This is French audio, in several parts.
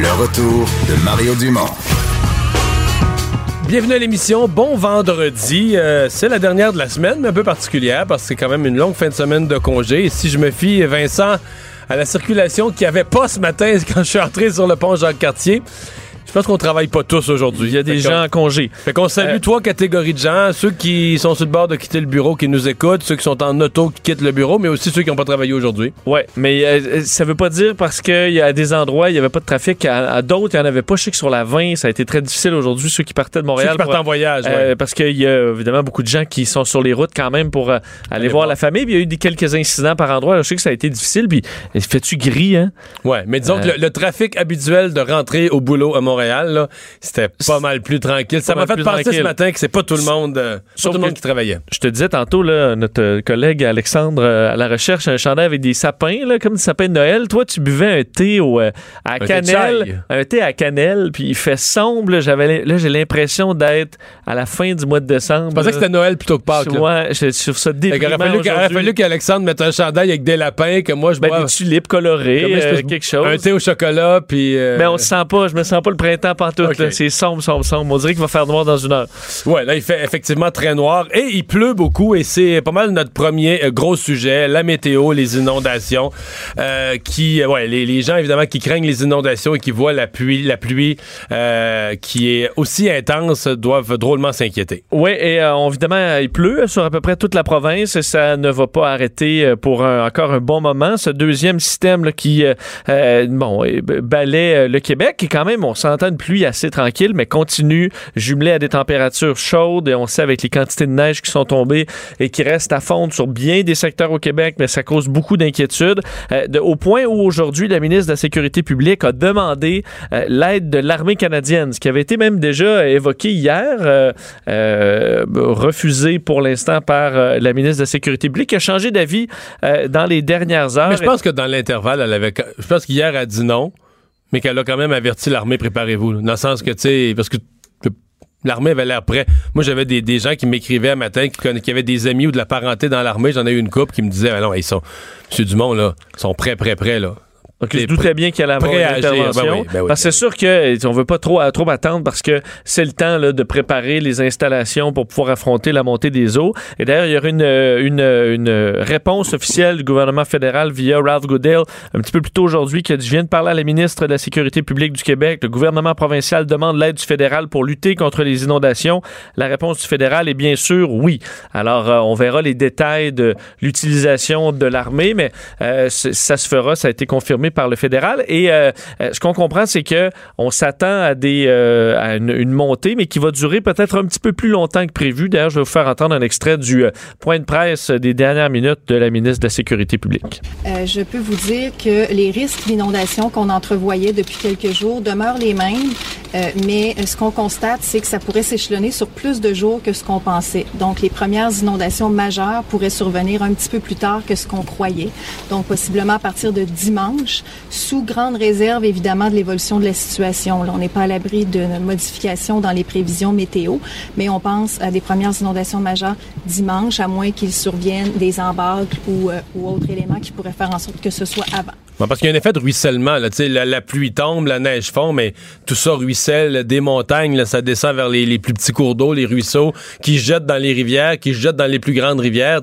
Le retour de Mario Dumont. Bienvenue à l'émission. Bon vendredi. Euh, c'est la dernière de la semaine, mais un peu particulière parce que c'est quand même une longue fin de semaine de congé. Et si je me fie, Vincent, à la circulation qu'il n'y avait pas ce matin quand je suis entré sur le pont Jacques-Cartier, je pense qu'on travaille pas tous aujourd'hui. Il y a des gens en congé. Fait qu'on salue Euh, trois catégories de gens. Ceux qui sont sur le bord de quitter le bureau, qui nous écoutent. Ceux qui sont en auto, qui quittent le bureau. Mais aussi ceux qui n'ont pas travaillé aujourd'hui. Ouais, mais euh, ça veut pas dire parce qu'il y a des endroits, il y avait pas de trafic. À, à d'autres, il y en avait pas. Je sais que sur la 20, ça a été très difficile aujourd'hui, ceux qui partaient de Ceux Montréal. qui partent pour- en voyage. ouais. Euh, parce qu'il y a évidemment beaucoup de gens qui sont sur les routes quand même pour euh, aller Aller voir, voir. la famille. Puis il y a eu des, quelques incidents par endroit. Je sais que ça a été difficile. Puis fais-tu gris, hein? Ouais, mais disons que le, le trafic habituel de rentrer au boulot à Montréal, là, c'était pas mal plus tranquille. Ça m'a fait penser ce matin que c'est pas tout le monde, euh, Sauf tout le monde qui travaillait. Je te disais tantôt, là, notre euh, collègue Alexandre euh, à la recherche, un chandail avec des sapins, là, comme des sapins de Noël. Toi, tu buvais un thé au, euh, à cannelle. Un thé à cannelle, puis il fait sombre. là. J'avais, là, j'ai l'impression d'être à la fin du mois de décembre. Je pensais que c'était Noël plutôt que Pâques. Ouais, je trouve ça déprimant qu'il aurait fallu, qu'Alexandre mette un chandail avec des lapins, que moi je Ben, bois des tulipes colorées, quelque chose. un thé au chocolat, puis... Mais on se sent pas, je me sens pas le printemps pantoute. Ok. là. C'est sombre, sombre, sombre. On dirait qu'il va faire noir dans une heure. Ouais, là, il fait effectivement très noir et il pleut beaucoup et c'est pas mal notre premier euh, gros sujet, la météo, les inondations, euh, qui, euh, ouais, les, les gens évidemment qui craignent les inondations et qui voient la pluie, la pluie euh, qui est aussi intense doivent drôlement s'inquiéter. Oui, et euh, on- évidemment, il pleut sur à peu près toute la province et ça ne va pas arrêter pour un- encore un bon moment. Ce deuxième système là, qui bon, balaie euh, le Québec, qui quand même, on s'entend une pluie assez tranquille, mais continue, jumelée à des températures chaudes. Et on sait avec les quantités de neige qui sont tombées et qui restent à fondre sur bien des secteurs au Québec, mais ça cause beaucoup d'inquiétudes. Euh, au point où aujourd'hui, la ministre de la Sécurité publique a demandé euh, l'aide de l'armée canadienne, ce qui avait été même déjà évoqué hier. euh, euh, refusé pour l'instant par la ministre de la Sécurité publique, qui a changé d'avis dans les dernières heures. Mais je pense que dans l'intervalle, elle avait, je pense qu'hier elle a dit non, mais qu'elle a quand même averti l'armée, préparez-vous, dans le sens que tu sais, parce que L'armée avait l'air prêt. Moi, j'avais des, gens qui m'écrivaient un matin, qui, qui avaient des amis ou de la parenté dans l'armée. J'en ai eu une couple qui me disait, ah non, ils sont, Monsieur Dumont, là, ils sont prêts, prêts, prêts, là. Donc, je doutais bien qu'il allait avoir une intervention. Ben oui, ben oui, parce que ben c'est sûr que on veut pas trop, trop attendre parce que c'est le temps là, de préparer les installations pour pouvoir affronter la montée des eaux. Et d'ailleurs, il y aura une, euh, une, euh, une réponse officielle du gouvernement fédéral via Ralph Goodale un petit peu plus tôt aujourd'hui qui a dit Je viens de parler à la ministre de la Sécurité publique du Québec. Le gouvernement provincial demande l'aide du fédéral pour lutter contre les inondations. La réponse du fédéral est bien sûr oui. Alors, euh, on verra les détails de l'utilisation de l'armée, mais euh, ça se fera. Ça a été confirmé par le fédéral. Et euh, euh, ce qu'on comprend, c'est que on s'attend à des euh, à une, montée, mais qui va durer peut-être un petit peu plus longtemps que prévu. D'ailleurs, je vais vous faire entendre un extrait du point de presse des dernières minutes de la ministre de la Sécurité publique. Je peux vous dire que les risques d'inondation qu'on entrevoyait depuis quelques jours demeurent les mêmes, mais ce qu'on constate, c'est que ça pourrait s'échelonner sur plus de jours que ce qu'on pensait. Donc, les premières inondations majeures pourraient survenir un petit peu plus tard que ce qu'on croyait. Donc, possiblement à partir de dimanche, sous grande réserve, évidemment, de l'évolution de la situation. On n'est pas à l'abri d'une modification dans les prévisions météo, mais on pense à des premières inondations majeures dimanche, à moins qu'il survienne des embâcles ou, euh, ou autres éléments qui pourraient faire en sorte que ce soit avant. Parce qu'il y a un effet de ruissellement. La, pluie tombe, la neige fond, mais tout ça ruisselle des montagnes, ça descend vers les, plus petits cours d'eau, les ruisseaux, qui jettent dans les rivières, qui jettent dans les plus grandes rivières.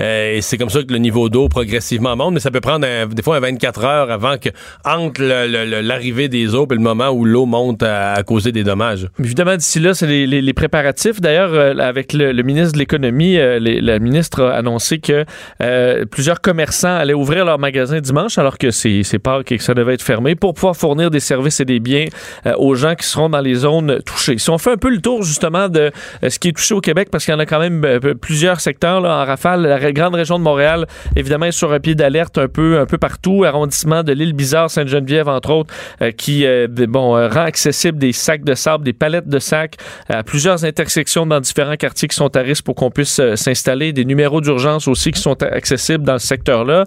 Euh, et c'est comme ça que le niveau d'eau progressivement monte, mais ça peut prendre des fois un 24 heures avant que, entre l'arrivée des eaux et le moment où l'eau monte à, causer des dommages. Évidemment, d'ici là, c'est les, préparatifs. D'ailleurs, euh, avec le, ministre de l'Économie, euh, la ministre a annoncé que euh, plusieurs commerçants allaient ouvrir leurs magasins dimanche, alors que c'est et que ça devait être fermé, pour pouvoir fournir des services et des biens euh, aux gens qui seront dans les zones touchées. Si on fait un peu le tour, justement, de ce qui est touché au Québec, parce qu'il y en a quand même plusieurs secteurs en rafale, la grande région de Montréal, évidemment, est sur un pied d'alerte un peu, un peu partout, arrondissement de l'île Bizarre, Sainte-Geneviève, entre autres, euh, qui euh, bon, euh, rend accessible des sacs de sable, des palettes de sacs à plusieurs intersections dans différents quartiers qui sont à risque pour qu'on puisse s'installer, des numéros d'urgence aussi qui sont accessibles dans ce secteur-là.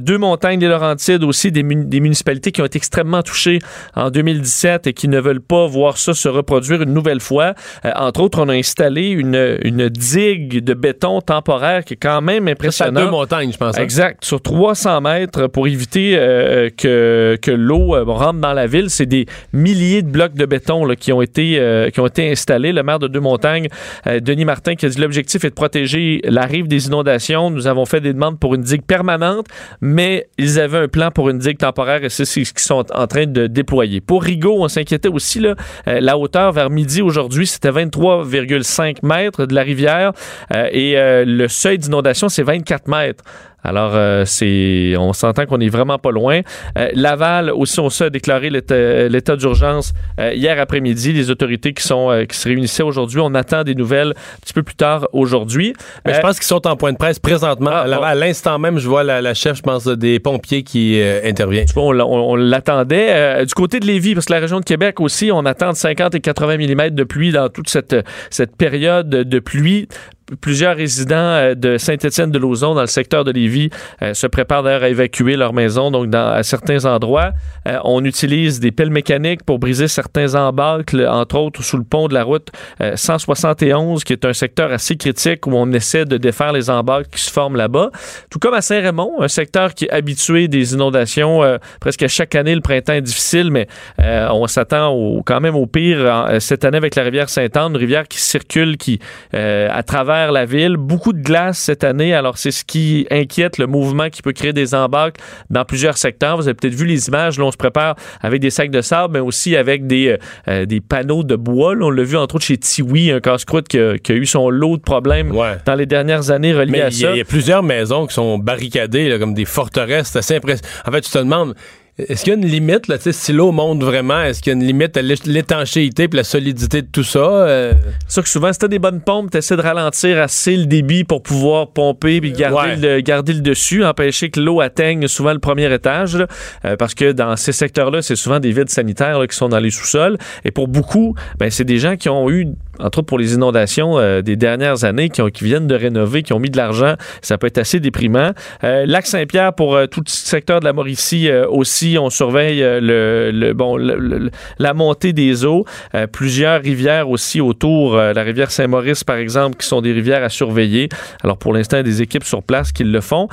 Deux montagnes des Laurentides aussi, des, mun- des municipalités qui ont été extrêmement touchées en 2017 et qui ne veulent pas voir ça se reproduire une nouvelle fois. Euh, entre autres, on a installé une, une digue de béton temporaire qui est quand même Ça, impressionnante. deux montagnes, je pense. hein? Exact, sur 300 mètres pour éviter euh, que, que l'eau euh, rentre dans la ville. C'est des milliers de blocs de béton qui, ont été, euh, qui ont été installés. Le maire de Deux-Montagnes, euh, Denis Martin, qui a dit l'objectif est de protéger la rive des inondations. Nous avons fait des demandes pour une digue permanente, mais ils avaient un plan pour une digue temporaire et c'est ce qu'ils sont en train de déployer. Pour Rigaud, on s'inquiétait aussi. Là, euh, la hauteur vers midi aujourd'hui, c'était 23,5 mètres de la rivière euh, et euh, le seuil d'inondation, c'est 24 mètres. Alors, euh, c'est, on s'entend qu'on est vraiment pas loin. Euh, Laval aussi, on a déclaré l'état d'urgence euh, hier après-midi. Les autorités qui sont qui se réunissaient aujourd'hui, on attend des nouvelles un petit peu plus tard aujourd'hui. Mais je pense qu'ils sont en point de presse présentement. Ah, à l'instant même, je vois la, la chef, je pense, des pompiers qui intervient. on, l'a- on- on l'attendait. Du côté de Lévis, parce que la région de Québec aussi, on attend de 50 et 80 mm de pluie dans toute cette, cette période de pluie. Plusieurs résidents euh, de Saint-Étienne-de-Lauzon, dans le secteur de Lévis, euh, se préparent d'ailleurs à évacuer leur maison, donc dans, à certains endroits. Euh, on utilise des pelles mécaniques pour briser certains embâcles, entre autres sous le pont de la route euh, 171, qui est un secteur assez critique où on essaie de défaire les embâcles qui se forment là-bas. Tout comme à Saint-Raymond, un secteur qui est habitué des inondations. presque chaque année, le printemps est difficile, mais on s'attend au- quand même au pire cette année avec la rivière Sainte-Anne, une rivière qui circule qui à travers la ville. Beaucoup de glace cette année, alors c'est ce qui inquiète le mouvement qui peut créer des embâcles dans plusieurs secteurs. Vous avez peut-être vu les images, là on se prépare avec des sacs de sable, mais aussi avec des, euh, euh, des panneaux de bois. Là, on l'a vu entre autres chez Tiwi, un casse-croûte qui, a- qui a eu son lot de problèmes Ouais. dans les dernières années reliés Mais à y, ça. il y a plusieurs maisons qui sont barricadées, là, comme des forteresses. C'est assez impressionnant. En fait, tu te demandes, est-ce qu'il y a une limite, là, tu sais, si l'eau monte vraiment, est-ce qu'il y a une limite à l'é- l'étanchéité et la solidité de tout ça? Euh, C'est sûr que souvent, si t'as des bonnes pompes, t'essaies de ralentir assez le débit pour pouvoir pomper puis garder, Ouais. le, garder le dessus, empêcher que l'eau atteigne souvent le premier étage. là. Euh, parce que dans ces secteurs-là, c'est souvent des vides sanitaires là, qui sont dans les sous-sols. Et pour beaucoup, ben, c'est des gens qui ont eu, entre autres pour les inondations euh, des dernières années, qui, ont, qui viennent de rénover, qui ont mis de l'argent. Ça peut être assez déprimant. Euh, Lac Saint-Pierre, pour tout le secteur de la Mauricie euh, on surveille euh, le, bon, la montée des eaux. Euh, plusieurs rivières aussi autour, euh, la rivière Saint-Maurice par exemple, qui sont des rivières à surveiller. Alors pour l'instant, il y a des équipes sur place qui le font.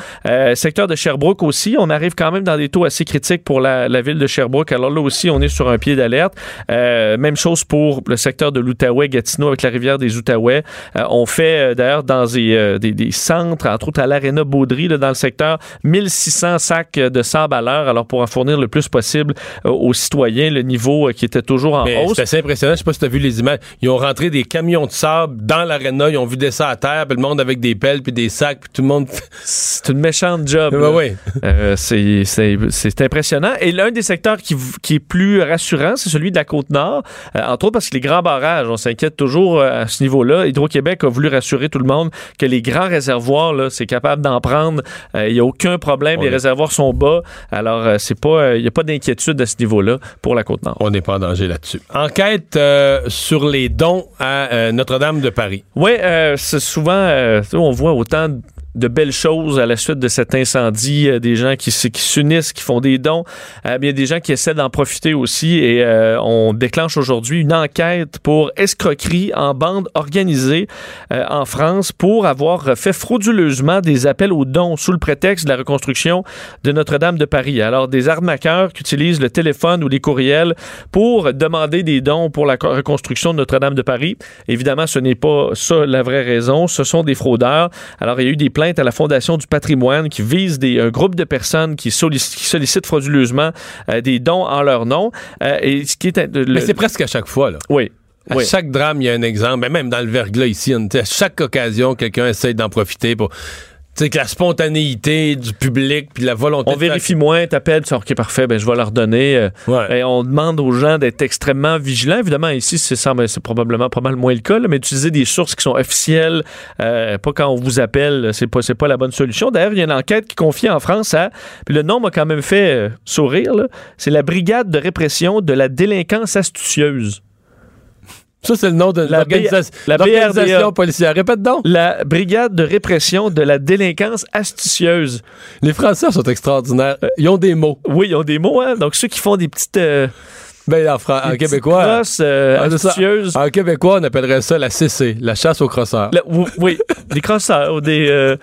Secteur de Sherbrooke aussi, on arrive quand même dans des taux assez critiques pour la, ville de Sherbrooke. Alors là aussi, on est sur un pied d'alerte. Même chose pour le secteur de l'Outaouais, Gatineau avec la rivière des Outaouais. On fait d'ailleurs dans des centres, entre autres à l'Arena Baudry, là, dans le secteur, 1600 sacs de sable à l'heure. Alors pour en fournir le plus possible euh, aux citoyens, le niveau euh, qui était toujours en mais hausse. c'est assez impressionnant. Je sais pas si tu as vu les images. Ils ont rentré des camions de sable dans l'aréna. Ils ont vidé ça à terre. Puis le monde avec des pelles puis des sacs. Puis tout le monde. C'est une méchante job. Là. ouais. Euh, c'est, impressionnant. Et l'un des secteurs qui, qui est plus rassurant, c'est celui de la Côte-Nord. Euh, entre autres parce que les grands barrages, on s'inquiète toujours euh, à ce niveau-là. Hydro-Québec a voulu rassurer tout le monde que les grands réservoirs, c'est capable d'en prendre. Euh, Il n'y a aucun problème. Les réservoirs sont bas. Alors, euh, c'est pas, euh, n'y a pas d'inquiétude à ce niveau-là pour la Côte-Nord. On n'est pas en danger là-dessus. Enquête euh, sur les dons à euh, Notre-Dame de Paris. Oui, euh, c'est souvent, on voit autant de belles choses à la suite de cet incendie, euh, des gens qui, qui s'unissent, qui font des dons, euh, y a des gens qui essaient d'en profiter aussi et euh, on déclenche aujourd'hui une enquête pour escroquerie en bande organisée euh, en France pour avoir fait frauduleusement des appels aux dons sous le prétexte de la reconstruction de Notre-Dame de Paris. Alors des arnaqueurs qui utilisent le téléphone ou les courriels pour demander des dons pour la co- reconstruction de Notre-Dame de Paris. Évidemment, ce n'est pas ça la vraie raison. Ce sont des fraudeurs. Alors, il y a eu des plaintes à la Fondation du patrimoine qui vise des, un groupe de personnes qui, sollic- qui sollicitent frauduleusement euh, des dons en leur nom. Euh, et ce qui est... le- Mais c'est presque à chaque fois, là. oui. À oui. chaque drame, il y a un exemple. Mais même dans le verglas ici, on- à chaque occasion, quelqu'un essaie d'en profiter pour. Tu sais, que la spontanéité du public puis la volonté On de faire- vérifie moins, t'appelles, tu dis, OK, parfait, ben, je vais leur donner. euh, Ouais. Et on demande aux gens d'être extrêmement vigilants. Évidemment, ici, c'est c'est probablement pas mal moins le cas, là, mais utiliser des sources qui sont officielles, euh, pas quand on vous appelle, c'est pas, c'est pas la bonne solution. D'ailleurs, il y a une enquête qui confie en France à, puis le nom m'a quand même fait euh, sourire, là. c'est la Brigade de répression de la délinquance astucieuse. Ça, c'est le nom de l'organisation policière. Répète donc. La Brigade de répression de la délinquance astucieuse. Les Français sont extraordinaires. Ils ont des mots. Oui, ils ont des mots, hein? Donc, ceux qui font des petites. euh, Ben, en, Fran- québécois. crosses, euh, Ah. En québécois, on appellerait ça la CC, la chasse aux crosseurs. La- oui, des crosseurs ou des. euh,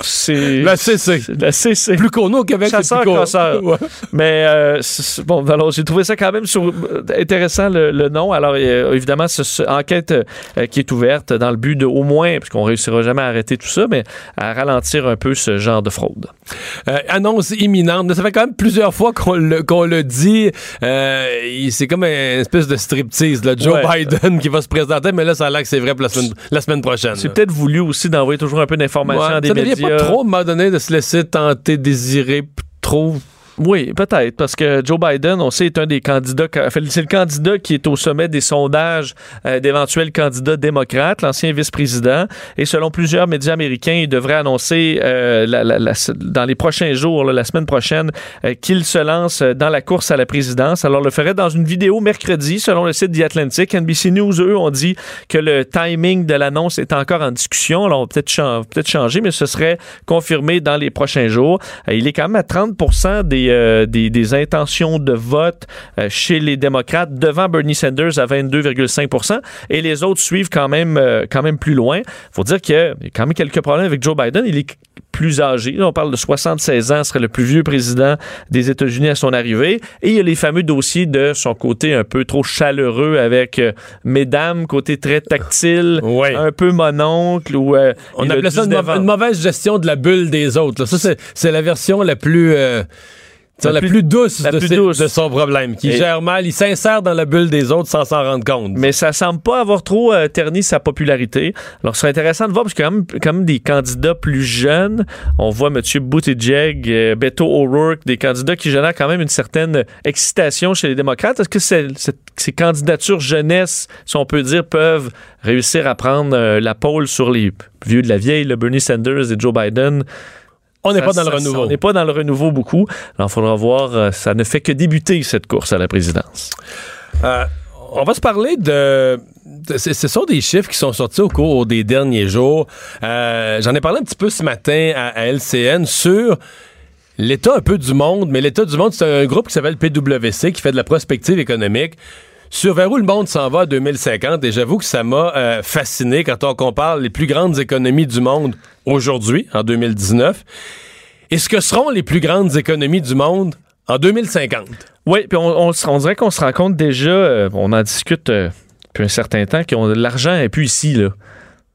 c'est. La CC. La CC. Plus qu'on au Québec, c'est plus qu'on. crosseur. Ouais. Mais euh, bon, alors j'ai trouvé ça quand même sur- intéressant le, le nom. Alors euh, évidemment, c'est une enquête euh, qui est ouverte dans le but de au moins, parce qu'on réussira jamais à arrêter tout ça, mais à ralentir un peu ce genre de fraude. Euh, annonce imminente. Ça fait quand même plusieurs fois qu'on le, dit. C'est comme une espèce de striptease. Là. Joe Ouais. Biden qui va se présenter, mais là, ça a l'air que c'est vrai pour la semaine, la semaine prochaine. C'est peut-être voulu aussi d'envoyer toujours un peu d'informations Ouais, à des devient médias. pas trop, à un moment donné, de se laisser tenter, désirer trop. Oui, peut-être, parce que Joe Biden, on sait, est un des candidats, enfin, c'est le candidat qui est au sommet des sondages euh, d'éventuels candidats démocrates, l'ancien vice-président. Et selon plusieurs médias américains, il devrait annoncer euh, dans les prochains jours, là, la semaine prochaine, euh, qu'il se lance dans la course à la présidence. Alors, le ferait dans une vidéo mercredi, selon le site The Atlantic. NBC News, eux, ont dit que le timing de l'annonce est encore en discussion. Alors, on va peut-être peut-être changer, mais ce serait confirmé dans les prochains jours. Euh, il est quand même à 30 des, euh, des, des intentions de vote euh, chez les démocrates devant Bernie Sanders à 22,5 et les autres suivent quand même, euh, quand même plus loin. faut dire qu'il y a quand même quelques problèmes avec Joe Biden. Il est plus âgé. On parle de 76 ans, serait le plus vieux président des États-Unis à son arrivée. Et il y a les fameux dossiers de son côté un peu trop chaleureux avec euh, mesdames, côté très tactile, Ouais. un peu mononcle euh, On il appelait ça une, 19 mau- ans. une mauvaise gestion de la bulle des autres. là. Ça, c'est, la version la plus. euh, La la, plus- plus, douce, la de, plus ses- douce. de son problème, qui Et- gère mal, il s'insère dans la bulle des autres sans s'en rendre compte. Mais ça semble pas avoir trop euh, terni sa popularité. Alors, ce serait intéressant de voir, parce a quand même, quand même des candidats plus jeunes. On voit M. Buttigieg, euh, Beto O'Rourke, des candidats qui génèrent quand même une certaine excitation chez les démocrates. Est-ce que c'est- ces candidatures jeunesse, si on peut dire, peuvent réussir à prendre euh, la pôle sur les vieux de la vieille, le Bernie Sanders et Joe Biden? On n'est pas dans le renouveau. On n'est pas dans le renouveau beaucoup. Alors, il faudra voir. euh, ça ne fait que débuter, cette course à la présidence. Euh, on va se parler de. ce sont des chiffres qui sont sortis au cours des derniers jours. Euh, J'en ai parlé un petit peu ce matin à, à LCN sur l'état un peu du monde, mais l'état du monde, c'est un groupe qui s'appelle PWC qui fait de la prospective économique. Sur vers où le monde s'en va en 2050, et j'avoue que ça m'a euh, fasciné quand on compare les plus grandes économies du monde aujourd'hui, en 2019, et ce que seront les plus grandes économies du monde en 2050. Oui, puis on, on dirait qu'on se rend compte déjà, euh, on en discute euh, depuis un certain temps, que l'argent n'est plus ici, là.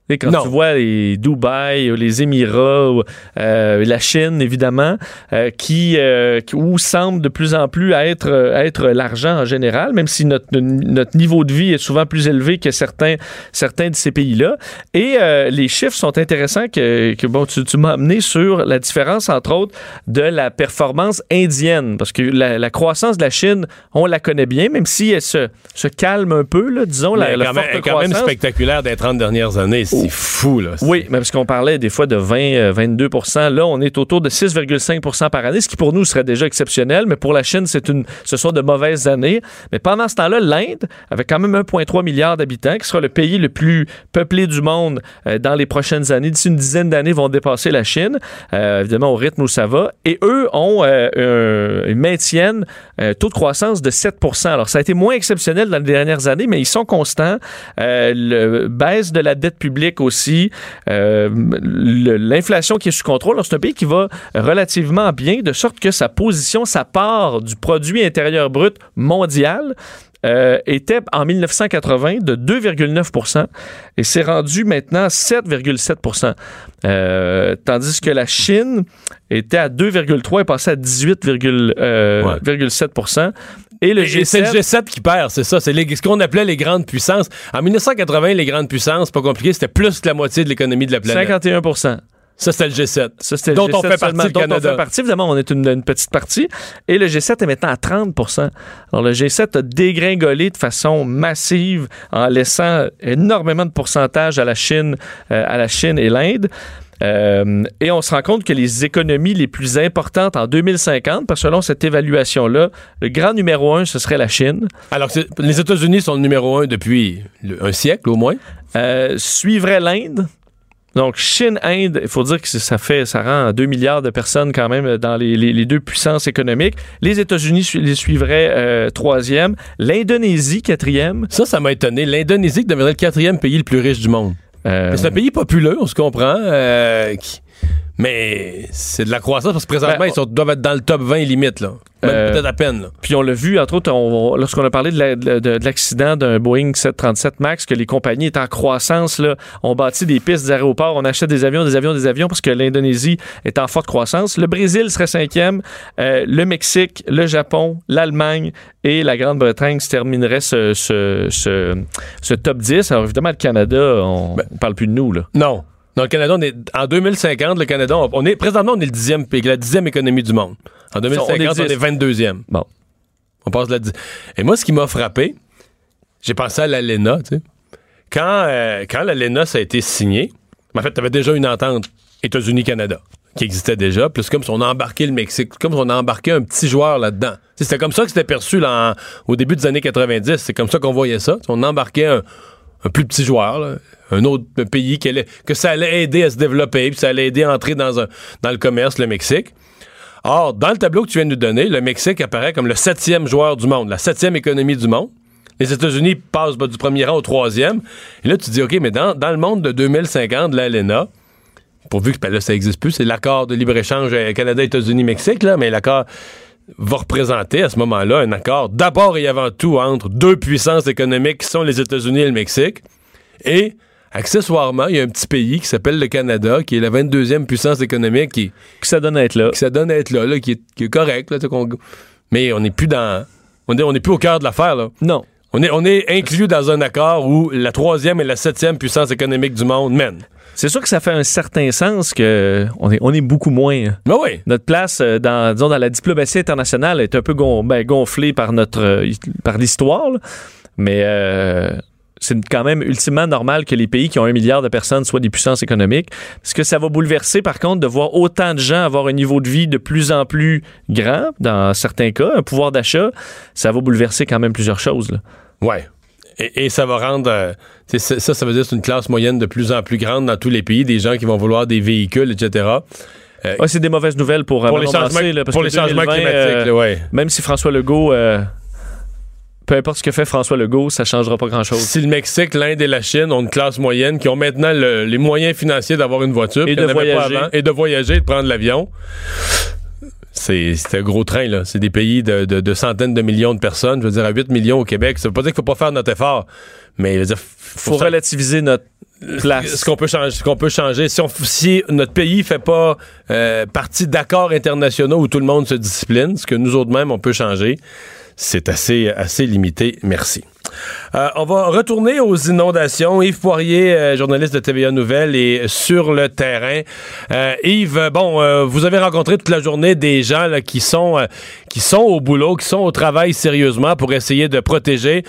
Quand Non. tu vois les Dubaï, les Émirats, euh, la Chine, évidemment, euh, qui, euh, qui- où semble de plus en plus être, euh, être l'argent en général, même si notre, notre niveau de vie est souvent plus élevé que certains, certains de ces pays-là. Et les chiffres sont intéressants que, que bon, tu, tu m'as amené sur la différence, entre autres, de la performance indienne. Parce que la, la croissance de la Chine, on la connaît bien, même si elle se, se calme un peu, là, disons, la, Mais la quand, même, forte quand même spectaculaire des 30 dernières années. C'est C'est fou, là. Oui, mais parce qu'on parlait des fois de 20, 22% Là, on est autour de 6,5% par année, ce qui pour nous serait déjà exceptionnel, mais pour la Chine, c'est une, ce sont de mauvaises années. Mais pendant ce temps-là, l'Inde, avec quand même 1,3 milliard d'habitants, qui sera le pays le plus peuplé du monde euh, dans les prochaines années, d'ici une dizaine d'années, vont dépasser la Chine, euh, évidemment au rythme où ça va. Et eux ont, euh, ils maintiennent un taux de croissance de 7% Alors, ça a été moins exceptionnel dans les dernières années, mais ils sont constants. le baisse de la dette publique aussi. L'inflation qui est sous contrôle. C'est un pays qui va relativement bien, de sorte que sa position, sa part du produit intérieur brut mondial euh, était en 1980 de 2,9% et c'est rendu maintenant à 7,7% euh, tandis que la Chine était à 2,3 et passait à 18,7 euh, et le G7. C'est le G7 qui perd, c'est ça. C'est ce qu'on appelait les grandes puissances. En 1980, les grandes puissances, pas compliqué, c'était plus que la moitié de l'économie de la planète. 51 ça, c'était le G7. Ça, c'était dont on fait partie le Canada. on fait partie. Évidemment, on est une, petite partie. Et le G7 est maintenant à 30% Alors, le G7 a dégringolé de façon massive en laissant énormément de pourcentage à la Chine, euh, à la Chine et l'Inde. Euh, et on se rend compte que les économies les plus importantes en 2050, parce que selon cette évaluation-là, le grand numéro un, ce serait la Chine. Alors, les États-Unis sont le numéro un depuis un siècle au moins. Euh, suivrait l'Inde, donc, Chine-Inde, il faut dire que ça fait, ça rend 2 milliards de personnes quand même dans les, deux puissances économiques. Les États-Unis les suivraient euh, troisième. L'Indonésie, quatrième. Ça, ça m'a étonné. L'Indonésie deviendrait le quatrième pays le plus riche du monde. Euh, c'est un pays populeux, on se comprend. Euh, mais c'est de la croissance parce que présentement, ben, ils doivent être dans le top 20 limite, là. Euh, peut-être à peine. Puis on l'a vu, entre autres, lorsqu'on a parlé de l'accident d'un Boeing 737 MAX, que les compagnies étaient en croissance, là, on bâtit des pistes d'aéroports, on achète des avions, des avions, des avions, parce que l'Indonésie est en forte croissance. Le Brésil serait cinquième, euh, le Mexique, le Japon, l'Allemagne et la Grande-Bretagne se termineraient ce, ce, top 10. Alors évidemment, le Canada, on, ben, on parle plus de nous. Là. Non. Dans le Canada, on est, en 2050, le Canada, on, est, présentement, on est le dixième pays, la dixième économie du monde. En 2050, on est, 22e. Bon. On passe la Et moi, ce qui m'a frappé, j'ai pensé à l'ALENA, tu sais. Quand, euh, quand l'ALENA, ça a été signé, en fait, tu avais déjà une entente États-Unis-Canada qui existait déjà. Plus comme si on a embarqué le Mexique, comme si on a embarqué un petit joueur là-dedans. C'était comme ça que c'était perçu là, au début des années 90. C'est comme ça qu'on voyait ça. On embarquait un, un plus petit joueur, un autre pays que ça allait aider à se développer, puis ça allait aider à entrer dans, le commerce, le Mexique. Or, dans le tableau que tu viens de nous donner, le Mexique apparaît comme le septième joueur du monde, la septième économie du monde. Les États-Unis passent du premier rang au troisième. Et là, tu dis, OK, mais dans, le monde de 2050, l'ALENA, pourvu que ben là, ça n'existe plus, c'est l'accord de libre-échange euh, Canada-États-Unis-Mexique, là, mais l'accord va représenter à ce moment-là un accord d'abord et avant tout entre deux puissances économiques qui sont les États-Unis et le Mexique. Et accessoirement, il y a un petit pays qui s'appelle le Canada, qui est la 22e puissance économique qui, qui ça donne à être là. Qui ça donne à être là, qui, est, correct. Là, mais on n'est plus dans. On est, on est plus au cœur de l'affaire. Là. Non. On est, on est inclus dans un accord où la troisième et la septième puissance économique du monde mènent. C'est sûr que ça fait un certain sens que on est, on est beaucoup moins. Ben oui. Notre place euh, dans, disons, dans la diplomatie internationale est un peu ben, gonflée par notre euh, par l'histoire. Mais euh, c'est quand même ultimement normal que les pays qui ont un milliard de personnes soient des puissances économiques. Parce que ça va bouleverser, par contre, de voir autant de gens avoir un niveau de vie de plus en plus grand, dans certains cas, un pouvoir d'achat, ça va bouleverser quand même plusieurs choses. Là. Ouais. Et, ça va rendre. Euh, ça, ça veut dire que c'est une classe moyenne de plus en plus grande dans tous les pays, des gens qui vont vouloir des véhicules, etc. Euh, c'est des mauvaises nouvelles pour, euh, pour les changements, pour les changements climatiques. ouais. Même si François Legault peu importe ce que fait François Legault, ça changera pas grand-chose. Si le Mexique, l'Inde et la Chine ont une classe moyenne, qui ont maintenant les moyens financiers d'avoir une voiture et de, voyager. et de voyager et de prendre l'avion, c'est un gros train, là. C'est des pays de, centaines de millions de personnes. Je veux dire, à 8 millions au Québec. Ça veut pas dire qu'il faut pas faire notre effort. Mais il faut, relativiser notre place. Ce qu'on peut changer, ce qu'on peut changer. Si, on, si notre pays fait pas euh, partie d'accords internationaux où tout le monde se discipline, ce que nous autres mêmes on peut changer, c'est assez, assez limité. Merci. Euh, on va retourner aux inondations. Yves Poirier, euh, journaliste de TVA Nouvelles, est sur le terrain. Euh, Yves, bon, vous avez rencontré toute la journée des gens qui sont qui sont au boulot, qui sont au travail sérieusement pour essayer de protéger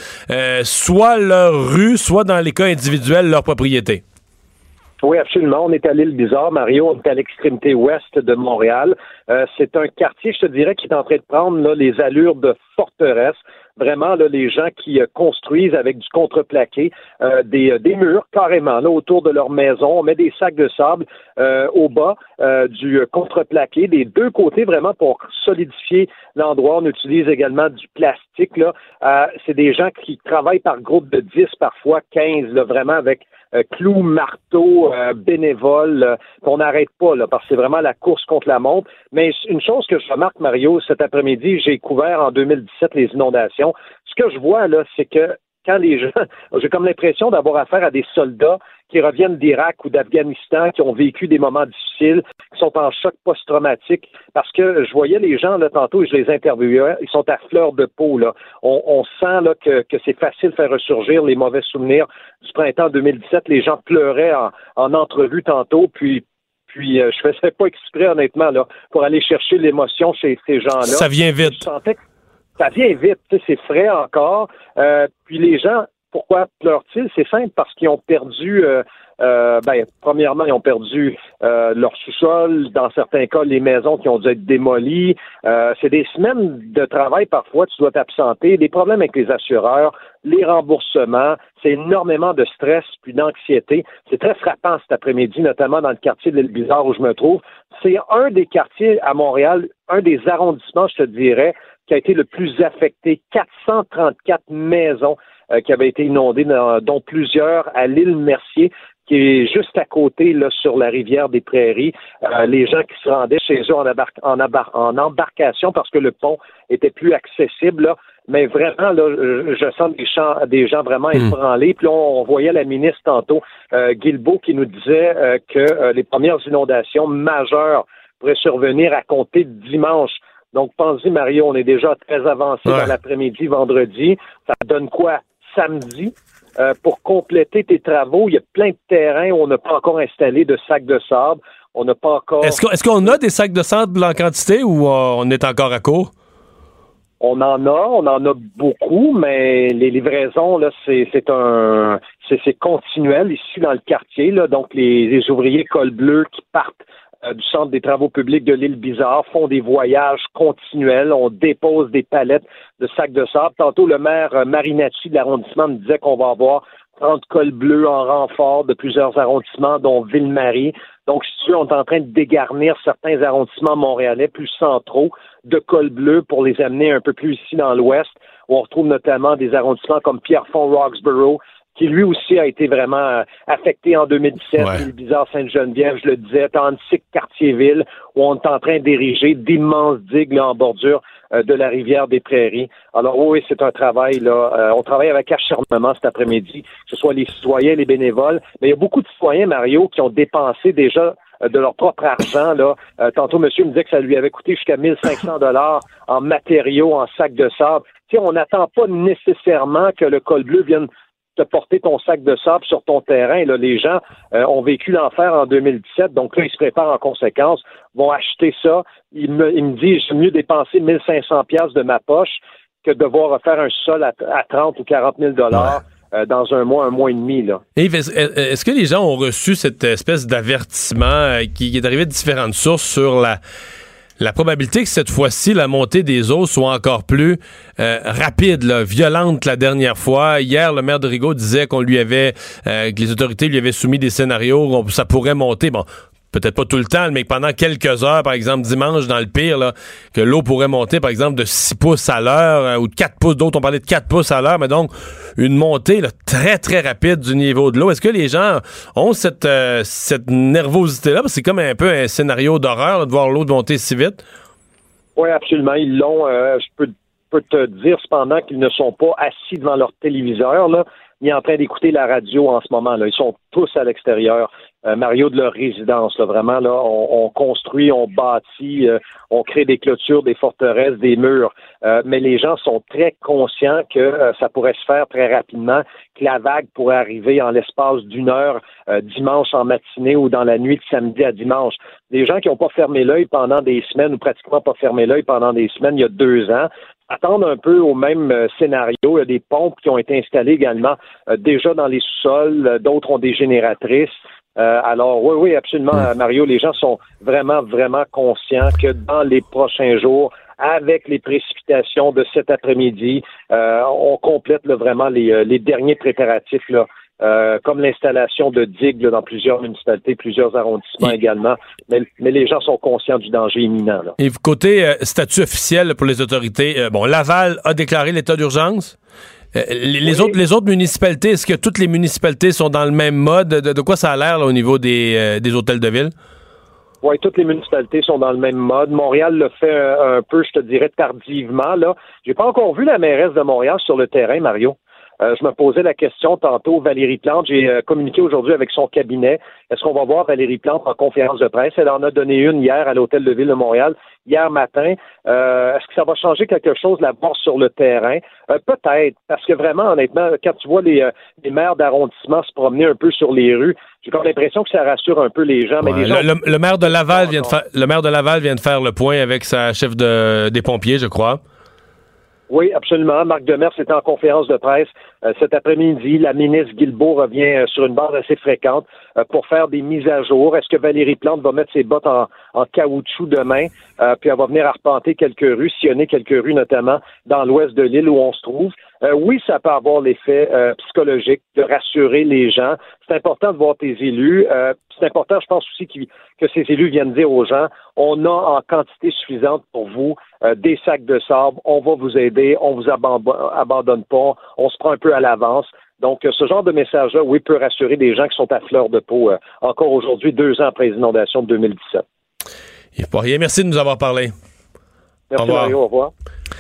soit leur rue, soit dans les cas individuels leur propriété. Oui, absolument. On est à l'île Bizarre, Mario. On est à l'extrémité ouest de Montréal. Euh, c'est un quartier, je te dirais, qui est en train de prendre là, les allures de forteresse. Vraiment, là, les gens qui euh, construisent avec du contreplaqué euh, des, des, murs carrément là, autour de leur maison. On met des sacs de sable au bas du contreplaqué, des deux côtés vraiment pour solidifier l'endroit. On utilise également du plastique. Là. c'est des gens qui travaillent par groupe de 10, parfois 15, là, vraiment avec euh, clous, marteaux, euh, bénévoles, euh, qu'on n'arrête pas, là, parce que c'est vraiment la course contre la montre. Mais une chose que je remarque, Mario, cet après-midi, j'ai couvert en 2017 les inondations. Ce que je vois, là, c'est que quand les gens, j'ai comme l'impression d'avoir affaire à des soldats qui reviennent d'Irak ou d'Afghanistan, qui ont vécu des moments difficiles, qui sont en choc post-traumatique, parce que je voyais les gens là tantôt, je les interviewais, ils sont à fleur de peau là. On, sent là que, c'est facile de faire ressurgir les mauvais souvenirs du printemps 2017. Les gens pleuraient en, entrevue tantôt, puis puis euh, je faisais pas exprès honnêtement là pour aller chercher l'émotion chez ces gens-là. Ça vient vite. ça vient vite, c'est frais encore. Euh, puis les gens pourquoi pleurent-ils? C'est simple, parce qu'ils ont perdu, euh, euh, ben, premièrement, ils ont perdu euh, leur sous-sol, dans certains cas, les maisons qui ont dû être démolies. c'est des semaines de travail, parfois, tu dois t'absenter, des problèmes avec les assureurs, les remboursements, c'est énormément de stress puis d'anxiété. C'est très frappant cet après-midi, notamment dans le quartier de l'île Bizarre où je me trouve. C'est un des quartiers à Montréal, un des arrondissements, je te dirais, qui a été le plus affecté. 434 maisons euh, qui avaient été inondées, dont plusieurs à l'île Mercier, qui est juste à côté, là, sur la rivière des Prairies. Euh, les gens qui se rendaient chez eux en, en, embarcation parce que le pont était plus accessible, là. Mais vraiment, là, je sens des, des gens vraiment hmm. ébranlés. Puis on, voyait la ministre tantôt, euh, Guilbeault, qui nous disait euh, que les premières inondations majeures pourraient survenir à compter dimanche. Donc, pensez, Mario, on est déjà très avancé dans l'après-midi, vendredi. Ça donne quoi? Samedi euh, pour compléter tes travaux. Il y a plein de terrains où on n'a pas encore installé de sacs de sable. On n'a pas encore. Est-ce qu'on a des sacs de sable en quantité ou euh, on est encore à court? On en a, on en a beaucoup, mais les livraisons, là, c'est un c'est continuel ici dans le quartier. Là, donc les, les ouvriers col bleu qui partent du Centre des travaux publics de l'île Bizarre font des voyages continuels. On dépose des palettes de sacs de sable. Tantôt, le maire euh, Marinacci de l'arrondissement me disait qu'on va avoir 30 cols bleus en renfort de plusieurs arrondissements, dont Ville-Marie. Donc, si tu on est en train de dégarnir certains arrondissements montréalais plus centraux de cols bleus pour les amener un peu plus ici dans l'ouest, où on retrouve notamment des arrondissements comme Pierrefonds-Roxborough, qui lui aussi a été vraiment euh, affecté en 2017. Ouais. Le bizarre Sainte-Geneviève, je le disais, antique quartier-ville, où on est en train d'ériger d'immenses digues en bordure euh, de la rivière des Prairies. Alors oui, c'est un travail là. Euh, on travaille avec acharnement cet après-midi, que ce soit les citoyens, les bénévoles, mais il y a beaucoup de citoyens, Mario, qui ont dépensé déjà de leur propre argent. Là. tantôt, monsieur me disait que ça lui avait coûté jusqu'à 1500 dollars en matériaux, en sacs de sable. sais, on n'attend pas nécessairement que le col bleu vienne de porter ton sac de sable sur ton terrain. Là, les gens euh, ont vécu l'enfer en 2017, donc là, ils se préparent en conséquence, vont acheter ça. Ils me, ils me disent, j'aime mieux dépenser 1500 pièces de ma poche que de devoir refaire un sol à, 30 ou 40 000 dollars. Euh, dans un mois, un mois et demi. Là. est-ce que les gens ont reçu cette espèce d'avertissement euh, qui est arrivé de différentes sources sur la, la probabilité que cette fois-ci, la montée des eaux soit encore plus euh, rapide, violente la dernière fois. Hier, le maire de Rigaud disait qu'on lui avait, euh, que les autorités lui avaient soumis des scénarios où ça pourrait monter. Bon, peut-être pas tout le temps, mais pendant quelques heures, par exemple dimanche, dans le pire, que l'eau pourrait monter, par exemple, de 6 pouces à l'heure euh, ou de 4 pouces. D'autres ont parlé de 4 pouces à l'heure, mais donc une montée très, très rapide du niveau de l'eau. Est-ce que les gens ont cette, euh, cette nervosité-là? C'est comme un peu un scénario d'horreur de voir l'eau monter si vite. Oui, absolument. Ils l'ont. Euh, je peux, peux, te dire cependant qu'ils ne sont pas assis devant leur téléviseur, là, ni en train d'écouter la radio en ce moment. Là. Ils sont tous à l'extérieur. Euh, Mario, de leur résidence. Là, vraiment, là, on, construit, on bâtit, euh, on crée des clôtures, des forteresses, des murs. Euh, mais les gens sont très conscients que ça pourrait se faire très rapidement, que la vague pourrait arriver en l'espace d'une heure dimanche en matinée ou dans la nuit de samedi à dimanche. Les gens qui n'ont pas fermé l'œil pendant des semaines ou pratiquement pas fermé l'œil pendant des semaines il y a deux ans attendent un peu au même scénario. Il y a des pompes qui ont été installées également déjà dans les sous-sols, d'autres ont des génératrices. Euh, alors, oui, oui, absolument, Hmm. Mario. Les gens sont vraiment, vraiment conscients que dans les prochains jours, avec les précipitations de cet après-midi, euh, on complète là, vraiment les, euh, les derniers préparatifs, là, euh, comme l'installation de digues là, dans plusieurs municipalités, plusieurs arrondissements Et- également. Mais, mais les gens sont conscients du danger imminent. Là. Et côté euh, statut officiel pour les autorités, euh, bon, Laval a déclaré l'état d'urgence. Euh, les, les Oui. autres, les autres municipalités, est-ce que toutes les municipalités sont dans le même mode? De, de quoi ça a l'air là, au niveau des, euh, des hôtels de ville? Oui, toutes les municipalités sont dans le même mode. Montréal le fait un, un peu, je te dirais, tardivement. Là, j'ai pas encore vu la mairesse de Montréal sur le terrain, Mario. Euh, je me posais la question tantôt, Valérie Plante. J'ai euh, communiqué aujourd'hui avec son cabinet. Est-ce qu'on va voir Valérie Plante en conférence de presse? Elle en a donné une hier à l'hôtel de ville de Montréal, hier matin. Euh, Est-ce que ça va changer quelque chose, la voir sur le terrain? Euh, Peut-être, parce que vraiment, honnêtement, quand tu vois les, les maires d'arrondissement se promener un peu sur les rues, j'ai comme l'impression que ça rassure un peu les gens. Mais les gens le, le- le maire de Laval vient de faire, le maire de Laval vient de faire le point avec sa chef de, des pompiers, je crois. Oui, absolument. Marc Demers était en conférence de presse euh, cet après-midi. La ministre Guilbeault revient euh, sur une base assez fréquente euh, pour faire des mises à jour. Est-ce que Valérie Plante va mettre ses bottes en, en caoutchouc demain, euh, puis elle va venir arpenter quelques rues, sillonner quelques rues, notamment dans l'ouest de l'île où on se trouve? Euh, oui, ça peut avoir l'effet euh, psychologique de rassurer les gens. C'est important de voir tes élus. C'est important, je pense aussi, que ces élus viennent dire aux gens, on a en quantité suffisante pour vous euh, des sacs de sable, on va vous aider, on vous abandonne, pas, on se prend un peu à l'avance. Donc, euh, ce genre de message-là, oui, peut rassurer des gens qui sont à fleur de peau euh, encore aujourd'hui, deux ans après les inondations de 2017. Il faut pas rien. Merci de nous avoir parlé. Au Merci revoir. Mario, au revoir.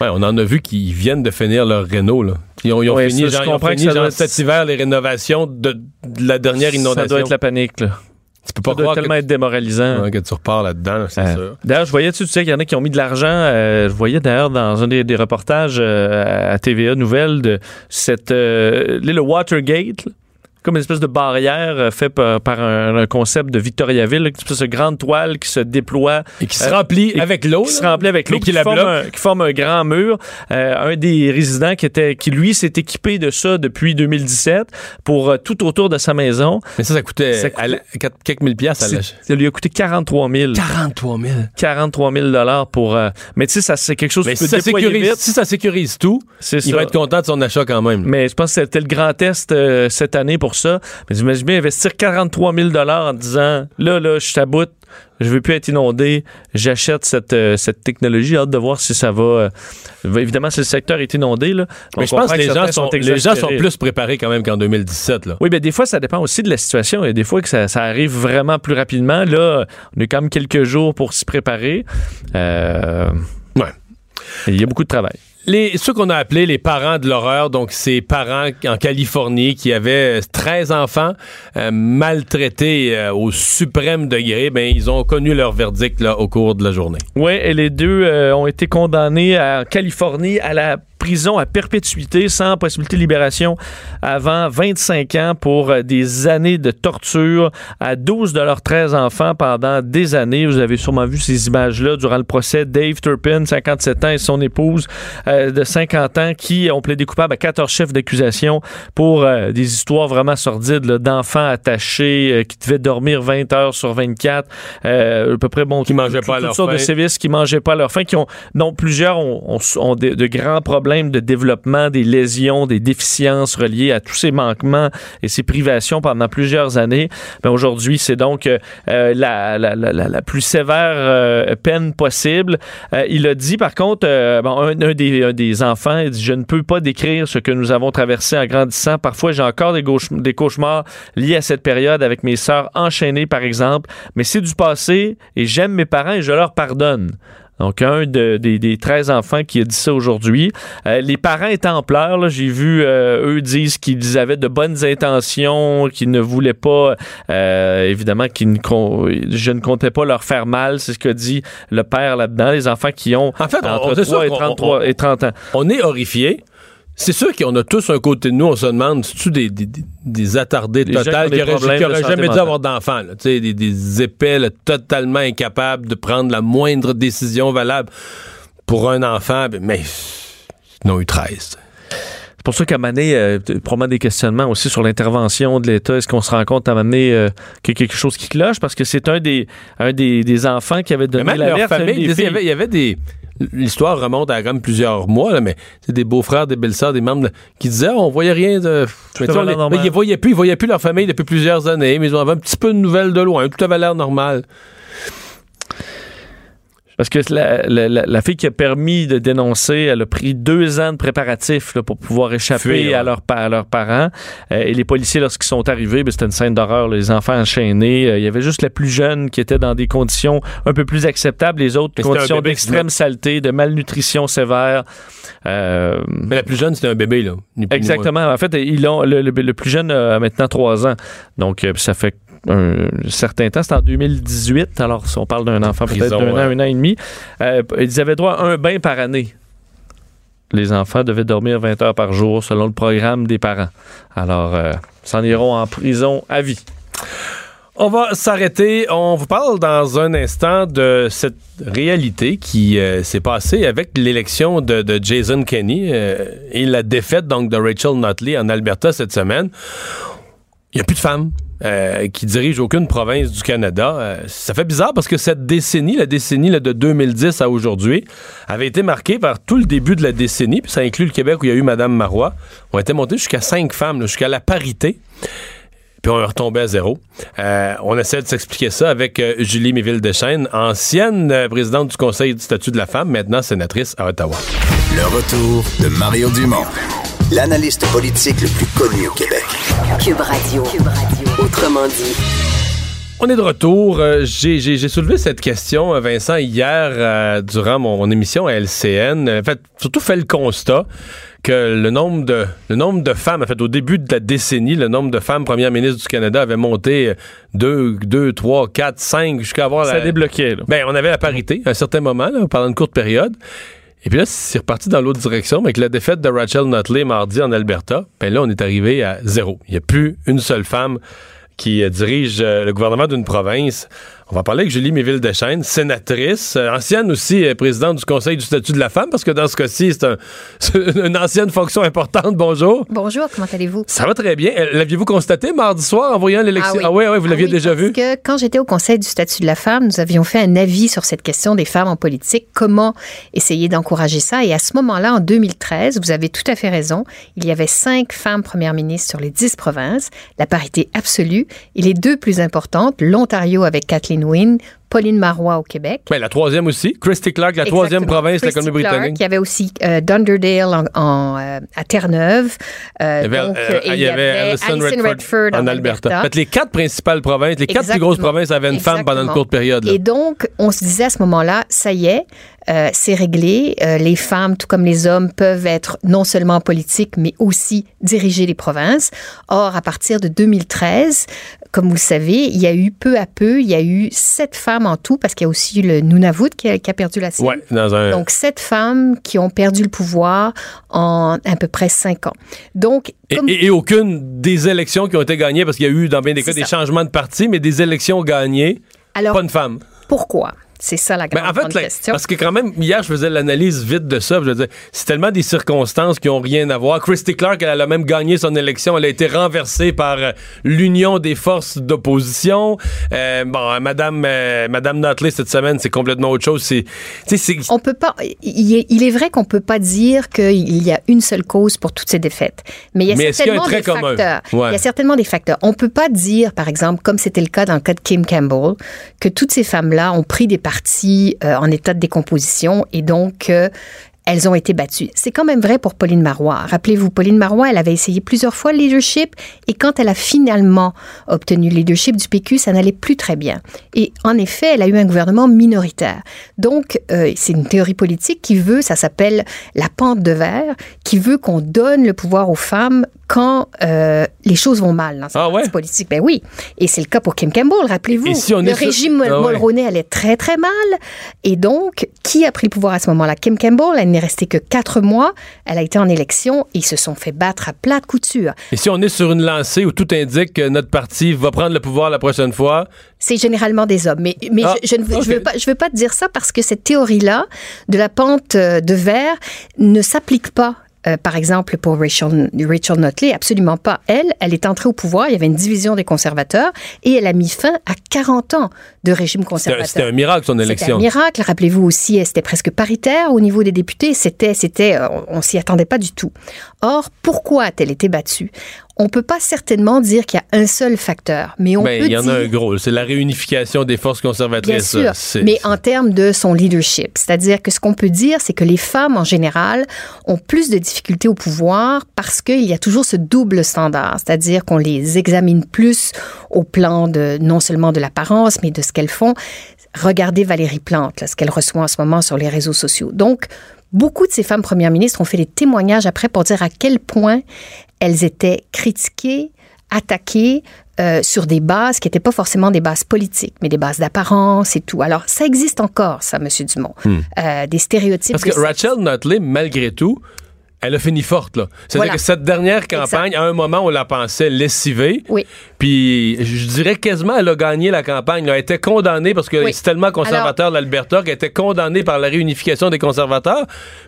Ouais, on en a vu qui viennent de finir leur réno. Là. Ils ont, ils ont Ouais, fini, ça, je genre, ils ont comprends que fini ça genre, doit être- cet hiver les rénovations de, de la dernière inondation. Ça doit être la panique, là. Tu peux pas Ça doit croire tellement que, être démoralisant. Ouais, que tu repars là-dedans, c'est Euh, sûr. D'ailleurs, je voyais, tu sais, qu'il y en a qui ont mis de l'argent. euh, je voyais d'ailleurs dans un des, des reportages euh, à TVA Nouvelles de cette le Watergate, là, comme une espèce de barrière euh, fait par, par un, un concept de Victoriaville, une espèce de grande toile qui se déploie Et qui se euh, remplit et avec l'eau. qui se remplit avec l'eau, qui qui, la forme un, qui forme un grand mur. Euh, un des résidents qui était, qui lui s'est équipé de ça depuis 2017 pour tout autour de sa maison. Mais ça, ça coûtait, Ça coûtait- à la- quatre- quelques mille piastres. la- Ça lui a coûté 43 000. 43 000. 43 000 dollars pour. euh, mais tu sais, ça c'est quelque chose Mais qui si ça, sécurise, vite. si ça sécurise tout, il ça. va être content de son achat quand même. Mais je pense que c'était le grand test euh, cette année pour ça. Mais j'imagine bien investir 43 000 dollars en disant là là, je suis à bout, je veux plus être inondé, j'achète cette euh, cette technologie. Hâte de voir si ça va. euh, évidemment, si le secteur est inondé là. Mais je pense que les gens, sont, les gens sont plus préparés quand même qu'en 2017. Là. Oui, ben des fois, ça dépend aussi de la situation. Il y a des fois que ça, ça arrive vraiment plus rapidement. Là, on a quand même quelques jours pour s'y préparer. Euh, Ouais. Il y a beaucoup de travail. Les, ceux qu'on a appelés les parents de l'horreur, donc ces parents en Californie qui avaient 13 enfants euh, maltraités euh, au suprême degré, ben ils ont connu leur verdict là, au cours de la journée. Oui, et les deux euh, ont été condamnés en Californie à la prison à perpétuité sans possibilité de libération avant 25 ans pour euh, des années de torture à 12 de leurs 13 enfants pendant des années. Vous avez sûrement vu ces images-là durant le procès. Dave Turpin, 57 ans, et son épouse euh, de 50 ans qui ont plaidé coupable à 14 chefs d'accusation pour euh, des histoires vraiment sordides d'enfants attachés euh, qui devaient dormir 20 heures sur 24, euh, à peu près bon, Qui mangeaient tout- pas toutes leur sortes de sévices qui mangeaient pas à leur faim, qui ont, dont plusieurs ont, ont- ont de, de grands problèmes de développement, des lésions, des déficiences reliées à tous ces manquements et ces privations pendant plusieurs années. Ben aujourd'hui, c'est donc euh, la, la, la, la- plus sévère euh, peine possible. Euh, il a dit, par contre, un, des, des enfants, il dit, je ne peux pas décrire ce que nous avons traversé en grandissant. Parfois, j'ai encore des, des cauchemars liés à cette période avec mes sœurs enchaînées, par exemple. Mais c'est du passé et j'aime mes parents et je leur pardonne. Donc, un de- des, des 13 enfants qui a dit ça aujourd'hui. Euh, les parents étaient en pleurs. J'ai vu, euh, eux disent qu'ils avaient de bonnes intentions, qu'ils ne voulaient pas, euh, évidemment, qu'ils ne je ne comptais pas leur faire mal. C'est ce que dit le père là-dedans. Les enfants qui ont En fait, on- entre sûr 3 et qu'on- 33 on- et 30 ans. On est horrifiés. C'est sûr qu'on a tous un côté de nous, on se demande, c'est-tu des, des, attardés Des qui totales ont des qui auraient, problèmes qui de auraient santé jamais dû avoir d'enfants, là. Tu sais, des, des épais là, totalement incapables de prendre la moindre décision valable pour un enfant, ben, mais ils en ont eu 13. C'est pour ça qu'à donné, euh, probablement des questionnements aussi sur l'intervention de l'État. Est-ce qu'on se rend compte à donné euh, qu'il y a quelque chose qui cloche? Parce que c'est un des, un des, des enfants qui avait donné l'alerte. il y avait, y avait des. L'histoire remonte à comme plusieurs mois, là, mais c'est des beaux-frères, des belles-sœurs, des membres qui disaient oh, on voyait rien de. Mais les- ils voyaient plus, ils voyaient plus leur famille depuis plusieurs années, mais ils avaient un petit peu de nouvelles de loin. Tout avait l'air normal. Parce que la, la- la- la fille qui a permis de dénoncer, elle a pris deux ans de préparatifs là, pour pouvoir échapper Fuir, à, ouais. à leurs parents. Euh, et les policiers, lorsqu'ils sont arrivés, ben, c'était une scène d'horreur, les enfants enchaînés. Euh, il y avait juste la plus jeune qui était dans des conditions un peu plus acceptables. Les autres, Mais conditions d'extrême saleté, de malnutrition sévère. Euh, Mais la plus jeune, c'était un bébé, là. Exactement. En fait, ils ont, le, le- le plus jeune a maintenant trois ans. Donc, euh, ça fait un certain temps. C'est en 2018. Alors, si on parle d'un enfant peut-être d'un an, un an et demi, euh, ils avaient droit à un bain par année. Les enfants devaient dormir 20 heures par jour selon le programme des parents. Alors, euh, s'en iront en prison à vie. On va s'arrêter. On vous parle dans un instant de cette réalité qui euh, s'est passée avec l'élection de, de Jason Kenney euh, et la défaite donc de Rachel Notley en Alberta cette semaine. Il n'y a plus de femmes euh, qui dirigent aucune province du Canada. Euh, ça fait bizarre parce que cette décennie, la décennie là, de 2010 à aujourd'hui, avait été marquée par tout le début de la décennie, puis ça inclut le Québec où il y a eu Madame Marois. On était monté jusqu'à cinq femmes, jusqu'à la parité puis on est retombé à zéro. Euh, on essaie de s'expliquer ça avec Julie Méville-Deschênes, ancienne présidente du Conseil du statut de la femme, maintenant sénatrice à Ottawa. Le retour de Mario Dumont, l'analyste politique le plus connu au Québec. Cube Radio. Cube Radio. Autrement dit. On est de retour. Euh, J'ai soulevé cette question, euh, Vincent, hier euh, durant mon, mon émission à LCN. En fait, surtout fait le constat que le nombre de le nombre de femmes, en fait, au début de la décennie, le nombre de femmes premières ministres du Canada avait monté 2, 2, 3, 4, 5, jusqu'à avoir Ça la, débloquait. Là. Ben, on avait la parité à un certain moment, là, pendant une courte période. Et puis là, c'est reparti dans l'autre direction. Mais avec la défaite de Rachel Notley mardi en Alberta, ben là, on est arrivé à zéro. Il n'y a plus une seule femme qui dirige euh, le gouvernement d'une province. On va parler avec Julie Méville-Deschênes, sénatrice, euh, ancienne aussi euh, présidente du Conseil du statut de la femme, parce que dans ce cas-ci, c'est un- une ancienne fonction importante. Bonjour. Bonjour, comment allez-vous? Ça va très bien. Euh, L'aviez-vous constaté mardi soir en voyant l'élection? Ah oui. ouais, vous Ah l'aviez oui, déjà parce vu? que quand j'étais au Conseil du statut de la femme, nous avions fait un avis sur cette question des femmes en politique, comment essayer d'encourager ça? Et à ce moment-là, en 2013, vous avez tout à fait raison, il y avait cinq femmes premières ministres sur les dix provinces, la parité absolue, et les deux plus importantes, l'Ontario avec Kathleen Pauline Marois au Québec. Ben, la troisième aussi. Christy Clark, la troisième province de la Colombie-Britannique. Il y avait aussi euh, Dunderdale en, en, euh, à Terre-Neuve. Euh, Il y avait, euh, et il y avait Alison Redford, en, Alberta. En fait, les quatre principales provinces, les quatre plus grosses provinces avaient une femme pendant une courte période. là. Et donc, on se disait à ce moment-là, ça y est, c'est réglé. Les femmes, tout comme les hommes, peuvent être non seulement en politique, mais aussi diriger les provinces. Or, à partir de 2013, comme vous le savez, il y a eu peu à peu, il y a eu sept femmes en tout, parce qu'il y a aussi le Nunavut qui a, qui a perdu la sienne. Ouais, dans un. Donc, sept femmes qui ont perdu le pouvoir en à peu près cinq ans. Donc, et, comme et- et aucune des élections qui ont été gagnées, parce qu'il y a eu dans bien des cas des changements de parti, mais des élections gagnées, alors, pas une femme. pourquoi? C'est ça la Ben, grande, en fait, grande la- question. parce que quand même, hier, je faisais l'analyse vite de ça. Je veux dire, c'est tellement des circonstances qui ont rien à voir. Christy Clark, elle a même gagné son élection. Elle a été renversée par euh, l'union des forces d'opposition. Euh, bon, Madame, euh, Madame Notley, cette semaine, c'est complètement autre chose. C'est, On peut pas. Il est, il est vrai qu'on peut pas dire qu'il y a une seule cause pour toutes ces défaites, mais il y a Mais y certainement des commun? facteurs. Ouais. Il y a certainement des facteurs. On peut pas dire, par exemple, comme c'était le cas dans le cas de Kim Campbell, que toutes ces femmes-là ont pris des partis euh, en état de décomposition et donc euh, elles ont été battues. C'est quand même vrai pour Pauline Marois. Rappelez-vous, Pauline Marois, elle avait essayé plusieurs fois le leadership et quand elle a finalement obtenu le leadership du PQ, ça n'allait plus très bien. Et en effet, elle a eu un gouvernement minoritaire. Donc, euh, c'est une théorie politique qui veut, ça s'appelle la pente de verre, qui veut qu'on donne le pouvoir aux femmes quand euh, les choses vont mal dans cette Ah ouais? politique. Ben oui. Et c'est le cas pour Kim Campbell, rappelez-vous. Si le sur- régime Ah ouais. Mulroney allait très, très mal. Et donc, qui a pris le pouvoir à ce moment-là? Kim Campbell, elle n'est restée que quatre mois. Elle a été en élection et ils se sont fait battre à plate couture. et si on est sur une lancée où tout indique que notre parti va prendre le pouvoir la prochaine fois, C'est généralement des hommes. Mais, mais Ah, je, je ne veux, je ok. veux pas, je veux pas te dire ça parce que cette théorie-là de la pente euh, de verre ne s'applique pas euh, par exemple, pour Rachel, Rachel Notley, absolument pas. Elle, elle est entrée au pouvoir, il y avait une division des conservateurs et elle a mis fin à 40 ans de régime conservateur. C'était un miracle, son élection. C'était un miracle. Rappelez-vous aussi, c'était presque paritaire au niveau des députés. C'était, c'était, euh, on, on s'y attendait pas du tout. Or, pourquoi a-t-elle été battue? On peut pas certainement dire qu'il y a un seul facteur, mais on ben, peut il y en a un gros. C'est la réunification des forces Bien conservatrices. sûr, C'est- mais en termes de son leadership. C'est-à-dire que ce qu'on peut dire, c'est que les femmes, en général, ont plus de difficultés au pouvoir parce qu'il y a toujours ce double standard. C'est-à-dire qu'on les examine plus au plan de non seulement de l'apparence, mais de ce qu'elles font. Regardez Valérie Plante, là, ce qu'elle reçoit en ce moment sur les réseaux sociaux. Donc, beaucoup de ces femmes premières ministres ont fait des témoignages après pour dire à quel point elles étaient critiquées, attaquées euh, sur des bases qui n'étaient pas forcément des bases politiques, mais des bases d'apparence et tout. Alors, ça existe encore, ça, Monsieur Dumont. Euh, des stéréotypes. Hmm. Parce que Rachel Notley, malgré tout, elle a fini forte. là. C'est-à-dire Voilà. que cette dernière campagne, à un moment, on la pensait lessivée. Oui. Puis, je dirais quasiment, elle a gagné la campagne. là. Elle était condamnée parce que Oui. c'est tellement conservateur l'Alberta qu'elle était condamnée par la réunification des conservateurs.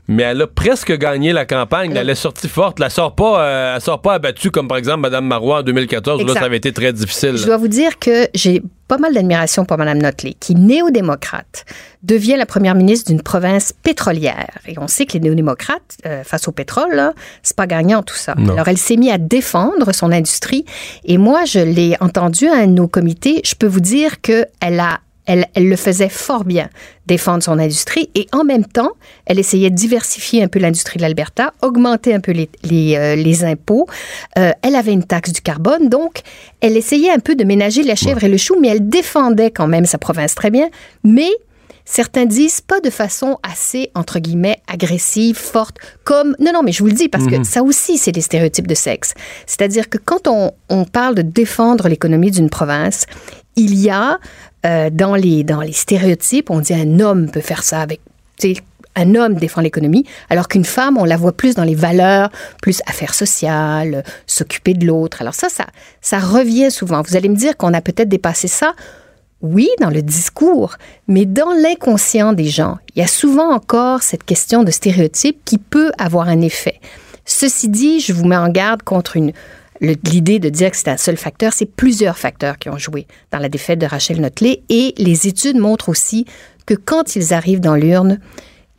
Mais elle a presque gagné la campagne. Elle est sortie forte. Elle sort pas, euh, elle sort pas abattue comme par exemple Mme Marois en 2014. Où là, ça avait été très difficile. Je dois vous dire que j'ai pas mal d'admiration pour Mme Notley, qui, néo-démocrate, devient la première ministre d'une province pétrolière. Et on sait que les néo-démocrates, euh, face au pétrole, c'est pas gagnant tout ça. Non. Alors, elle s'est mise à défendre son industrie. Et moi, je l'ai entendu à un de nos comités. Je peux vous dire que elle a elle, elle le faisait fort bien, défendre son industrie. Et en même temps, elle essayait de diversifier un peu l'industrie de l'Alberta, augmenter un peu les, les, euh, les impôts. Euh, elle avait une taxe du carbone. Donc, elle essayait un peu de ménager la chèvre et le chou, mais elle défendait quand même sa province très bien. Mais certains disent pas de façon assez, entre guillemets, agressive, forte, comme... Non, non, mais je vous le dis, parce que ça aussi, c'est des stéréotypes de sexe. C'est-à-dire que quand on, on parle de défendre l'économie d'une province, il y a euh, dans, les, dans les stéréotypes, on dit un homme peut faire ça avec... Un homme défend l'économie, alors qu'une femme, on la voit plus dans les valeurs, plus affaires sociales, euh, s'occuper de l'autre. Alors ça, ça, ça revient souvent. Vous allez me dire qu'on a peut-être dépassé ça. Oui, dans le discours, mais dans l'inconscient des gens, il y a souvent encore cette question de stéréotype qui peut avoir un effet. Ceci dit, je vous mets en garde contre l'idée de dire que c'est un seul facteur, c'est plusieurs facteurs qui ont joué dans la défaite de Rachel Notley et les études montrent aussi que quand ils arrivent dans l'urne,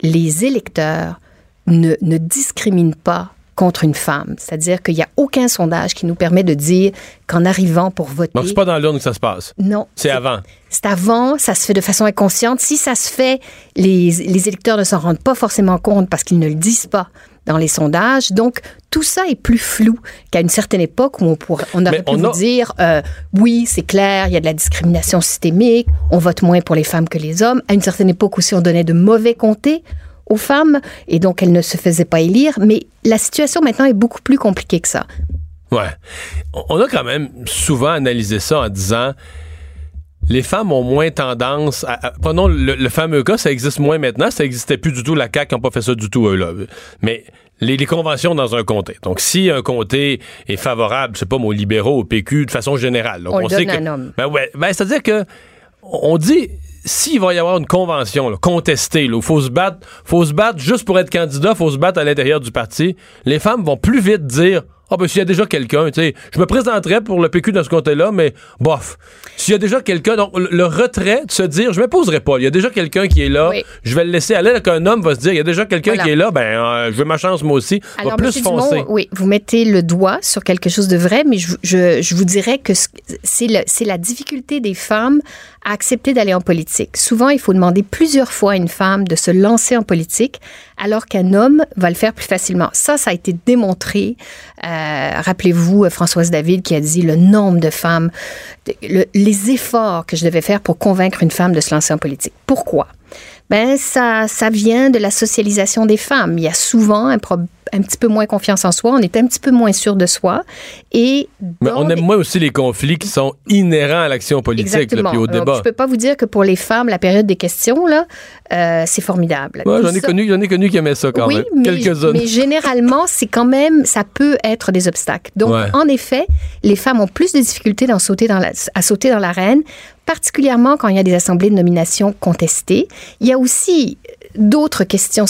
les électeurs ne discriminent pas contre une femme. C'est-à-dire qu'il n'y a aucun sondage qui nous permet de dire qu'en arrivant pour voter... Donc, c'est pas dans l'urne que ça se passe. Non. C'est avant. C'est avant, ça se fait de façon inconsciente. Si ça se fait, les, les électeurs ne s'en rendent pas forcément compte parce qu'ils ne le disent pas dans les sondages. Donc, tout ça est plus flou qu'à une certaine époque où on, pourrait, on aurait pu vous dire, euh, oui, c'est clair, il y a de la discrimination systémique, on vote moins pour les femmes que les hommes. À une certaine époque aussi, on donnait de mauvais comtés aux femmes et donc elles ne se faisaient pas élire. Mais la situation maintenant est beaucoup plus compliquée que ça. Ouais. On- a quand même souvent analysé ça en disant les femmes ont moins tendance à. à- prenons le, le fameux cas, ça existe moins maintenant, ça existait plus du tout, la CAQ n'a pas fait ça du tout, eux, là. Mais les, les conventions dans un comté. Donc, si un comté est favorable, je sais pas, aux libéraux, au PQ, de façon générale. donc On le sait donne un homme. Ben ouais. Ben, c'est-à-dire que on dit s'il va y avoir une convention là, contestée, là, où faut se battre, faut se battre juste pour être candidat, faut se battre à l'intérieur du parti, les femmes vont plus vite dire ah ben s'il y a déjà quelqu'un, tu sais, je me présenterais pour le PQ dans ce côté-là, mais bof. S'il y a déjà quelqu'un, donc le, le retrait de se dire je m'imposerai pas, il y a déjà quelqu'un qui est là, Oui. je vais le laisser aller, qu'un homme va se dire il y a déjà quelqu'un Voilà. qui est là, ben euh, je veux ma chance moi aussi, va plus foncer. Oui, vous mettez le doigt sur quelque chose de vrai, mais je, je- je vous dirais que ce- c'est le- c'est la difficulté des femmes à accepter d'aller en politique. Souvent, il faut demander plusieurs fois à une femme de se lancer en politique, alors qu'un homme va le faire plus facilement. Ça, ça a été démontré. Euh, Rappelez-vous euh, Françoise David qui a dit le nombre de femmes, les efforts que je devais faire pour convaincre une femme de se lancer en politique. Pourquoi? Ben, ça, ça vient de la socialisation des femmes. Il y a souvent un, pro- un petit peu moins confiance en soi, on est un petit peu moins sûr de soi. Et Mais on aime moins aussi les conflits qui sont inhérents à l'action politique, là, puis au débat. je peux pas vous dire que pour les femmes, la période des questions, là, euh, c'est formidable. Ouais, j'en ai ça- connu, j'en ai connu qui aimaient ça quand oui, même. mais, Quelques-unes. mais généralement, c'est quand même, ça peut être des obstacles. Donc, Ouais. en effet, les femmes ont plus de difficultés dans sauter dans la- à sauter dans l'arène particulièrement quand il y a des assemblées de nomination contestées. Il y a aussi d'autres questions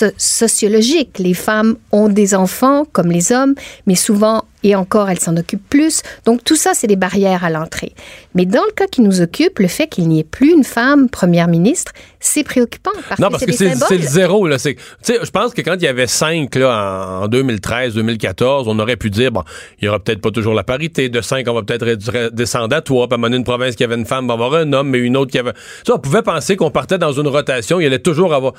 so- sociologiques. Les femmes ont des enfants comme les hommes, mais souvent et encore, elles s'en occupent plus. Donc tout ça, c'est des barrières à l'entrée. Mais dans le cas qui nous occupe, le fait qu'il n'y ait plus une femme première ministre, c'est préoccupant parce non, que parce c'est que c'est le zéro. Là. Je pense que quand il y avait cinq là, en 2013, 2014, on aurait pu dire, bon, il y aura peut-être pas toujours la parité. De cinq, on va peut-être descendre à trois. Puis à un moment donné, une province qui avait une femme va avoir un homme, mais une autre qui avait... Ça, on pouvait penser qu'on partait dans une rotation. Il allait toujours avoir...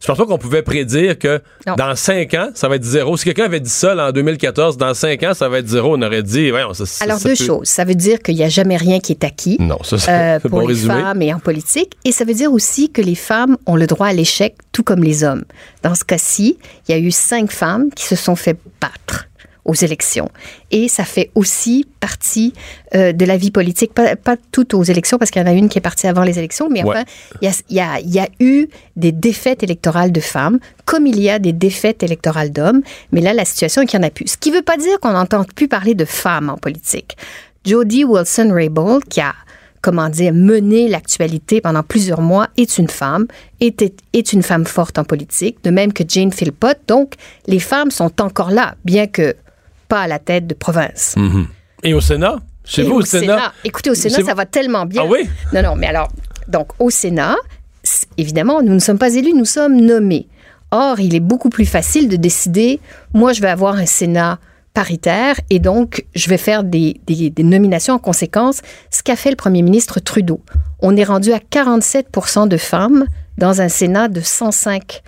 Je pense pas qu'on pouvait prédire que Non. dans cinq ans, ça va être zéro. Si quelqu'un avait dit ça là, en 2014, dans cinq ans, ça va être zéro, on aurait dit, voyons, ça, ça- Alors ça deux peut- choses. Ça veut dire qu'il n'y a jamais rien qui est acquis. Non, ça, c'est euh, pour bon les résumé. femmes et en politique. Et ça veut dire aussi que les femmes ont le droit à l'échec, tout comme les hommes. Dans ce cas-ci, il y a eu cinq femmes qui se sont fait battre aux élections. Et ça fait aussi partie euh, de la vie politique, pas, pas toutes aux élections, parce qu'il y en a une qui est partie avant les élections, mais Ouais. enfin, il y y, y a eu des défaites électorales de femmes, comme il y a des défaites électorales d'hommes, mais là, la situation est qu'il n'y en a plus. Ce qui ne veut pas dire qu'on n'entend plus parler de femmes en politique. Jodie Wilson-Raybould, qui a comment dire, mené l'actualité pendant plusieurs mois, est une femme, est, est une femme forte en politique, de même que Jane Philpott. Donc, les femmes sont encore là, bien que pas à la tête de province. Et au Sénat? Chez vous, au Sénat? Écoutez, au Sénat, ça va tellement bien. Ah oui? Non, non, mais alors, donc, au Sénat, évidemment, nous ne sommes pas élus, nous sommes nommés. Or, il est beaucoup plus facile de décider, moi, je vais avoir un Sénat paritaire et donc, je vais faire des, des- des nominations en conséquence, ce qu'a fait le premier ministre Trudeau. On est rendu à 47% de femmes dans un Sénat de 105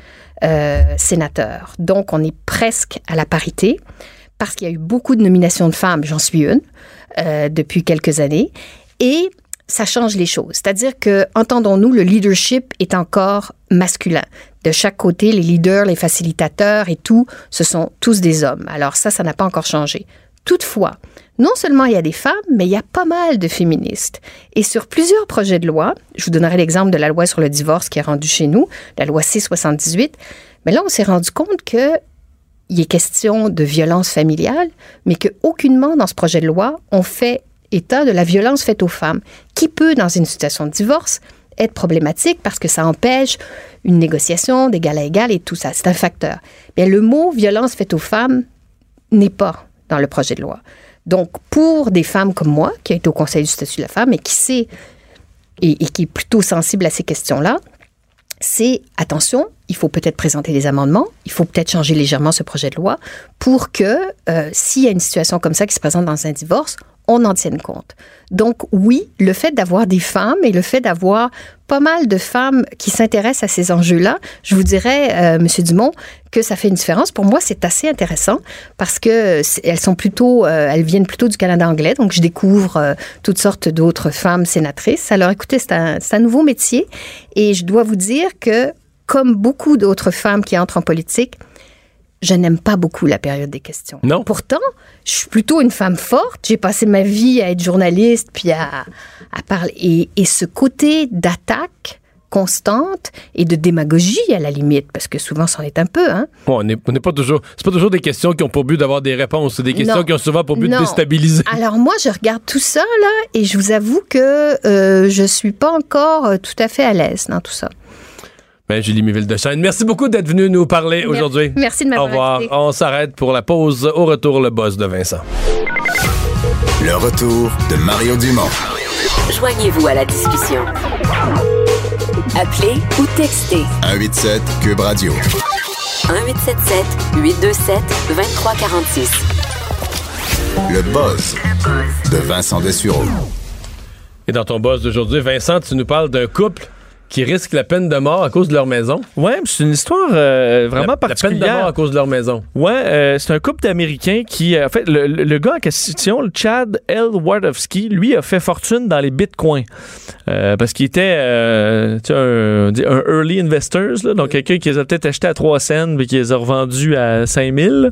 euh, sénateurs. Donc, on est presque à la parité parce qu'il y a eu beaucoup de nominations de femmes, j'en suis une, euh, depuis quelques années. Et ça change les choses. C'est-à-dire que, entendons-nous, le leadership est encore masculin. De chaque côté, les leaders, les facilitateurs et tout, ce sont tous des hommes. Alors ça, ça n'a pas encore changé. Toutefois, non seulement il y a des femmes, mais il y a pas mal de féministes. Et sur plusieurs projets de loi, je vous donnerai l'exemple de la loi sur le divorce qui est rendue chez nous, la loi C-78, mais là, on s'est rendu compte que il est question de violence familiale, mais que aucunement dans ce projet de loi, on fait état de la violence faite aux femmes, qui peut, dans une situation de divorce, être problématique parce que ça empêche une négociation d'égal à égal et tout ça. C'est un facteur. Mais le mot violence faite aux femmes n'est pas dans le projet de loi. Donc, pour des femmes comme moi, qui a été au Conseil du statut de la femme et qui sait et qui est plutôt sensible à ces questions-là, c'est attention, il faut peut-être présenter des amendements, il faut peut-être changer légèrement ce projet de loi pour que euh, s'il y a une situation comme ça qui se présente dans un divorce, on en tienne compte. Donc oui, le fait d'avoir des femmes et le fait d'avoir pas mal de femmes qui s'intéressent à ces enjeux-là, je vous dirais, euh, Monsieur Dumont, que ça fait une différence. Pour moi, c'est assez intéressant parce que elles sont plutôt, euh, elles viennent plutôt du Canada anglais, donc je découvre euh, toutes sortes d'autres femmes sénatrices. Alors écoutez, c'est un nouveau métier et je dois vous dire que comme beaucoup d'autres femmes qui entrent en politique, je n'aime pas beaucoup la période des questions. Non. Pourtant, je suis plutôt une femme forte. J'ai passé ma vie à être journaliste, puis à, à parler. Et, et ce côté d'attaque constante et de démagogie à la limite, parce que souvent c'en est un peu, hein. Bon, on n'est pas toujours. C'est pas toujours des questions qui ont pour but d'avoir des réponses. C'est des questions Non. qui ont souvent pour but Non. de déstabiliser. Alors moi, je regarde tout ça là, et je vous avoue que euh, je suis pas encore euh, tout à fait à l'aise dans tout ça. Ben, Julie Miville de Chêne, merci beaucoup d'être venue nous parler aujourd'hui. Merci de Au m'avoir revoir. invité. On s'arrête pour la pause. Au retour, le boss de Vincent. Le retour de Mario Dumont. Joignez-vous à la discussion. Appelez ou textez 187 Cube Radio. 1877 827 2346. Le buzz de Vincent Dessureau. Et dans ton boss d'aujourd'hui, Vincent, tu nous parles d'un couple qui risque la peine de mort à cause de leur maison. Ouais, c'est une histoire euh, vraiment la, la peine particulière. de mort à cause de leur maison. Ouais, euh, c'est un couple d'Américains qui, euh, en fait, le, gars en question, le Chad L. Wardowski, lui a fait fortune dans les bitcoins Euh, parce qu'il était un, un early investors, là, donc quelqu'un qui les a peut-être achetés à 3 cents mais qui les a revendus à 5000.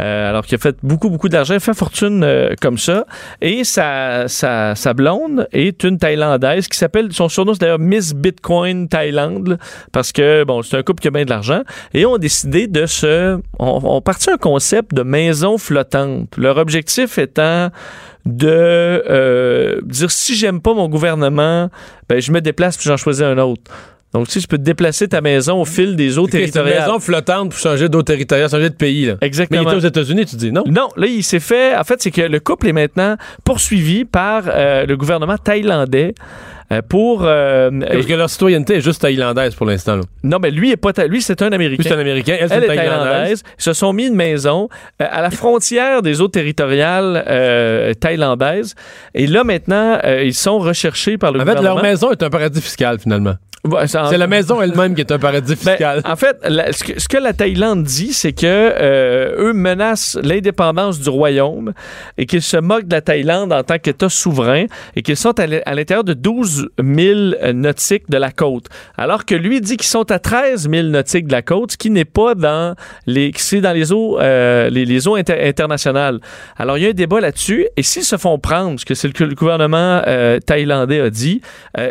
Euh, alors qu'il a fait beaucoup, beaucoup d'argent, il a fait fortune comme ça. Et sa, sa, sa blonde est une Thaïlandaise qui s'appelle, son surnom c'est d'ailleurs Miss Bitcoin. Bitcoin Thaïlande parce que bon, c'est un couple qui a bien de l'argent et ont décidé de se on, on partit un concept de maison flottante. Leur objectif étant de euh, dire si j'aime pas mon gouvernement, ben je me déplace puis j'en choisis un autre. Donc, si tu peux te déplacer ta maison au fil des eaux Ok, C'est une territoriales. maison flottante pour changer d'eau territoriale, changer de pays. Là. Mais il Exactement. était aux États-Unis, tu dis, non? Non, là, il s'est fait. En fait, c'est que le couple est maintenant poursuivi par euh, le gouvernement thaïlandais euh, pour. euh, Parce que leur citoyenneté est juste thaïlandaise pour l'instant. là. non, mais lui est pas. tha- Lui, c'est un Lui, Américain. c'est un Américain, elle, Elle est thaïlandaise. thaïlandaise. Ils se sont mis une maison euh, à la frontière des eaux territoriales euh, thaïlandaises. Et là, maintenant, euh, ils sont recherchés par le En fait, gouvernement. leur maison est un paradis fiscal, finalement. Ouais, c'est en- C'est la maison elle-même qui est un paradis Ben, fiscal. en fait, la- ce, que, ce que la Thaïlande dit, c'est que euh, eux menacent l'indépendance du royaume et qu'ils se moquent de la Thaïlande en tant qu'État souverain et qu'ils sont à l'in- à l'intérieur de 12 000 nautiques de la côte. Alors que lui dit qu'ils sont à 13 000 nautiques de la côte, ce qui n'est pas dans les, c'est dans les eaux, euh, les, les eaux inter- internationales. Alors il y a un débat là-dessus et s'ils se font prendre, ce que c'est le, gouvernement euh, thaïlandais a dit,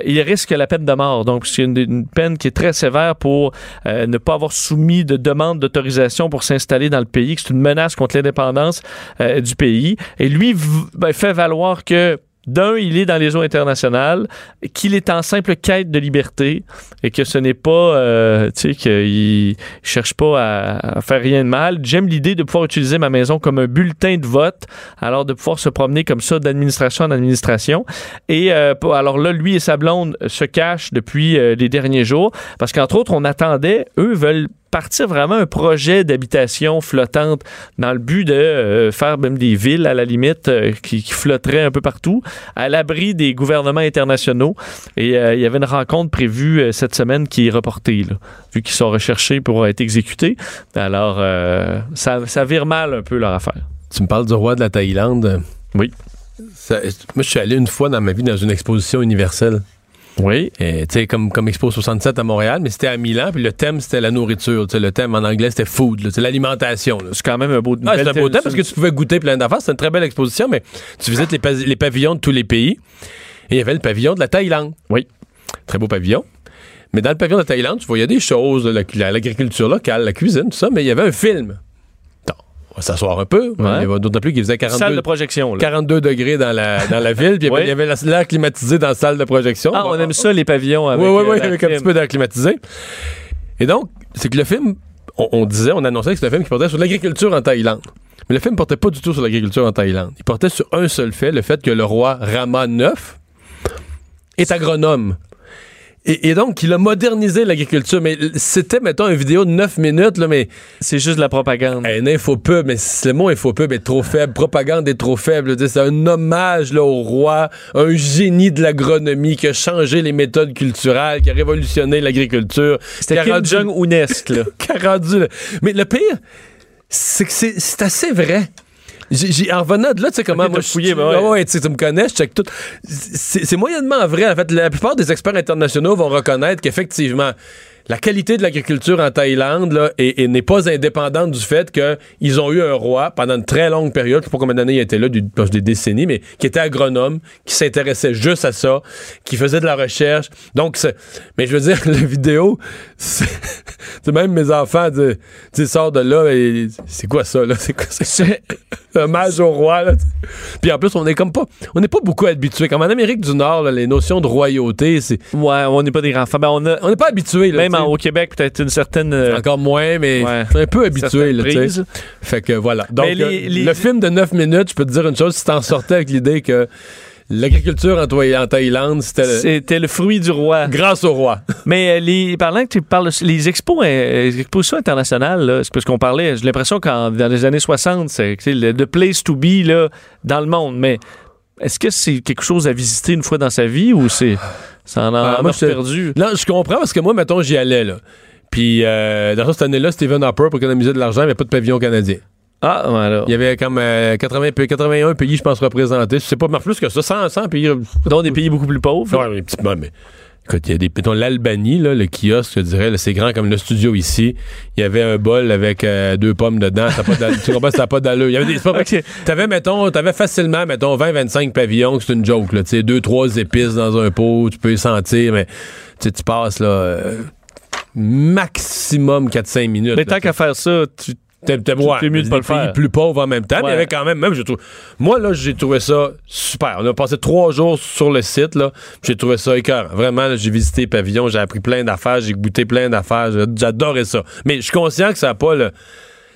ils risquent la peine de mort. Donc une, une peine qui est très sévère pour euh, ne pas avoir soumis de demande d'autorisation pour s'installer dans le pays, que c'est une menace contre l'indépendance euh, du pays. Et lui ben, fait valoir que d'un, il est dans les eaux internationales, qu'il est en simple quête de liberté et que ce n'est pas, euh, tu sais, qu'il cherche pas à, faire rien de mal. J'aime l'idée de pouvoir utiliser ma maison comme un bulletin de vote, alors de pouvoir se promener comme ça d'administration en administration. Et euh, alors là, lui et sa blonde se cachent depuis euh, les derniers jours parce qu'entre autres, on attendait, eux veulent partir vraiment un projet d'habitation flottante dans le but de euh, faire même des villes à la limite euh, qui, qui flotteraient un peu partout à l'abri des gouvernements internationaux. Et euh, il y avait une rencontre prévue cette semaine qui est reportée, là, vu qu'ils sont recherchés pour être exécutés. Alors, ça, ça vire mal un peu leur affaire. Tu me parles du roi de la Thaïlande. Oui. Ça- moi, je suis allé une fois dans ma vie dans une exposition universelle. Oui. Tu sais, comme, comme Expo 67 à Montréal, mais c'était à Milan, puis le thème, c'était la nourriture. Le thème en anglais, c'était food, c'est l'alimentation. C'est quand même un beau Ah, un beau thème parce que tu pouvais goûter plein d'affaires. C'est une très belle exposition, mais tu visites les, pa- les pavillons de tous les pays. Et il y avait le pavillon de la Thaïlande. Oui. Très beau pavillon. Mais dans le pavillon de la Thaïlande, tu voyais des choses, la- la- l'agriculture locale, la cuisine, tout ça, mais il y avait un film. On va s'asseoir un peu. Il y avait d'autant plus qu'il faisait Salle de 42, projection. là. 42 degrés dans la, dans la ville, puis il y avait- Oui. il y avait la- l'air climatisé dans la salle de projection. Ah, on aime ça, les pavillons avec, Oui, oui, euh, oui, la avec un petit peu d'air climatisé. Et donc, c'est que le film, on, on disait, on annonçait que c'était un film qui portait sur l'agriculture en Thaïlande. Mais le film portait pas du tout sur l'agriculture en Thaïlande. Il portait sur un seul fait, le fait que le roi Rama IX est agronome. Et, et donc, il a modernisé l'agriculture. Mais c'était, mettons, une vidéo de 9 minutes, là, mais C'est juste de la propagande. un infopub, mais le mot infopub est trop faible. Propagande est trop faible. C'est un hommage là, au roi, un génie de l'agronomie qui a changé les méthodes culturelles, qui a révolutionné l'agriculture. C'était Kim Jong-unesque, là. qui a rendu Mais le pire, c'est que c'est assez vrai. En revenant de là, tu sais comment Ok, moi je fouillé, ben ouais. ouais, tu me connais, je check tout. C'est c'est moyennement vrai. En fait, la plupart des experts internationaux vont reconnaître qu'effectivement, la qualité de l'agriculture en Thaïlande là, n'est pas indépendante du fait qu'ils ont eu un roi pendant une très longue période, je sais pas combien d'années il était là, du- des décennies, mais qui était agronome, qui s'intéressait juste à ça, qui faisait de la recherche. Donc, mais je veux dire, la vidéo, c'est même mes enfants, tu sortent de là, et c'est quoi ça, là? C'est quoi ça? Hommage au roi, là. Puis en plus, on est comme pas, on n'est pas beaucoup habitués. Comme en Amérique du Nord, là, les notions de royauté, c'est, Ouais, on n'est pas des grands fans. Ben, on a, on n'est pas même tu au Québec, peut-être une certaine. euh, Encore moins, mais Ouais. un peu habitué, là, tu sais. Fait que voilà. Donc, les- euh, les- le film de 9 minutes, je peux te dire une chose, si t'en sortais avec l'idée que l'agriculture en, Thaï- en Thaïlande, c'était le- C'était le fruit du roi. grâce au roi. Mais euh, les, parlant que tu parles, les expos, les expositions internationales, là, c'est parce qu'on parlait, j'ai l'impression qu'en dans les années 60, c'est le the place to be là, dans le monde. Mais est-ce que c'est quelque chose à visiter une fois dans sa vie ou c'est ça en a Ah, moi, a je- perdu? Non, je comprends parce que moi, mettons, j'y allais, là. Puis, euh, dans cette année-là, Stephen Harper, pour économiser de l'argent, il n'y avait pas de pavillon canadien. Ah, voilà. Il y avait comme euh, 80, pays- 81 pays, je pense, représentés. C'est pas plus que ça, 100, 100 pays. Dont des pays beaucoup plus pauvres. Ouais, mais, mais Écoute, il y a des. L'Albanie, là, le kiosque, je dirais, c'est grand comme le studio ici. Il y avait un bol avec euh, deux pommes dedans. Ça pas tu comprends, ça n'a pas d'allure. Il y avait des. c'est pas vrai. Ok. T'avais, mettons, t'avais facilement, mettons, 20-25 pavillons, c'est une joke, là. Tu sais, deux, trois épices dans un pot, tu peux y sentir, mais tu passes, là, euh, maximum 4-5 minutes. Mais tant qu'à faire ça, tu Tu- ouais, mieux de pas le pays faire. plus pauvres en même temps, mais il y avait quand même, même, j'ai trouvé, moi, là, j'ai trouvé ça super. On a passé trois jours sur le site, là. J'ai trouvé ça écœurant. Vraiment, là, j'ai visité les pavillons, j'ai appris plein d'affaires, j'ai goûté plein d'affaires. J'adorais ça. Mais je suis conscient que ça a pas le,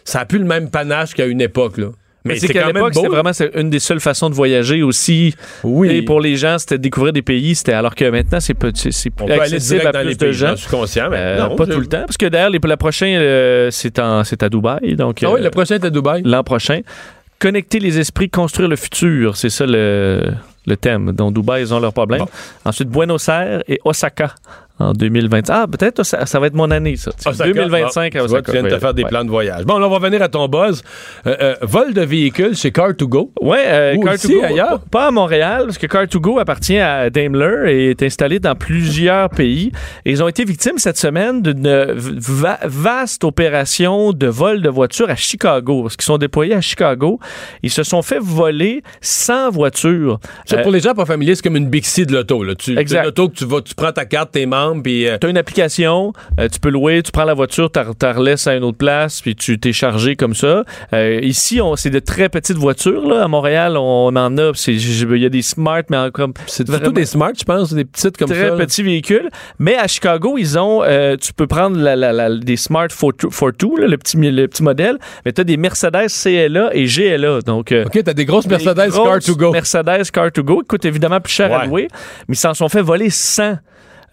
ça a plus le même panache qu'à une époque, là. Mais c'est qu'à l'époque, c'était vraiment c'est une des seules façons de voyager aussi. Oui. Et pour les gens, c'était de découvrir des pays. C'était alors que maintenant, c'est plus accessible à plus les de pays. gens. Je suis conscient, mais Euh, non, pas je- tout le temps, parce que d'ailleurs, le prochain, euh, c'est à Dubaï. Donc, Ah oui, euh, le prochain est à Dubaï. l'an prochain. Connecter les esprits, construire le futur, c'est ça le, le thème. Donc, Dubaï, ils ont leurs problèmes. Bon. Ensuite, Buenos Aires et Osaka en 2020. Ah, peut-être ça, ça va être mon année, ça. Osaka, 2025 bon, à tu vois, tu viens de te faire des ouais. plans de voyage. Bon, là, on va revenir à ton buzz. Euh, euh, vol de véhicules chez Car2Go. Ouais, euh, Ou Car2Go, aussi ailleurs? Pas, à Montréal, parce que Car2Go appartient à Daimler et est installé dans plusieurs pays. Et ils ont été victimes cette semaine d'une va- vaste opération de vol de voitures à Chicago, parce qu'ils sont déployés à Chicago. Ils se sont fait voler 100 voitures. Ça, Euh, pour les gens pas familiers, c'est comme une Bixi de l'auto. Exact. c'est l'auto que tu vas, tu prends ta carte, tes membres, puis euh, Tu as une application, euh, tu peux louer, tu prends la voiture, tu la relaisses à une autre place, puis tu t'es chargé comme ça. Euh, ici, on, c'est de très petites voitures. Là. À Montréal, on en a. Il y a des smart, mais encore c'est Vraiment. surtout des smart, je pense, des petites comme très ça. là. petits véhicules. Mais à Chicago, ils ont, euh, tu peux prendre la- la- la- des Smart Fortwo, Fortwo, là, le, petit, le petit modèle, mais tu as des Mercedes CLA et GLA. Donc, OK, t'as des grosses Mercedes des grosses Car2Go. Mercedes Car2Go qui coûtent évidemment plus cher à louer, mais ils s'en sont fait voler 100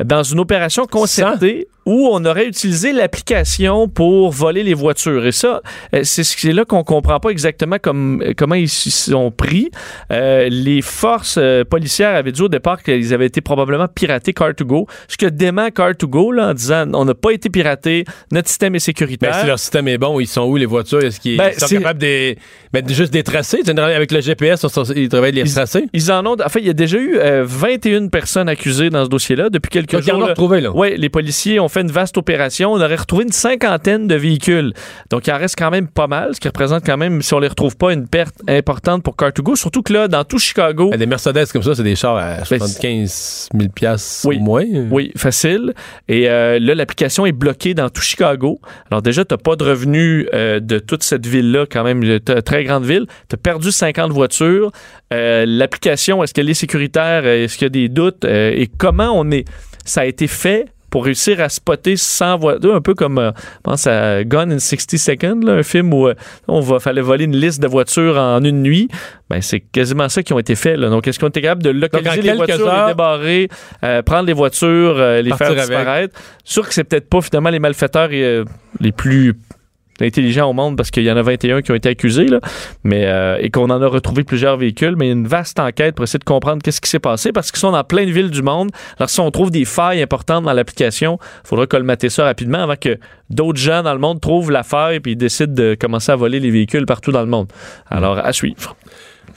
dans une opération concertée où on aurait utilisé l'application pour voler les voitures. Et ça, euh, c'est là qu'on comprend pas exactement comme, euh, comment ils s'y sont pris. Euh, les forces euh, policières avaient dit au départ qu'ils avaient été probablement piratés Car2Go, ce que dément Car2Go là, en disant on n'a pas été piraté, notre système est sécuritaire. Ben, si leur système est bon, ils sont où les voitures? Est-ce qu'ils Ben, sont capables de, ben, juste des tracés? Avec le GPS, ils travaillent les Ils- tracés? Ils en ont. En fait, il y a déjà eu euh, 21 personnes accusées dans ce dossier-là depuis quelques Donc, ils en jours. ont là. retrouvé, là. Oui, les policiers ont fait une vaste opération. On aurait retrouvé une cinquantaine de véhicules. Donc, il en reste quand même pas mal, ce qui représente quand même, si on les retrouve pas, une perte importante pour Car2Go. Surtout que là, dans tout Chicago, Ben, des Mercedes comme ça, c'est des chars à Ben, 75 000 piastres Oui. au moins. Oui, facile. Et euh, là, l'application est bloquée dans tout Chicago. Alors déjà, tu n'as pas de revenus euh, de toute cette ville-là, quand même, très grande ville. Tu as perdu 50 voitures. Euh, l'application, est-ce qu'elle est sécuritaire? Est-ce qu'il y a des doutes? Et comment on est... Ça a été fait pour réussir à spotter 100 voitures, un peu comme, euh, je pense à Gone in 60 Seconds, là, un film où euh, on va fallait voler une liste de voitures en une nuit. Ben, c'est quasiment ça qui ont été faits. là. Donc, est-ce qu'on était capable de localiser les voitures, heures- les débarrer, euh, prendre les voitures, euh, les faire avec. disparaître? Sûr que c'est peut-être pas finalement les malfaiteurs euh, les plus intelligents au monde parce qu'il y en a 21 qui ont été accusés, là, mais, euh, et qu'on en a retrouvé plusieurs véhicules, mais une vaste enquête pour essayer de comprendre qu'est-ce qui s'est passé parce qu'ils sont dans plein de villes du monde. Alors, si on trouve des failles importantes dans l'application, il faudra colmater ça rapidement avant que d'autres gens dans le monde trouvent la faille puis décident de commencer à voler les véhicules partout dans le monde. Alors, à suivre.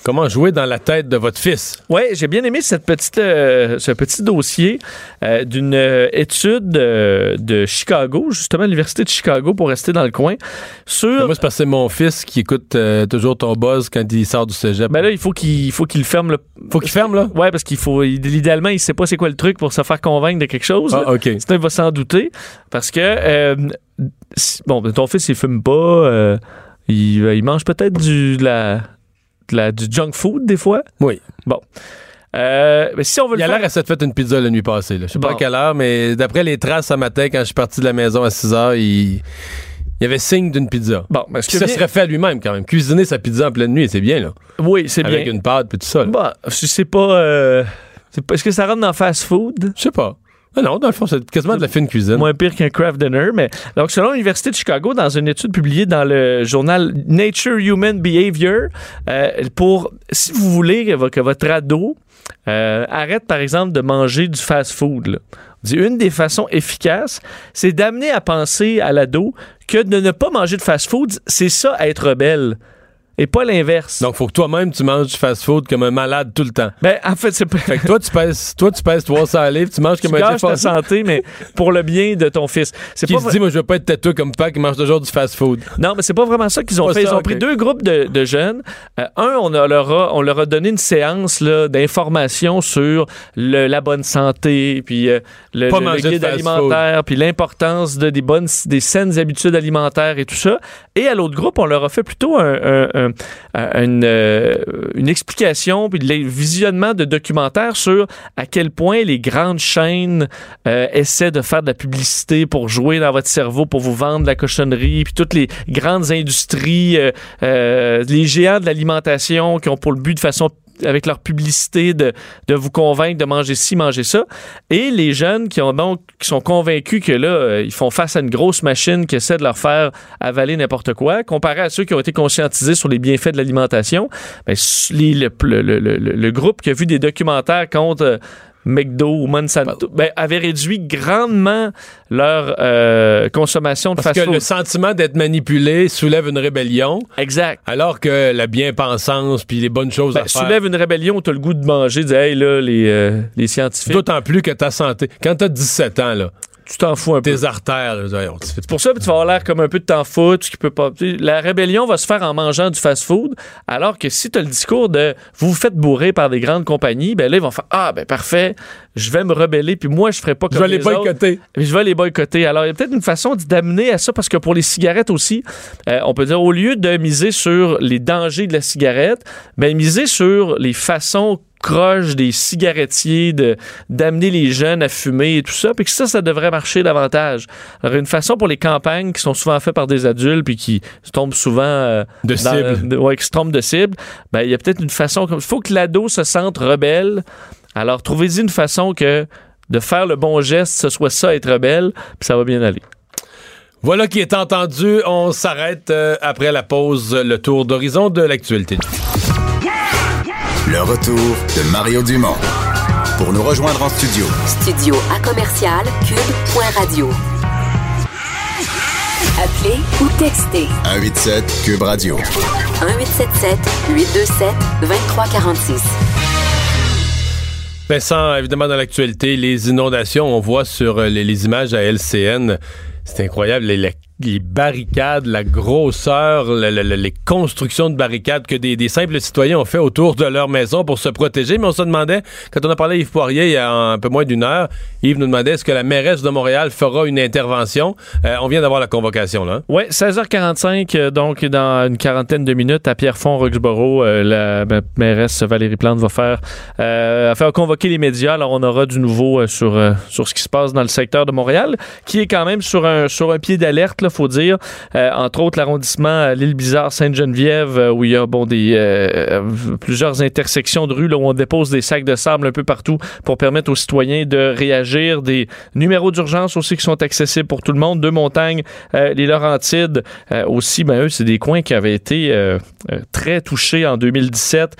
Comment jouer dans la tête de votre fils? Oui, j'ai bien aimé cette petite, euh, ce petit dossier euh, d'une euh, étude euh, de Chicago, justement l'Université de Chicago, pour rester dans le coin, sur... Moi, c'est parce que c'est mon fils qui écoute toujours ton buzz quand il sort du cégep. Ben là, il faut qu'il faut qu'il ferme le... Faut qu'il ferme, là? Ouais, parce qu'il faut... il- Idéalement, il sait pas c'est quoi le truc pour se faire convaincre de quelque chose. Ah, OK. Sinon, il va s'en douter. Parce que, bon, ben, ton fils, il fume pas. il, il mange peut-être du, de la, la- du junk food, des fois. Oui. Bon. Euh, mais si on veut Il le a l'air à s'être fait une pizza la nuit passée. Là. Je sais pas Bon. à quelle heure, mais d'après les traces ce matin, quand je suis parti de la maison à 6 heures, il... il y avait signe d'une pizza. Bon, mais ce que ça serait fait à lui-même quand même. Cuisiner sa pizza en pleine nuit, c'est bien, là. Oui, c'est Avec bien. une pâte puis tout ça. là. Bah, si c'est pas, euh, Est-ce que ça rentre dans fast food? Je sais pas. Ah non, dans le fond, c'est quasiment de la fine cuisine. Moins pire qu'un craft dinner, mais donc selon l'université de Chicago, dans une étude publiée dans le journal Nature Human Behavior, euh, pour si vous voulez que, vo- que votre ado euh, arrête par exemple de manger du fast-food, là. Une des façons efficaces, c'est d'amener à penser à l'ado que de ne pas manger de fast-food, c'est ça être rebelle. Et pas l'inverse. Donc, faut que toi-même, tu manges du fast-food comme un malade tout le temps. Ben, en fait, c'est pas. Fait que toi, tu pèses, toi, tu pèses 300 livres, tu manges Tu comme un gâches ta santé, mais pour le bien de ton fils. C'est pas se dit, moi, je veux pas être tatoué comme Pac qui mange toujours du fast-food. Non, mais c'est pas vraiment ça qu'ils ont fait. Ils ont pris deux groupes de, de jeunes. Euh, un, on a- leur a, on leur a donné une séance d'information sur le- la bonne santé, puis euh, le, Pas le- le guide alimentaire, puis l'importance de des bonnes, des saines habitudes alimentaires et tout ça. Et à l'autre groupe, on leur a fait plutôt un, un- un- un- une, euh, une explication, puis le visionnement de documentaires sur à quel point les grandes chaînes euh, essaient de faire de la publicité pour jouer dans votre cerveau, pour vous vendre de la cochonnerie, puis toutes les grandes industries, euh, euh, les géants de l'alimentation qui ont pour le but de façon avec leur publicité de, de vous convaincre de manger ci, manger ça. Et les jeunes qui ont donc qui sont convaincus que là, euh, ils font face à une grosse machine qui essaie de leur faire avaler n'importe quoi, comparé à ceux qui ont été conscientisés sur les bienfaits de l'alimentation, ben, le- le- le- le groupe qui a vu des documentaires contre euh, McDo ou Monsanto ben, avait réduit grandement leur euh, consommation de Parce que le fast-food. sentiment d'être manipulé soulève une rébellion, Exact. alors que la bien-pensance puis les bonnes choses Ben, à faire. soulève une rébellion, t'as le goût de manger, de dire, hey, là, les, euh, les scientifiques, D'autant plus que ta santé. Quand t'as 17 ans, là, tu t'en fous un peu. tes artères, c'est pour ça que tu vas avoir l'air comme un peu de t'en foutre, ce qui peut pas. La rébellion va se faire en mangeant du fast-food, alors que si tu as le discours de vous vous faites bourrer par des grandes compagnies, ben là, ils vont faire Ah, ben parfait, je vais me rebeller, puis moi, je ferai pas je comme vais les boycotter. Puis je vais les boycotter. Alors, il y a peut-être une façon d'amener à ça, parce que pour les cigarettes aussi, euh, on peut dire, au lieu de miser sur les dangers de la cigarette, ben, miser sur les façons croches des cigarettiers de d'amener les jeunes à fumer et tout ça, puis que ça, ça devrait marcher davantage. Alors, une façon pour les campagnes qui sont souvent faites par des adultes puis qui se tombent souvent euh, De dans- cible. de- ouais, qui se trompent de cible, ben, il y a peut-être une façon comme il faut que l'ado se sente rebelle. Alors, trouvez-y une façon que de faire le bon geste, ce soit ça, être rebelle, puis ça va bien aller. Voilà qui est entendu. On s'arrête euh, après la pause, le tour d'horizon de l'actualité. Le retour de Mario Dumont. Pour nous rejoindre en studio, Studio à commercial cube.radio. Appelez ou textez 187 Cube Radio. 1877 827 2346. Vincent, évidemment, dans l'actualité, les inondations, on voit sur euh, les, les images à LCN, c'est incroyable, les, les- barricades, la grosseur, le- le- le- les constructions de barricades que des, simples citoyens ont fait autour de leur maison pour se protéger. Mais on se demandait, quand on a parlé à Yves Poirier il y a un peu moins d'une heure, Yves nous demandait est-ce que la mairesse de Montréal fera une intervention? Euh, on vient d'avoir la convocation, là. Oui, 16h45, euh, donc dans une quarantaine de minutes à Pierrefonds, Roxborough, euh, la ma- mairesse Valérie Plante va faire, euh, faire convoquer les médias. Alors on aura du nouveau sur, sur ce qui se passe dans le secteur de Montréal, qui est quand même sur un, sur un pied d'alerte, il faut dire. Euh, entre autres, l'arrondissement euh, l'île Bizarre, Sainte-Geneviève, euh, où il y a bon, des, plusieurs intersections de rues là, où on dépose des sacs de sable un peu partout pour permettre aux citoyens de réagir. Des numéros d'urgence aussi qui sont accessibles pour tout le monde. Deux montagnes, les Laurentides aussi, ben eux, c'est des coins qui avaient été très touchés en 2017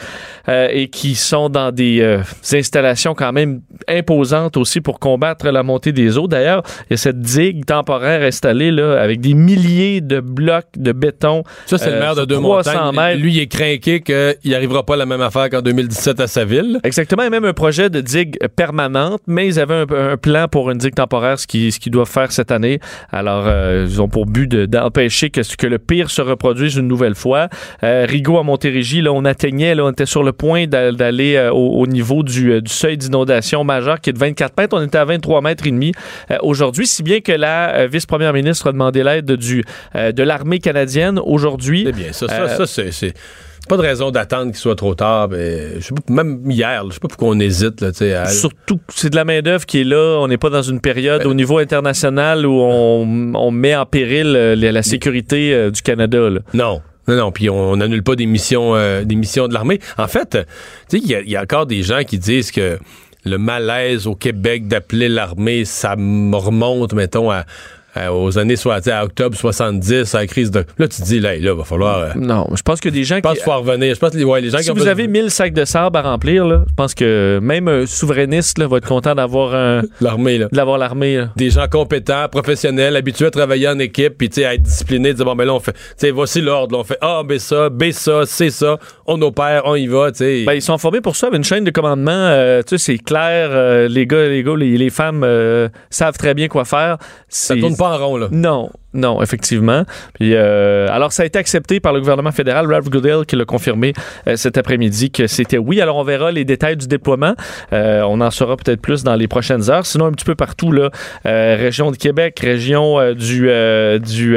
euh, et qui sont dans des installations quand même imposantes aussi pour combattre la montée des eaux. D'ailleurs, il y a cette digue temporaire installée là avec des milliers de blocs de béton. Ça, c'est le Euh, maire de sur deux 300 montagnes. mètres. Lui, il est craqué qu'il n'arrivera pas à la même affaire qu'en 2017 à sa ville. Exactement, et même un projet de digue permanente, mais ils avaient un, un plan pour une digue temporaire, ce qu'ils ce qu'ils doivent faire cette année. Alors, euh, ils ont pour but de- d'empêcher que, que le pire se reproduise une nouvelle fois. Euh, Rigaud à Montérégie, là, on atteignait, là, on était sur le point d'a- d'aller euh, au, au niveau du, du seuil d'inondation majeur qui est de 24 mètres. On était à 23 mètres et demi aujourd'hui, si bien que la vice-première ministre a demandé l'aide du, euh, de l'armée canadienne aujourd'hui. C'est bien. Ça, ça, Euh, ça, c'est. Pas de raison d'attendre qu'il soit trop tard. Mais, je sais pas, même hier, je sais pas pourquoi on hésite. Là, à- Surtout, c'est de la main-d'œuvre qui est là. On n'est pas dans une période au niveau international où on, on met en péril euh, la, sécurité euh, du Canada. là. Non. Non, non, puis on n'annule pas des missions, euh, des missions de l'armée. En fait, tu sais, il y y, a encore des gens qui disent que le malaise au Québec d'appeler l'armée, ça remonte, mettons, à, euh, aux années soit à octobre 70, à la crise de. Là, tu te dis, là, là, va falloir. euh, Non, je pense que des gens je pense qui. qu'il faut revenir. Je pense que les, ouais, les gens qui Si vous besoin- avez 1000 sacs de sable à remplir, là, je pense que même un souverainiste là, va être content d'avoir un, l'armée, là. d'avoir l'armée. là. Des gens compétents, professionnels, habitués à travailler en équipe, puis tu sais, à être disciplinés, dire bon, ben là, on fait, tu sais, voici l'ordre, là, on fait A, B, ça, B, ça, C, ça, on opère, on y va, tu sais. Ben, ils sont formés pour ça, avec une chaîne de commandement. euh, tu sais, c'est clair. les gars, les gars, les, les femmes euh, savent très bien quoi faire. ça tourne pas là. Non, non, effectivement. Puis, euh, alors, ça a été accepté par le gouvernement fédéral. Ralph Goodell qui l'a confirmé euh, cet après-midi que c'était oui. Alors, on verra les détails du déploiement. Euh, on en saura peut-être plus dans les prochaines heures. Sinon, un petit peu partout, là, euh, région de Québec, région euh, du, euh, du,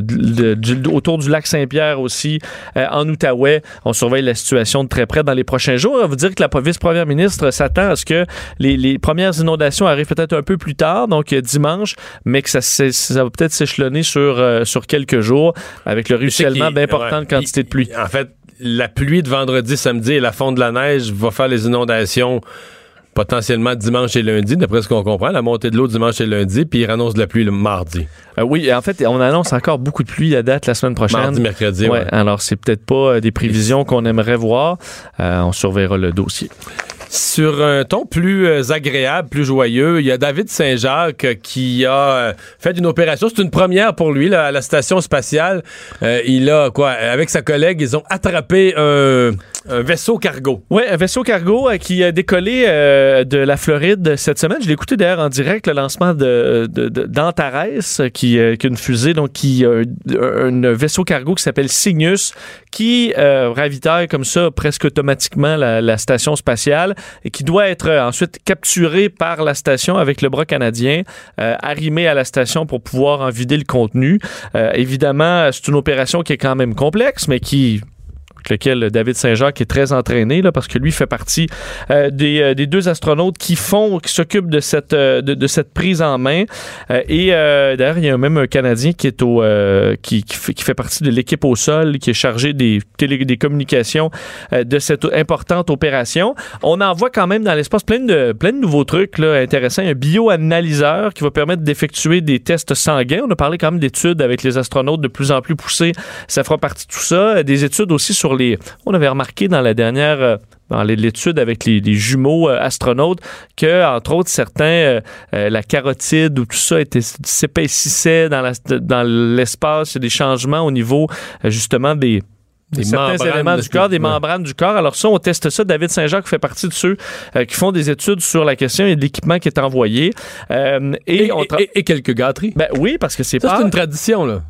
de- du- autour du lac Saint-Pierre aussi, en Outaouais. On surveille la situation de très près dans les prochains jours. On vous dire que la vice-première ministre s'attend à ce que les, les premières inondations arrivent peut-être un peu plus tard, donc dimanche, mais que ça, ça va peut-être s'échelonner sur, euh, sur quelques jours avec le ruissellement d'importantes ouais, quantités de pluie. En fait, la pluie de vendredi, samedi et la fonte de la neige va faire les inondations potentiellement dimanche et lundi, d'après ce qu'on comprend. La montée de l'eau dimanche et lundi, puis il annonce de la pluie le mardi. Euh, oui, en fait, on annonce encore beaucoup de pluie à date la semaine prochaine. Mardi, mercredi, Ouais, ouais. alors c'est peut-être pas euh, des prévisions qu'on aimerait voir. Euh, on surveillera le dossier. Sur un ton plus euh, agréable, plus joyeux, il y a David Saint-Jacques euh, qui a euh, fait une opération. C'est une première pour lui là, à la station spatiale. Il a quoi Avec sa collègue, ils ont attrapé un, vaisseau cargo. Oui, un vaisseau cargo qui a décollé de la Floride cette semaine. Je l'ai écouté d'ailleurs en direct, le lancement de, d'Antares, qui, est une fusée, donc qui un, un vaisseau cargo qui s'appelle Cygnus, qui ravitaille comme ça presque automatiquement la station spatiale et qui doit être euh, ensuite capturé par la station avec le bras canadien, euh, arrimé à la station pour pouvoir en vider le contenu. Euh, évidemment, c'est une opération qui est quand même complexe, mais qui lequel David Saint-Jacques est très entraîné, là, parce que lui fait partie euh, des, euh, des deux astronautes qui font, qui s'occupent de cette, euh, de, cette prise en main. Et d'ailleurs, il y a même un Canadien qui est au, qui, qui, fait, partie de l'équipe au sol, qui est chargé des, télé, des communications de cette importante opération. On en voit quand même dans l'espace plein de, plein de nouveaux trucs là, intéressants. Un bioanalyseur qui va permettre d'effectuer des tests sanguins. On a parlé quand même d'études avec les astronautes de plus en plus poussées. Ça fera partie de tout ça. Des études aussi sur les... On avait remarqué dans la dernière... euh, dans l'étude avec les, les jumeaux euh, astronautes que, entre autres, certains, euh, euh, la carotide ou tout ça était, s'épaississait dans, la- dans l'espace. Il y a des changements au niveau, justement, des, Des certains membranes éléments du corps, des ouais. membranes du corps. Alors ça, on teste ça. David Saint-Jacques fait partie de ceux euh, qui font des études sur la question et de l'équipement qui est envoyé. Euh, et, Et, on tra- et- et quelques gâteries. Ben oui, parce que c'est Ça, pas... c'est une tradition, là.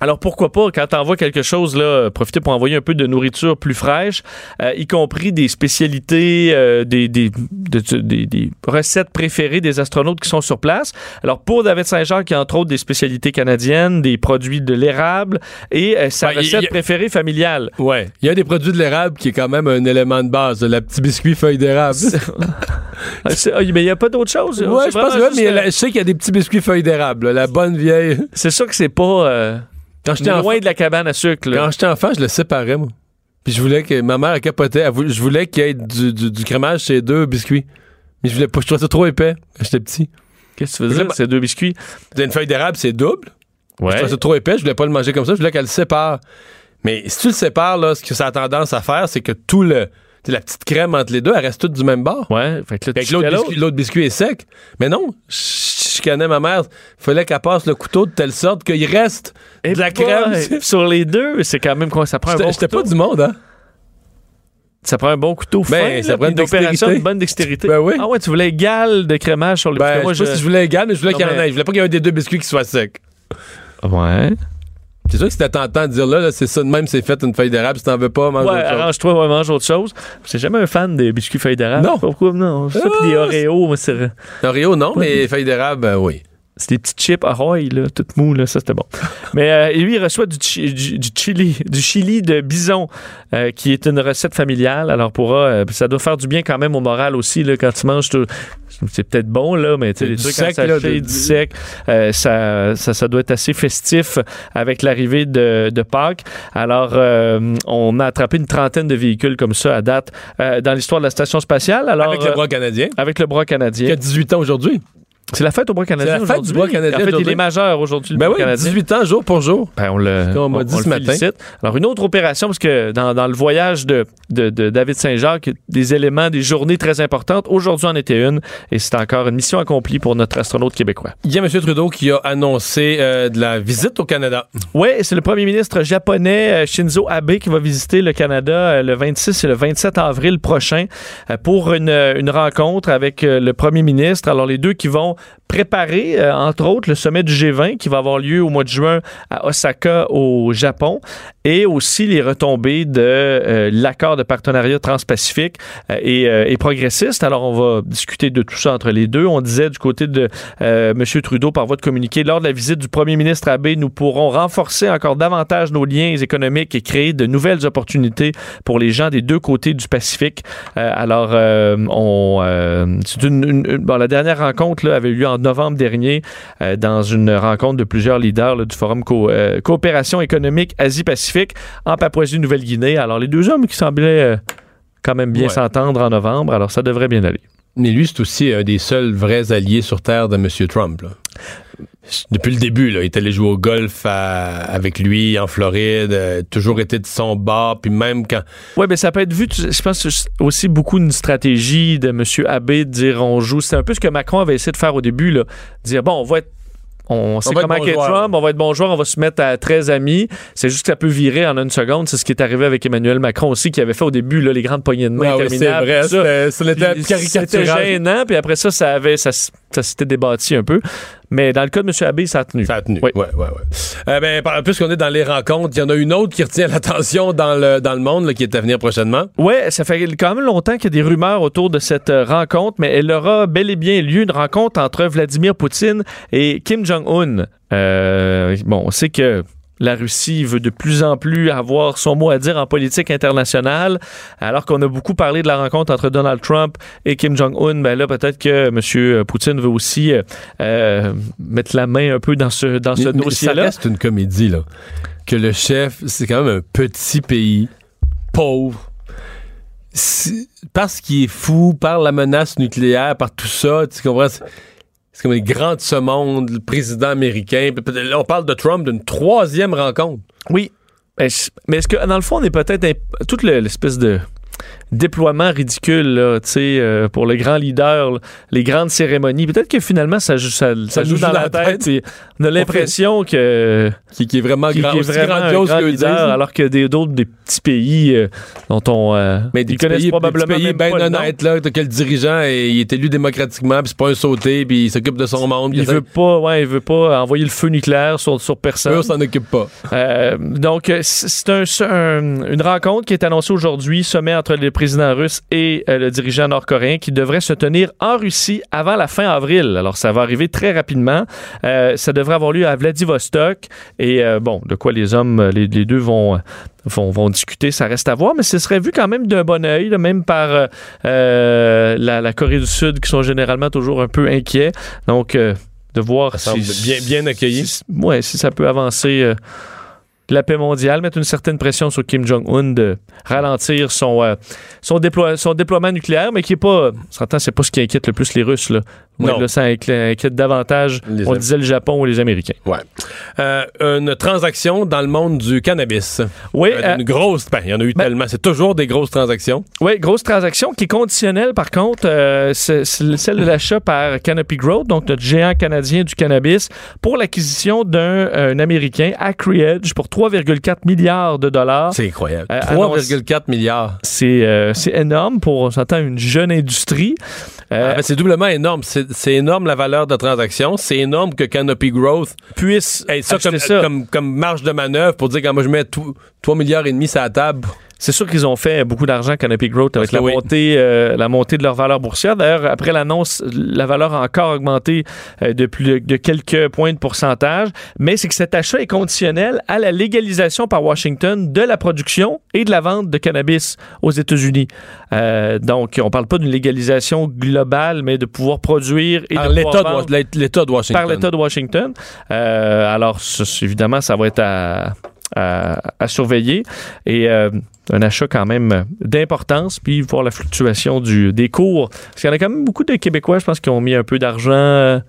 Alors pourquoi pas, quand t'envoies quelque chose, là, profiter pour envoyer un peu de nourriture plus fraîche, euh, y compris des spécialités, euh, des, des, de- de- des- des recettes préférées des astronautes qui sont sur place. Alors pour David Saint-Jacques, il y a entre autres des spécialités canadiennes, des produits de l'érable et euh, sa Ben, recette préférée familiale. Ouais. Il y a des produits de l'érable qui est quand même un élément de base. Le petit biscuit feuille d'érable. Ah, ah, mais il n'y a pas d'autre chose. Ouais, je pense que juste, mais euh, la- je sais qu'il y a des petits biscuits feuilles d'érable. La bonne vieille. C'est sûr que c'est pas euh, Quand j'étais loin enfant, de la cabane à sucre. là. quand j'étais enfant, je le séparais, moi. Puis je voulais que ma mère elle capotait. Elle voulait- je voulais qu'il y ait du, du- du crémage chez deux biscuits. Mais je voulais pas. Je trouvais ça trop épais quand j'étais petit. Qu'est-ce que tu veux Je dire, sais pas. ces deux biscuits? Une feuille d'érable, c'est double. Je Ouais. trouvais ça trop épais. Je voulais pas le manger comme ça. Je voulais qu'elle le sépare. Mais si tu le sépares, là, ce que ça a tendance à faire, c'est que tout le. La petite crème entre les deux, elle reste toute du même bord. Ouais, fait que l'autre biscuit, l'autre biscuit est sec. Mais non, je je connais ma mère. Il fallait qu'elle passe le couteau de telle sorte qu'il reste Et de la crème. sur les deux, c'est quand même quoi ça prend un bon j'étais couteau. pas du monde, hein? Ça prend un bon couteau fin, Ben, ça là, prend une une opération de bonne dextérité. Ben oui. Ah ouais, tu voulais égal de crémage sur le Ben, moi, je sais pas si je voulais égal, mais je voulais qu'il y en ait. Je voulais pas qu'il y ait un des deux biscuits qui soit sec. Ouais. C'est sûr que c'était tentant de dire là, là, c'est ça de même, c'est fait une feuille d'érable. Si t'en veux pas, mange Ouais, autre chose. arrange-toi, ouais, mange autre chose. C'est jamais un fan des biscuits feuilles d'érable. Non. Pourquoi? Non? Ça, puis des Ah, Oreos, moi, c'est Oreo, non, mais feuille d'érable, ben oui. C'est des petits chips Ahoy, là, tout mou, là, ça, c'était bon. Mais euh, lui, il reçoit du, chi- du, du chili, du chili de bison, euh, qui est une recette familiale. Alors, pourra, euh, ça doit faire du bien quand même au moral aussi, là, quand tu manges tout- C'est peut-être bon, là, mais tu sais, les trucs sec, en sachet, du sec, euh, ça, ça, ça doit être assez festif avec l'arrivée de, de Pâques. Alors, on a attrapé une trentaine de véhicules comme ça à date dans l'histoire de la station spatiale. Alors, Avec le bras canadien, avec le bras qui a canadien. 18 ans aujourd'hui. C'est la fête au bois canadien C'est la fête du bois canadien En fait, il est majeur aujourd'hui, Ben oui, canadien. 18 ans, jour pour jour. Ben, on le, qu'on m'a dit on ce le matin. félicite. Alors, une autre opération, parce que dans, dans le voyage de, de, de David Saint-Jacques, des éléments, des journées très importantes. Aujourd'hui en était une, et c'est encore une mission accomplie pour notre astronaute québécois. Il y a M. Trudeau qui a annoncé euh, de la visite au Canada. Oui, c'est le premier ministre japonais euh, Shinzo Abe qui va visiter le Canada euh, le 26 et le 27 avril prochain pour une, une rencontre avec le premier ministre. Alors, les deux qui vont préparer, euh, entre autres, le sommet du G20 qui va avoir lieu au mois de juin à Osaka, au Japon, et aussi les retombées de euh, l'accord de partenariat transpacifique euh, et, progressiste. Alors, on va discuter de tout ça entre les deux. On disait du côté de M. Trudeau par voie de communiqué, lors de la visite du premier ministre Abe, nous pourrons renforcer encore davantage nos liens économiques et créer de nouvelles opportunités pour les gens des deux côtés du Pacifique. Alors, on, une, une- bon, la dernière rencontre là, eu lieu en novembre dernier euh, dans une rencontre de plusieurs leaders là, du Forum Co- euh, Coopération économique Asie-Pacifique en Papouasie-Nouvelle-Guinée. Alors, les deux hommes qui semblaient euh, quand même bien Ouais. s'entendre en novembre, alors ça devrait bien aller. Mais c'est aussi un des seuls vrais alliés sur Terre de M. Trump. Depuis le début, il est allé jouer au golf avec lui en Floride, euh, toujours été de son bord, même quand... Oui, mais ça peut être vu, je pense, aussi beaucoup une stratégie de M. Abbé de dire on joue. C'est un peu ce que Macron avait essayé de faire au début, là. Dire bon, on va être. On sait comment qu'est. Trump, on va être bon joueur, on va se mettre à 13 amis. C'est juste que ça peut virer en une seconde. C'est ce qui est arrivé avec Emmanuel Macron aussi, qui avait fait au début là, les grandes poignées de main oui, c'est vrai, c'était- gênant, puis après ça, ça avait, ça, ça s'était débattu un peu. Mais dans le cas de M. Abbé, ça a tenu. Ça a tenu. Oui. Ouais, ouais, ouais. Euh, ben, puisqu'on est dans les rencontres, il y en a une autre qui retient l'attention dans le, dans le monde, là, qui est à venir prochainement. Ouais, ça fait quand même longtemps qu'il y a des rumeurs autour de cette euh, rencontre, mais elle aura bel et bien lieu, une rencontre entre Vladimir Poutine et Kim Jong-un. Euh, bon, on sait que la Russie veut de plus en plus avoir son mot à dire en politique internationale, alors qu'on a beaucoup parlé de la rencontre entre Donald Trump et Kim Jong-un. Ben là, peut-être que M. Poutine veut aussi euh, euh, mettre la main un peu dans ce, dans ce mais ça dossier-là. reste une comédie, là. Que le chef, c'est quand même un petit pays, pauvre. Parce qu'il est fou, par la menace nucléaire, par tout ça, tu comprends? C'est comme les grands de ce monde, le président américain. Là, on parle de Trump d'une troisième rencontre. Oui. Mais est-ce que, dans le fond, on est peut-être toute le- l'espèce de déploiement ridicule là, tu sais, euh, pour le grand leader, là, les grandes cérémonies. Peut-être que finalement, ça joue, ça, ça joue dans la tête. puis On a l'impression que Qui, qui est vraiment qui, grand, qui est vraiment un grandiose grand leader, alors que des- d'autres des petits pays euh, dont on euh, Mais des ils connaissent pays, probablement des petits pays bien honnêtes, là, que le dirigeant est, il est élu démocratiquement, puis c'est pas un sauté, puis il s'occupe de son monde. Il veut pas, ouais, il veut pas envoyer le feu nucléaire sur, sur personne. eux, s'en occupe pas. Euh, donc, c'est un- un- une rencontre qui est annoncée aujourd'hui, sommet entre le président russe et euh, le dirigeant nord-coréen, qui devrait se tenir en Russie avant la fin avril. Alors, ça va arriver très rapidement. Euh, ça devrait avoir lieu à Vladivostok. Et euh, bon, de quoi les hommes, les, les deux vont, vont, vont discuter, ça reste à voir, mais ce serait vu quand même d'un bon là, même par la, la Corée du Sud, qui sont généralement toujours un peu inquiets. Donc, de voir Ça bien, bien accueilli. si, ouais, si ça peut avancer euh, la paix mondiale, mettre une certaine pression sur Kim Jong-un de ralentir son, euh, son, déploie- son déploiement nucléaire, mais qui est pas, on s'entend, c'est pas ce qui inquiète le plus les Russes. Là. Non. Là, ça inqui- inquiète davantage, Les on disait le Japon ou les Américains. Ouais. Euh, une transaction dans le monde du cannabis. Oui, Euh, euh, une grosse. Ben, il y en a eu ben- tellement. C'est toujours des grosses transactions. Oui, grosse transaction qui est conditionnelle, par contre, euh, c'est celle de l'achat par Canopy Growth, donc notre géant canadien du cannabis, pour l'acquisition d'un euh, un Américain, Acreage, pour 3,4 milliards de dollars. C'est incroyable. Euh, 3,4 milliards. C'est euh, c'est énorme pour, on s'entend, une jeune industrie. Euh, Ah, ben, c'est doublement énorme. C'est énorme la valeur de transaction. C'est énorme que Canopy Growth puisse ait ça, comme, ça. Comme, comme marge de manœuvre pour dire quand moi je mets tout- 3 milliards et demi sur la table. C'est sûr qu'ils ont fait beaucoup d'argent Canopy Growth avec la oui. montée, euh, la montée de leur valeur boursière. D'ailleurs, après l'annonce, la valeur a encore augmenté euh, de, plus de quelques points de pourcentage. Mais c'est que cet achat est conditionnel à la légalisation par Washington de la production et de la vente de cannabis aux États-Unis. Euh, donc, on parle pas d'une légalisation globale, mais de pouvoir produire et Par de l'État pouvoir de, l'État de Washington. par l'État de Washington. Euh, alors, ça, évidemment, ça va être à, à- à surveiller. Et euh, un achat quand même d'importance, puis voir la fluctuation du, des cours. Parce qu'il y en a quand même beaucoup de Québécois, je pense, qui ont mis un peu d'argent euh,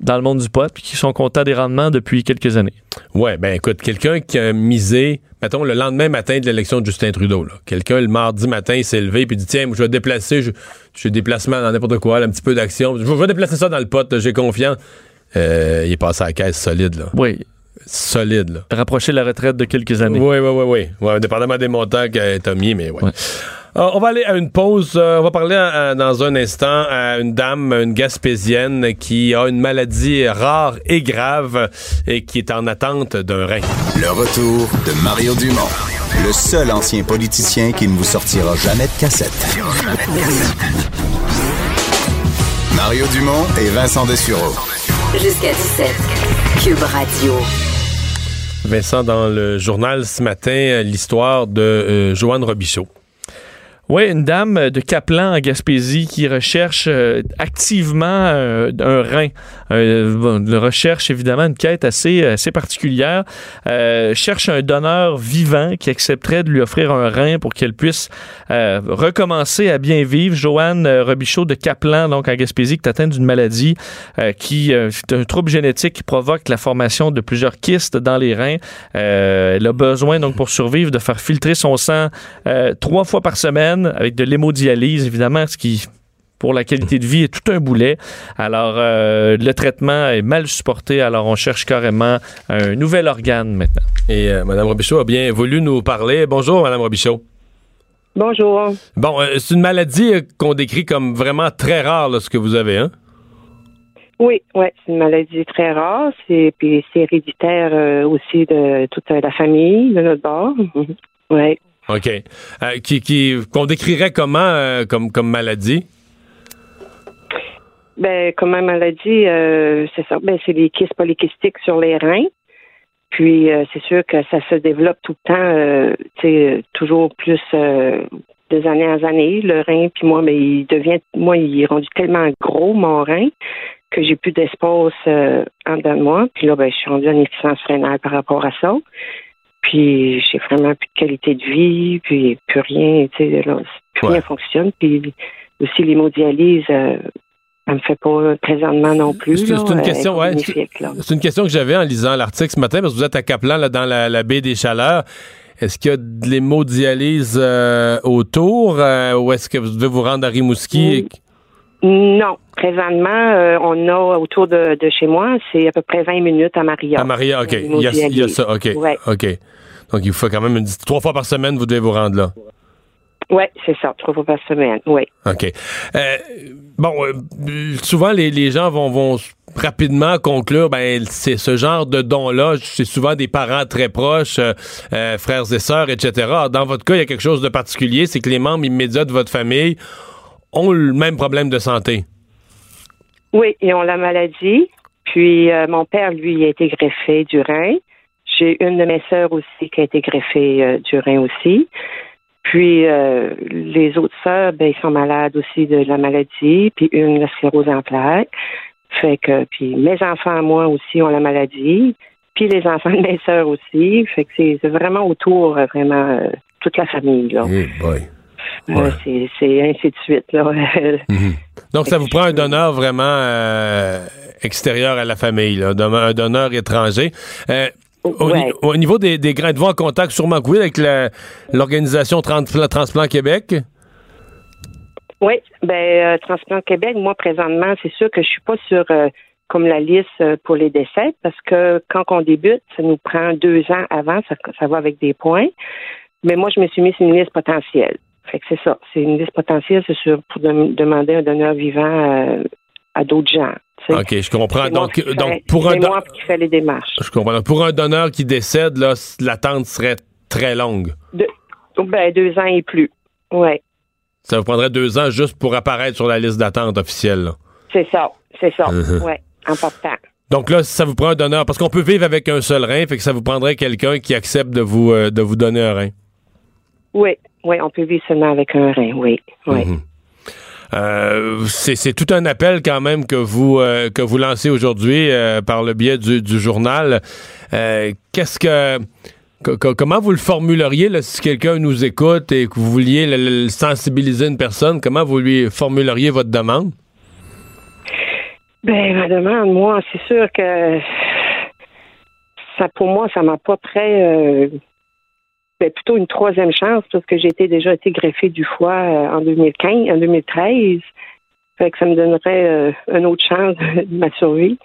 dans le monde du pot puis qui sont contents des rendements depuis quelques années. Ouais, ben écoute, quelqu'un qui a misé, mettons, le lendemain matin de l'élection de Justin Trudeau, quelqu'un le mardi matin, s'est levé puis dit Tiens, je vais déplacer, je, j'ai déplacement dans n'importe quoi, un petit peu d'action. Je vais déplacer ça dans le pot, j'ai confiance. Euh, il est passé à la caisse solide, là. Oui. Solide, là. Rapprocher la retraite de quelques années. Oui, oui, oui, oui. Ouais, dépendamment des montants que t'as mis, mais ouais. Euh, on va aller à une pause. Euh, on va parler euh, dans un instant à une dame, une gaspésienne, qui a une maladie rare et grave et qui est en attente d'un rein. Le retour de Mario Dumont, le seul ancien politicien qui ne vous sortira jamais de cassette. Mario Dumont et Vincent Dessureau. Jusqu'à 17. Vincent, dans le journal ce matin, l'histoire de Joanne Robichaud. Oui, une dame de Caplan en Gaspésie qui recherche euh, activement euh, un rein. Euh, recherche évidemment une quête assez, assez particulière. Euh, cherche un donneur vivant qui accepterait de lui offrir un rein pour qu'elle puisse recommencer à bien vivre. Joanne Robichaud de Caplan, donc en Gaspésie, qui est atteinte d'une maladie qui c'est un trouble génétique qui provoque la formation de plusieurs kystes dans les reins. elle a besoin donc pour survivre de faire filtrer son sang trois fois par semaine avec de l'hémodialyse, évidemment, ce qui pour la qualité de vie est tout un boulet. Alors, euh, le traitement est mal supporté, alors on cherche carrément un nouvel organe maintenant. Et euh, Mme Robichaud a bien voulu nous parler. Bonjour, Mme Robichaud. Bonjour. Bon, euh, c'est une maladie qu'on décrit comme vraiment très rare, ce que vous avez, hein? Oui, ouais, c'est une maladie très rare. C'est puis c'est héréditaire aussi de toute la famille, de notre bord. oui. OK. Euh, qui, qu'on décrirait comment euh, comme, comme maladie? Ben, comme maladie, euh, c'est ça. Ben, c'est les kystes polykystiques sur les reins. Puis, c'est sûr que ça se développe tout le temps, toujours plus des années en années, le rein. Puis moi, ben, il devient, moi, il est rendu tellement gros, mon rein, que j'ai plus d'espace en dedans de moi. Puis là, ben, je suis rendu en efficience rénale par rapport à ça. Puis j'ai vraiment plus de qualité de vie, puis plus rien, tu sais, plus rien fonctionne. Puis aussi l'hémodialyse, euh, elle me fait pas présentement non plus. C'est une question, ouais. C'est une question que j'avais en lisant l'article ce matin, parce que vous êtes à Caplan, là, dans la, baie des Chaleurs. Est-ce qu'il y a de l'hémodialyse euh, autour euh, ou est-ce que vous devez vous rendre à Rimouski? Non. Présentement, on a autour de, chez moi, c'est à peu près 20 minutes à Maria. À Maria, OK. Il y, a, ça, OK. OK. Donc, il faut quand même une, trois fois par semaine, vous devez vous rendre là. Oui, c'est ça, trois fois par semaine, oui. OK. Euh, bon, euh, souvent, les, gens vont, vont rapidement conclure, ben, c'est ce genre de don-là, c'est souvent des parents très proches, euh, frères et sœurs, etc. Dans votre cas, il y a quelque chose de particulier, c'est que les membres immédiats de votre famille ont le même problème de santé? Oui, ils ont la maladie. Puis, mon père, lui, a été greffé du rein. J'ai une de mes sœurs aussi qui a été greffée euh, du rein aussi. Puis euh, les autres sœurs, ben, ils sont malades aussi de la maladie, puis une la sclérose en plaques. Fait que puis mes enfants moi aussi ont la maladie, puis les enfants de mes sœurs aussi. Fait que c'est vraiment autour euh, vraiment toute la famille là. C'est ainsi de suite là. Mhm. Donc ça vous prend un donneur vraiment extérieur à la famille, là, un donneur étranger. Au, niveau des, des grains de voix en contact, sûrement que oui, avec l'organisation Transplant Québec? Oui, ben euh, Transplant Québec, moi présentement, c'est sûr que je suis pas sur euh, comme la liste euh, pour les décès parce que quand on débute, ça nous prend deux ans avant, ça, ça va avec des points. Mais moi, je me suis mis sur une liste potentielle. Fait que c'est ça. C'est une liste potentielle, c'est sûr, pour demander un donneur vivant à d'autres gens. OK, je comprends. Donc, donc pour un moi qui fait les démarches. Je comprends. pour un donneur qui décède, là, l'attente serait très longue. ben, deux ans et plus. Oui. Ça vous prendrait deux ans juste pour apparaître sur la liste d'attente officielle. C'est ça. C'est ça. Uh-huh. Oui. Important. Donc là, ça vous prend un donneur, parce qu'on peut vivre avec un seul rein, fait que ça vous prendrait quelqu'un qui accepte de vous, euh, de vous donner un rein. Oui, oui, on peut vivre seulement avec un rein, oui. oui. Uh-huh. Euh, c'est tout un appel quand même que vous euh, que vous lancez aujourd'hui euh, par le biais du, journal. Qu'est-ce que comment vous le formuleriez si quelqu'un nous écoute et que vous vouliez sensibiliser une personne Comment vous lui formuleriez votre demande? Ben, ma demande, moi, c'est sûr que ça, pour moi, ça m'a pas très. Ben, plutôt une troisième chance parce que j'ai été déjà été greffée du foie euh, en 2015, en 2013. Fait que ça me donnerait euh, une autre chance de ma survie.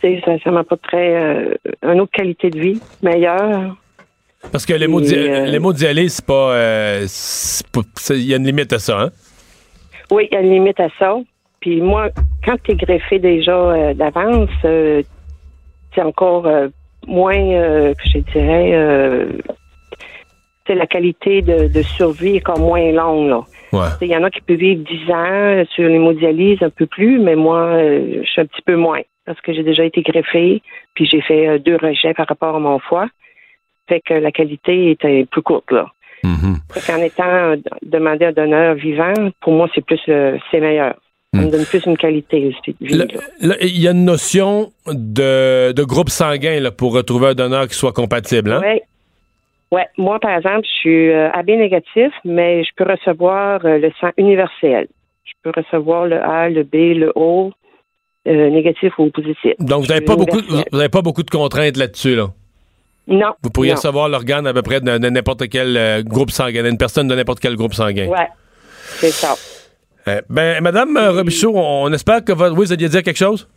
Sais, Ça, ça m'apporterait euh, une autre qualité de vie meilleure. Parce que les mots, euh, les mots c'est pas. euh, Il y a une limite à ça, hein? Oui, il y a une limite à ça. Puis moi, quand tu es greffé déjà d'avance, c'est encore moins, je dirais, la qualité de, de survie est comme moins longue. Là. Ouais. Il y en a qui peuvent vivre 10 ans sur l'hémodialyse, un peu plus, mais moi, euh, je suis un petit peu moins parce que j'ai déjà été greffée, puis j'ai fait euh, deux rejets par rapport à mon foie. Fait que la qualité était plus courte, là. Mhm. Fait qu'en étant euh, demandé un donneur vivant, pour moi, c'est plus c'est meilleur. Ça me donne plus une qualité Il y a une notion de, de groupe sanguin là, pour retrouver un donneur qui soit compatible, hein? Ouais. Ouais. Moi, par exemple, je suis euh, AB négatif, mais je peux recevoir euh, le sang universel. Je peux recevoir le A, le B, le O, euh, négatif ou positif. Donc, vous n'avez pas, beaucoup, vous avez pas beaucoup de contraintes là-dessus, là? Non. Vous pourriez non. recevoir l'organe à peu près de, de n'importe quel euh, groupe sanguin, d'une personne de n'importe quel groupe sanguin. Ouais. C'est ça. Euh, ben, Madame Robichaud, on, on espère que votre. Oui, vous alliez dire quelque chose?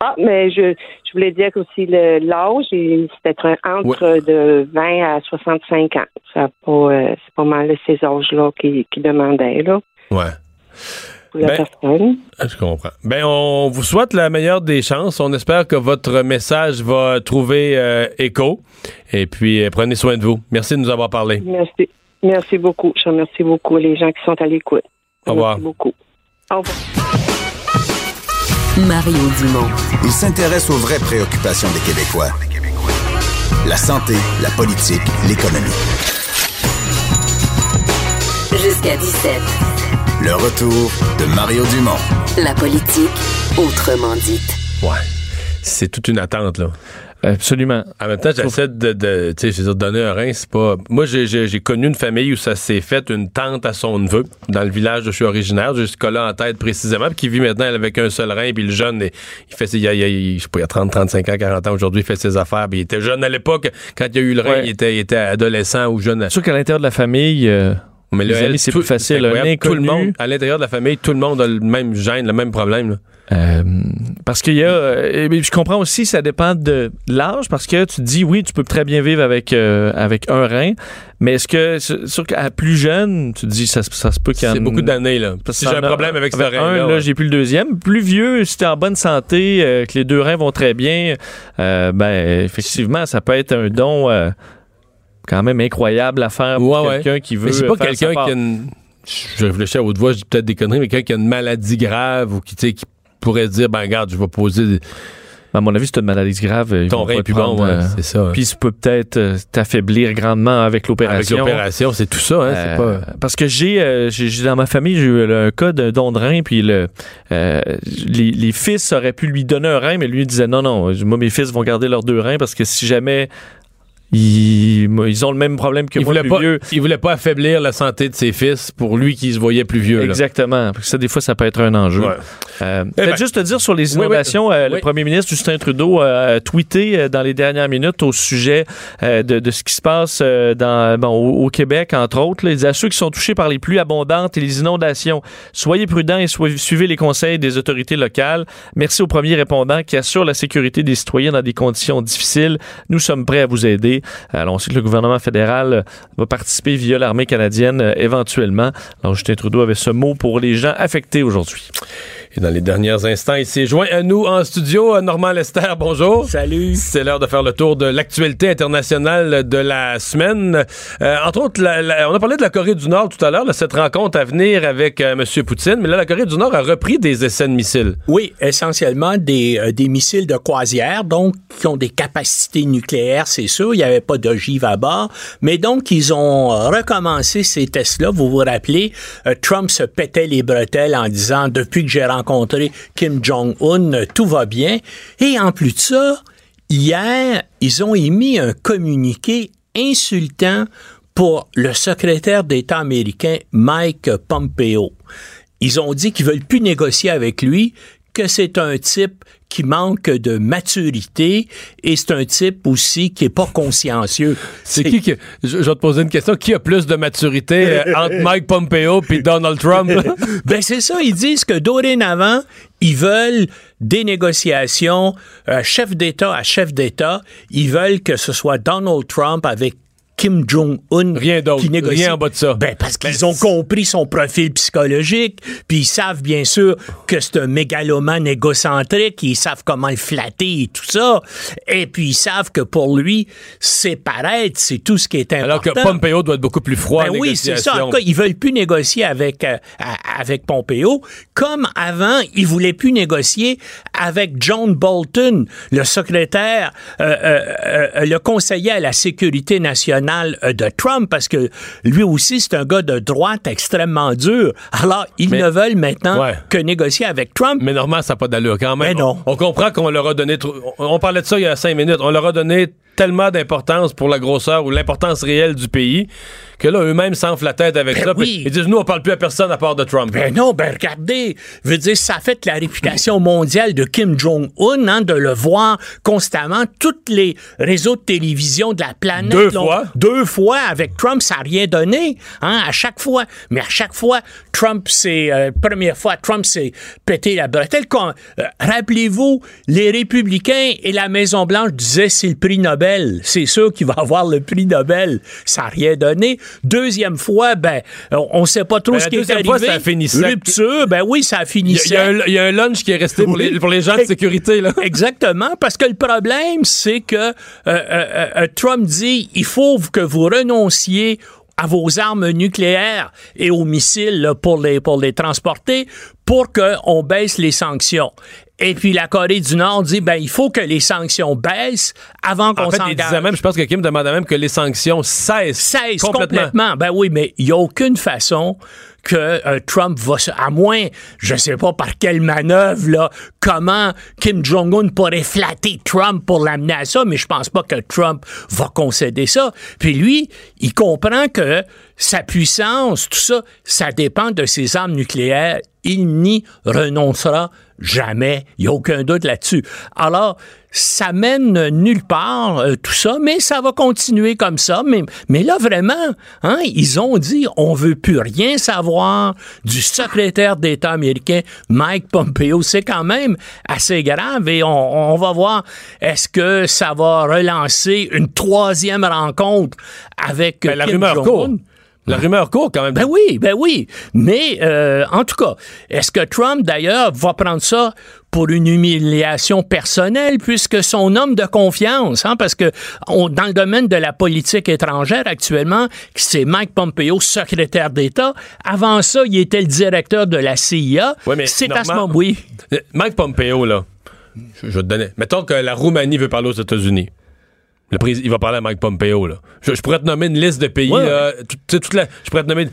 Ah, mais je, je voulais dire aussi l'âge, c'était un- entre de 20 à 65 ans. Ça pas, euh, c'est pas mal ces âges-là qui, qui demandaient, là, Ouais. pour la Ben, personne. Ah, Je comprends. Ben, on vous souhaite la meilleure des chances. On espère que votre message va trouver euh, écho. Et puis, euh, prenez soin de vous. Merci de nous avoir parlé. Merci. Merci beaucoup. Je remercie beaucoup les gens qui sont à l'écoute. Au revoir. Merci beaucoup. Au revoir. Mario Dumont. Il s'intéresse aux vraies préoccupations des Québécois. La santé, la politique, l'économie. Jusqu'à 17. Le retour de Mario Dumont. La politique autrement dite. Ouais. C'est toute une attente, là. Absolument. En même temps, j'essaie de, de tu sais, donner un rein, c'est pas. Moi, j'ai- connu une famille où ça s'est fait une tante à son neveu dans le village de je suis originaire. Cas-là en tête précisément, puis qui vit maintenant avec un seul rein, puis le jeune, il fait, ses- il il y a- il- je sais pas, il a 30, 35 ans, 40 ans aujourd'hui, il fait ses affaires, puis il était jeune à l'époque. Quand il y a eu le rein, Ouais. il, était, il était adolescent ou jeune. C'est sûr qu'à l'intérieur de la famille, euh, Mais les c'est plus facile. tout le monde, à l'intérieur de la famille, tout le monde a le même gène, le même problème. là. Euh, parce qu'il y a. euh, je comprends aussi, ça dépend de l'âge, parce que tu te dis, oui, tu peux très bien vivre avec, euh, avec un rein, mais est-ce que, sûr qu'à plus jeune, tu dis, ça, se- ça se peut qu'il y en C'est beaucoup d'années. là. Parce Si j'ai un problème avec ce rein-là, un, ouais. là, j'ai plus le deuxième. Plus vieux, si t'es en bonne santé, euh, que les deux reins vont très bien, euh, ben, effectivement, ça peut être un don quand même incroyable à faire pour Ouais, ouais. quelqu'un qui veut. Mais c'est pas quelqu'un qui a une. Je réfléchis à haute voix, je dis peut-être des conneries, mais quelqu'un qui a une maladie grave ou qui, tu sais, qui pourrait dire, ben, regarde, je vais poser des- À mon avis, c'est une maladie grave. ton rein plus bon, ouais, euh, c'est ça. Puis ça peut peut-être euh, t'affaiblir grandement avec Avec l'opération. l'opération, c'est tout ça, hein, Euh, pas. Parce que j'ai, dans ma famille, j'ai eu un cas d'un don de rein, puis le, les, les fils auraient pu lui donner un rein, mais lui il disait non, non, moi mes fils vont garder leurs deux reins parce que si jamais ils, ont le même problème que Il moi, plus pas, vieux. il voulait pas affaiblir la santé de ses fils pour lui qui se voyait plus vieux. là. Exactement. Parce que ça, des fois, ça peut être un enjeu. Ouais. Euh, ben- Peut-être juste te dire sur les Oui, oui. inondations, euh, le premier ministre Justin Trudeau a tweeté euh, dans les dernières minutes au sujet euh, de, de ce qui se passe dans, bon, au, au Québec, entre autres. là. il dit à ceux qui sont touchés par les pluies abondantes et les inondations, soyez prudents et soyez- suivez les conseils des autorités locales. Merci aux premiers répondants qui assurent la sécurité des citoyens dans des conditions difficiles. Nous sommes prêts à vous aider. Alors, on sait que le gouvernement fédéral euh, va participer via l'armée canadienne euh, éventuellement. Alors, Justin Trudeau avait ce mot pour les gens affectés aujourd'hui. Et dans les derniers instants, il s'est joint à nous en studio. euh, Normand Lester, bonjour. Salut. C'est l'heure de faire le tour de l'actualité internationale de la semaine. Euh, entre autres, la- la- on a parlé de la Corée du Nord tout à l'heure, cette rencontre à venir avec euh, M. Poutine, mais là, la Corée du Nord a repris des essais de missiles. Oui, essentiellement des, euh, des missiles de croisière, donc qui ont des capacités nucléaires, c'est sûr. Il n'y avait pas d'ogive à bord. Mais donc, ils ont recommencé ces tests-là. Vous vous rappelez, euh, Trump se pétait les bretelles en disant, depuis que j'ai rencontré Kim Jong-un, tout va bien. Et en plus de ça, hier, ils ont émis un communiqué insultant pour le secrétaire d'État américain Mike Pompeo. Ils ont dit qu'ils veulent plus négocier avec lui, que c'est un type qui manque de maturité et c'est un type aussi qui est pas consciencieux. C'est qui qui. Je, je vais te poser une question. Qui a plus de maturité euh, entre Mike Pompeo et Donald Trump? Ben c'est ça, ils disent que dorénavant, ils veulent des négociations, euh, chef d'État à chef d'État, ils veulent que ce soit Donald Trump avec Kim Jong-un Rien qui négocie. Rien en bas de ça. Ben, parce qu'ils ont compris son profil psychologique, puis ils savent bien sûr que c'est un mégalomane égocentrique, ils savent comment le flatter et tout ça, et puis ils savent que pour lui, c'est paraître, c'est tout ce qui est important. Alors que Pompeo doit être beaucoup plus froid Ben en oui, c'est ça. En tout cas, ils veulent plus négocier avec, euh, avec Pompeo, comme avant, ils voulaient plus négocier avec John Bolton, le secrétaire, euh, euh, le conseiller à la sécurité nationale euh, de Trump, parce que lui aussi, c'est un gars de droite extrêmement dur. Alors, ils Mais- ne veulent maintenant Ouais. que négocier avec Trump. Mais normalement, ça n'a pas d'allure quand même. Mais non. On, on comprend qu'on leur a donné. on parlait de ça il y a cinq minutes. On leur a donné tellement d'importance pour la grosseur ou l'importance réelle du pays que là, eux-mêmes s'enflent la tête avec Ben ça. oui. Ils disent nous, on parle plus à personne à part de Trump. Ben non, ben regardez, je veux dire, ça a fait la réputation mondiale de Kim Jong-un, hein, de le voir constamment. Tous les réseaux de télévision de la planète. Deux fois. Deux fois avec Trump, ça n'a rien donné, hein, à chaque fois. Mais à chaque fois, Trump, c'est, euh, première fois, Trump s'est pété la bretelle. Euh, Rappelez-vous, les républicains et la Maison-Blanche disaient c'est le prix Nobel. C'est sûr qu'il va avoir le prix Nobel. Ça n'a rien donné. Deuxième fois, ben, on ne sait pas trop Ben, ce qui est deuxième arrivé. fois, ça a fini sec. Rupture, ben oui, ça a fini Il y, a- y un, il y a un lunch qui est resté pour, Oui. les, pour les gens de sécurité. Là. Exactement, parce que le problème, c'est que euh, euh, euh, Trump dit il faut que vous renonciez à vos armes nucléaires et aux missiles là, pour les pour les transporter pour qu'on baisse les sanctions. Et puis la Corée du Nord dit ben il faut que les sanctions baissent avant qu'on En fait, disait s'engage. même, je pense que Kim demandait même que les sanctions cessent. Cesse complètement. complètement. Ben oui, mais il n'y a aucune façon que euh, Trump va se... À moins, je sais pas par quelle manœuvre, là, comment Kim Jong-un pourrait flatter Trump pour l'amener à ça, mais je pense pas que Trump va concéder ça. Puis lui, il comprend que sa puissance, tout ça, ça dépend de ses armes nucléaires. Il n'y renoncera jamais. Il n'y a aucun doute là-dessus. Alors, ça mène nulle part, euh, tout ça, mais ça va continuer comme ça. Mais, mais là, vraiment, hein, ils ont dit, on veut plus rien savoir du secrétaire d'État américain, Mike Pompeo. C'est quand même assez grave et on, on va voir, est-ce que ça va relancer une troisième rencontre avec Ben, la Kim rumeur Jong-un? court. La rumeur court quand même. Ben oui, ben oui. Mais euh, en tout cas, est-ce que Trump, d'ailleurs, va prendre ça pour une humiliation personnelle, puisque son homme de confiance, hein, parce que on- dans le domaine de la politique étrangère actuellement, c'est Mike Pompeo, secrétaire d'État. Avant ça, il était le directeur de la CIA. Mais c'est à ce moment, oui. Euh, Mike Pompeo, là, je, je vais te donner. Mettons que la Roumanie veut parler aux États-Unis. Le président, il va parler à Mike Pompeo, là. Je, je pourrais te nommer une liste de pays, Ouais, là, tout- tu sais, toute la, je pourrais te nommer.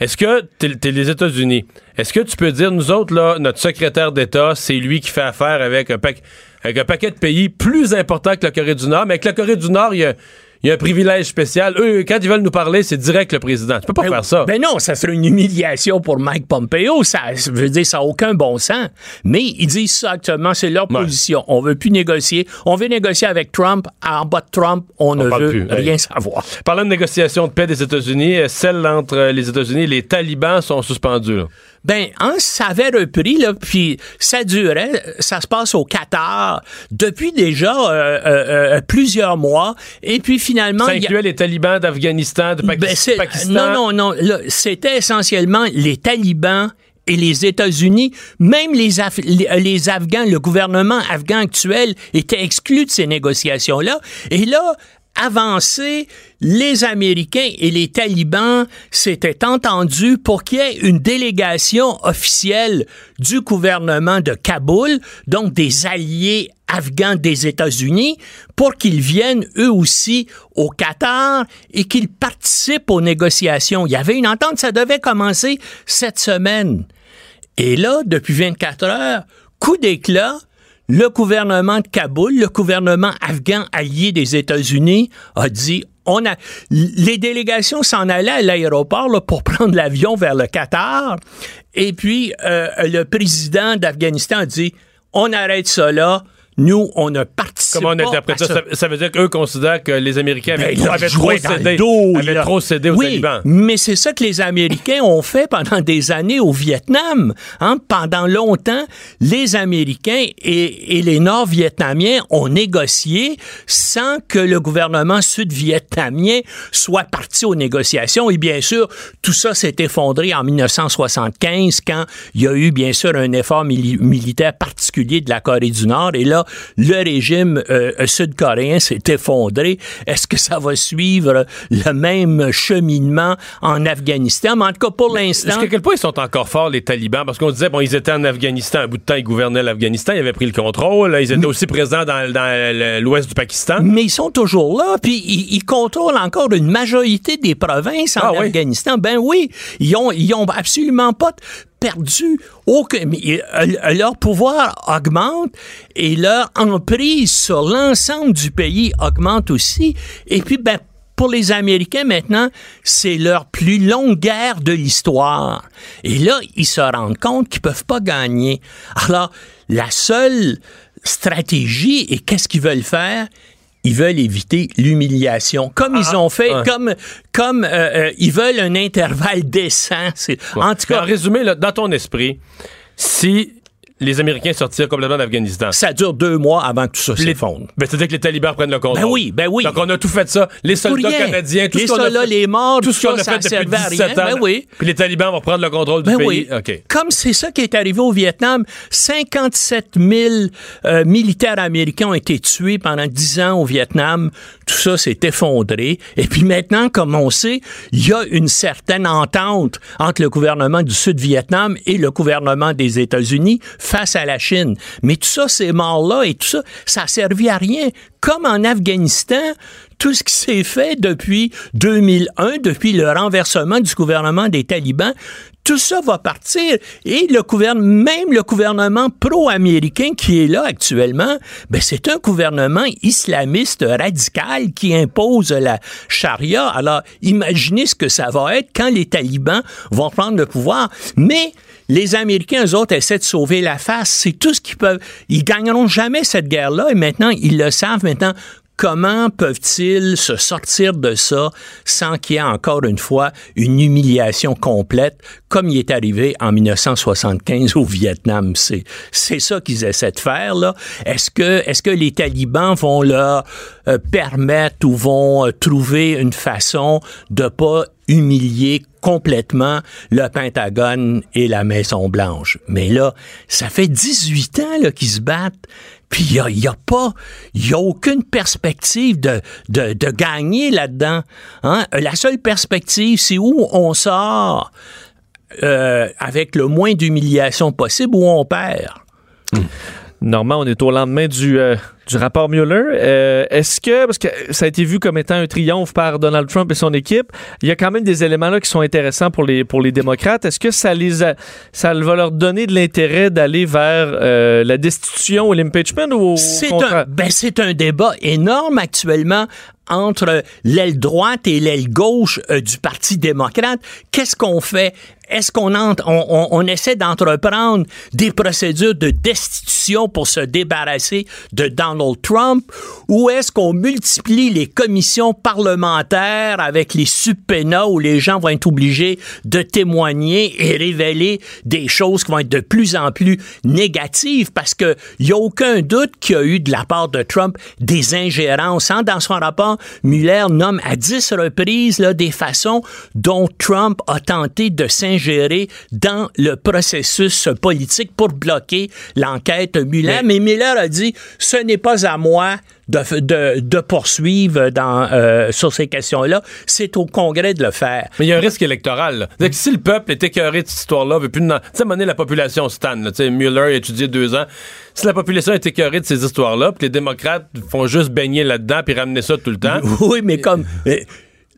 Est-ce que t'es, t'es les États-Unis? Est-ce que tu peux dire, nous autres, là, notre secrétaire d'État, c'est lui qui fait affaire avec un, paquet- avec un paquet de pays plus importants que la Corée du Nord, mais avec la Corée du Nord, il y a, il y a un privilège spécial. Eux, quand ils veulent nous parler, c'est direct le président. Tu peux pas Ben, faire ça. Ben non, ça serait une humiliation pour Mike Pompeo. Ça ça veut dire ça n'a aucun bon sens. Mais ils disent ça actuellement, c'est leur Ouais. position. On veut plus négocier. On veut négocier avec Trump. En bas de Trump, on, ne veut plus. rien Hey. savoir. Parlant de négociation de paix des États-Unis, euh, celle entre euh, les États-Unis et les talibans sont suspendus. Ben, hein, ça avait repris, là, puis ça durait. Ça se passe au Qatar depuis déjà euh, euh, euh, plusieurs mois. Et puis finalement, Ça a- incluait les talibans d'Afghanistan, de Ben, Pakistan. Non, non, non. là, C'était essentiellement les talibans et les États-Unis, même les, Af- les, euh, les Afghans, le gouvernement afghan actuel était exclu de ces négociations-là. Et là, avancé, les Américains et les talibans s'étaient entendus pour qu'il y ait une délégation officielle du gouvernement de Kaboul, donc des alliés afghans des États-Unis, pour qu'ils viennent eux aussi au Qatar et qu'ils participent aux négociations. Il y avait une entente, ça devait commencer cette semaine. Et là, depuis 24 heures, coup d'éclat, le gouvernement de Kaboul, le gouvernement afghan allié des États-Unis, a dit on a les délégations s'en allaient à l'aéroport pour prendre l'avion vers le Qatar. Et puis euh, le président d'Afghanistan a dit on arrête là. Nous, on ne participe Comment on interprète ça? ça? ça veut dire qu'eux considèrent que les Américains avaient, Ben, trop, avaient cédé, dos, avaient trop cédé aux oui, talibans. mais c'est ça que les Américains ont fait pendant des années au Vietnam. Hein? Pendant longtemps, les Américains et, et les Nord-Vietnamiens ont négocié sans que le gouvernement sud-vietnamien soit parti aux négociations. Et bien sûr, tout ça s'est effondré en 1975 quand il y a eu bien sûr un effort mili- militaire particulier de la Corée du Nord. Et là, le régime euh, sud-coréen s'est effondré. Est-ce que ça va suivre le même cheminement en Afghanistan? Mais en tout cas, pour l'instant... Jusqu'à quel point ils sont encore forts, les talibans? Parce qu'on disait, bon, ils étaient en Afghanistan. Un bout de temps, ils gouvernaient l'Afghanistan. Ils avaient pris le contrôle. Ils étaient aussi présents dans, l'ouest du Pakistan. Mais ils sont toujours là, puis ils, ils contrôlent encore une majorité des provinces en Ah oui? Afghanistan. Ben oui, ils ont, ils ont absolument pas perdu euh, leur pouvoir augmente et leur emprise sur l'ensemble du pays augmente aussi. Et puis, ben, pour les Américains, maintenant, c'est leur plus longue guerre de l'histoire. Et là, ils se rendent compte qu'ils peuvent pas gagner. Alors, la seule stratégie, et qu'est-ce qu'ils veulent faire? Ils veulent éviter l'humiliation, comme ils ont fait, comme comme euh, euh, ils veulent un intervalle décent. En tout cas, en résumé, là, dans ton esprit, si les Américains sortirent complètement d'Afghanistan, ça dure deux mois avant que tout ça s'effondre. ben, c'est-à-dire que les talibans prennent le contrôle. Ben oui, ben oui. Donc, on a tout fait ça. Les soldats canadiens, tout les ce qu'on a fait- les morts, tout ce qu'on a fait depuis servait à 17 rien. ans. Ben oui. Puis les talibans vont prendre le contrôle du Ben pays. oui. OK. Comme c'est ça qui est arrivé au Vietnam, 57 000 euh, militaires américains ont été tués pendant 10 ans au Vietnam. Tout ça s'est effondré. Et puis maintenant, comme on sait, il y a une certaine entente entre le gouvernement du Sud-Vietnam et le gouvernement des États-Unis face à la Chine. Mais tout ça, ces morts-là et tout ça, ça a servi à rien. Comme en Afghanistan, tout ce qui s'est fait depuis 2001, depuis le renversement du gouvernement des talibans, tout ça va partir. Et le même le gouvernement pro-américain qui est là actuellement, ben c'est un gouvernement islamiste radical qui impose la charia. Alors, imaginez ce que ça va être quand les talibans vont prendre le pouvoir. Mais les Américains, eux autres, essaient de sauver la face. C'est tout ce qu'ils peuvent. Ils gagneront jamais cette guerre-là et maintenant, ils le savent maintenant. Comment peuvent-ils se sortir de ça sans qu'il y ait encore une fois une humiliation complète comme il est arrivé en 1975 au Vietnam? C'est, c'est ça qu'ils essaient de faire, là. Est-ce que, est-ce que les talibans vont leur euh, permettre ou vont euh, trouver une façon de pas humilier complètement le Pentagone et la Maison-Blanche? Mais là, ça fait 18 ans qu'ils se battent. Puis il n'y a, y a pas, il y a aucune perspective de, de, de gagner là-dedans. Hein? La seule perspective, c'est où on sort euh, avec le moins d'humiliation possible ou on perd. Normand, on est au lendemain du, euh, du rapport Mueller. Euh, Est-ce que, parce que ça a été vu comme étant un triomphe par Donald Trump et son équipe, il y a quand même des éléments là qui sont intéressants pour les, pour les démocrates. Est-ce que ça, les a- ça va leur donner de l'intérêt d'aller vers euh, la destitution ou l'impeachment ou C'est un, ben c'est un débat énorme actuellement entre l'aile droite et l'aile gauche euh, du Parti démocrate. Qu'est-ce qu'on fait? Est-ce qu'on entre- on, on- on essaie d'entreprendre des procédures de destitution pour se débarrasser de Donald Trump? Ou est-ce qu'on multiplie les commissions parlementaires avec les subpoenas où les gens vont être obligés de témoigner et révéler des choses qui vont être de plus en plus négatives? Parce que il y a aucun doute qu'il y a eu de la part de Trump des ingérences. hein. Dans son rapport, Mueller nomme à dix reprises là, des façons dont Trump a tenté de s'ingérer dans le processus politique pour bloquer l'enquête Mueller. Mais, Mueller a dit, ce n'est pas à moi de, de, de poursuivre dans, euh, sur ces questions-là. C'est au Congrès de le faire. Mais il y a un risque électoral. là. C'est-à-dire que si le peuple est écœuré de cette histoire-là, veut plus de- Tu sais, la population stan. Tu sais, Mueller a étudié deux ans. Si la population est écœurée de ces histoires-là, puis les démocrates font juste baigner là-dedans puis ramener ça tout le temps. Oui, mais comme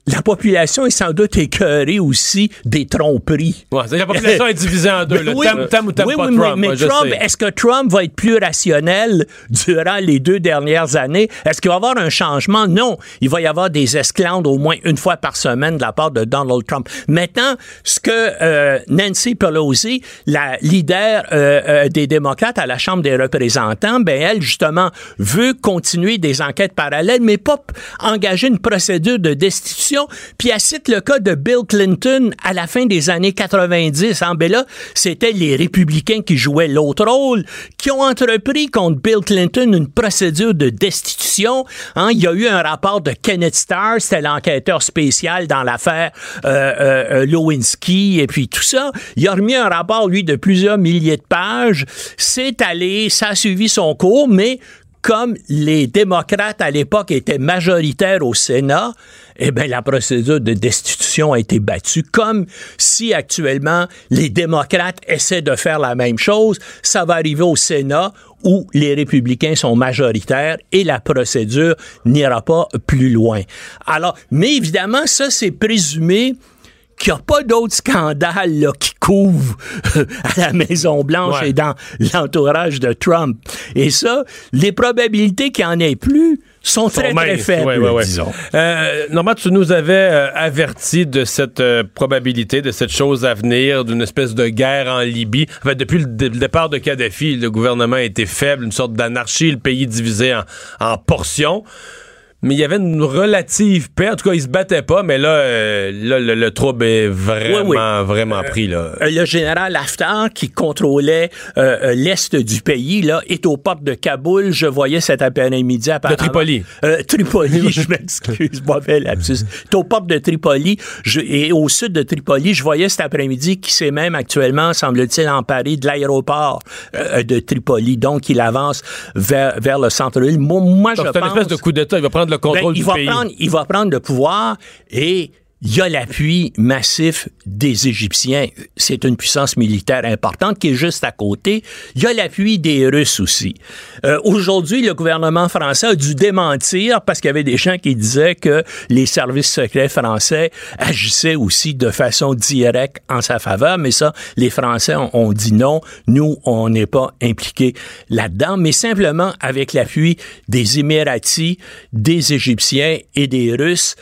la population est sans doute écœurée aussi des tromperies. Ouais, la population est divisée en deux. Oui, T'aimes- t'aimes ou t'aimes oui, pas oui, Trump? mais, Trump, est-ce que Trump va être plus rationnel durant les deux dernières années? Est-ce qu'il va y avoir un changement? Non. Il va y avoir des esclandres au moins une fois par semaine de la part de Donald Trump. Maintenant, ce que euh, Nancy Pelosi, la leader euh, euh, des démocrates à la Chambre des représentants, ben elle, justement, veut continuer des enquêtes parallèles, mais pas engager une procédure de destitution. Puis elle cite le cas de Bill Clinton à la fin des années 90. Hein? Ben c'était les républicains qui jouaient l'autre rôle, qui ont entrepris contre Bill Clinton une procédure de destitution. Hein? Il y a eu un rapport de Kenneth Starr, c'était l'enquêteur spécial dans l'affaire euh, euh, euh, Lewinsky et puis tout ça. Il a remis un rapport, lui, de plusieurs milliers de pages. C'est allé, ça a suivi son cours, mais comme les démocrates à l'époque étaient majoritaires au Sénat, eh bien, la procédure de destitution a été battue. Comme si actuellement les démocrates essaient de faire la même chose, ça va arriver au Sénat où les républicains sont majoritaires et la procédure n'ira pas plus loin. Alors, mais évidemment, ça, c'est présumé qu'il n'y a pas d'autres scandales là, qui couvrent à la Maison-Blanche Ouais. et dans l'entourage de Trump. Et ça, les probabilités qu'il n'y en ait plus sont, très, très faibles, Ouais, ouais, ouais. disons. Euh, Normand, tu nous avais euh, averti de cette euh, probabilité, de cette chose à venir, d'une espèce de guerre en Libye. En fait, depuis le, dé- le départ de Kadhafi, le gouvernement était faible, une sorte d'anarchie, le pays divisé en, en portions. Mais il y avait une relative paix. En tout cas, ils se battaient pas, mais là, euh, là le, le trouble est vraiment, Oui, oui. vraiment pris. Là. Euh, Le général Haftar, qui contrôlait euh, euh, l'est du pays, là, est aux portes de Kaboul. Je voyais cet après-midi apparemment. Tripoli. Euh, Tripoli, je m'excuse, mauvais lapsus. est aux portes de Tripoli. Je- et au sud de Tripoli, je voyais cet après-midi qui s'est même actuellement, semble-t-il, emparé de l'aéroport euh, de Tripoli. Donc, il avance vers, vers le centre-ville. Moi, moi je Donc, c'est une pense... espèce de coup d'État. Il va prendre le Ben, il va pays. Prendre, il va prendre le pouvoir et il y a l'appui massif des Égyptiens. C'est une puissance militaire importante qui est juste à côté. Il y a l'appui des Russes aussi. Euh, Aujourd'hui, le gouvernement français a dû démentir parce qu'il y avait des gens qui disaient que les services secrets français agissaient aussi de façon directe en sa faveur. Mais ça, les Français ont, ont dit non. Nous, on n'est pas impliqués là-dedans, mais simplement avec l'appui des Émiratis, des Égyptiens et des Russes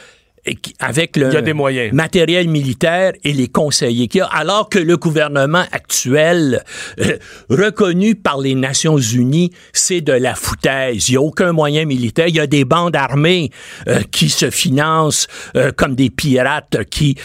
avec le Il y a des moyens. matériel militaire et les conseillers qu'il y a, alors que le gouvernement actuel, euh, reconnu par les Nations Unies, c'est de la foutaise. Il n'y a aucun moyen militaire. Il y a des bandes armées euh, qui se financent euh, comme des pirates qui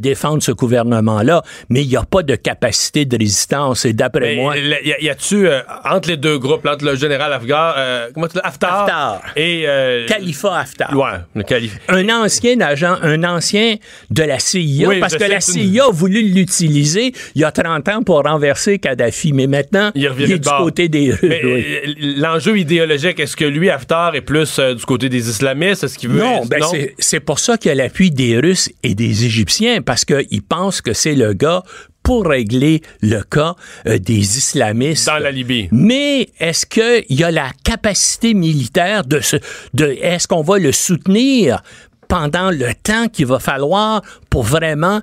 défendent ce gouvernement-là, mais il n'y a pas de capacité de résistance. Et d'après moi... y y a-tu entre les deux groupes, entre le général Afghar, comment tu Haftar, Haftar. et Khalifa Haftar. ouais, le calife. un ancien agent, un ancien de la CIA, Oui, parce que la une- CIA a voulu l'utiliser il y a 30 ans pour renverser Kadhafi, mais maintenant, Il est du bord. côté des oui. euh, l'enjeu idéologique, est-ce que lui, Haftar, est plus euh, du côté des islamistes? Est-ce qu'il veut... Non, ben c'est- c'est pour ça qu'il y a l'appui des Russes et des Égyptiens, parce qu'ils pensent que c'est le gars pour régler le cas euh, des islamistes. Dans la Libye. Mais est-ce qu'il y a la capacité militaire de de, est-ce qu'on va le soutenir? Pendant le temps qu'il va falloir pour vraiment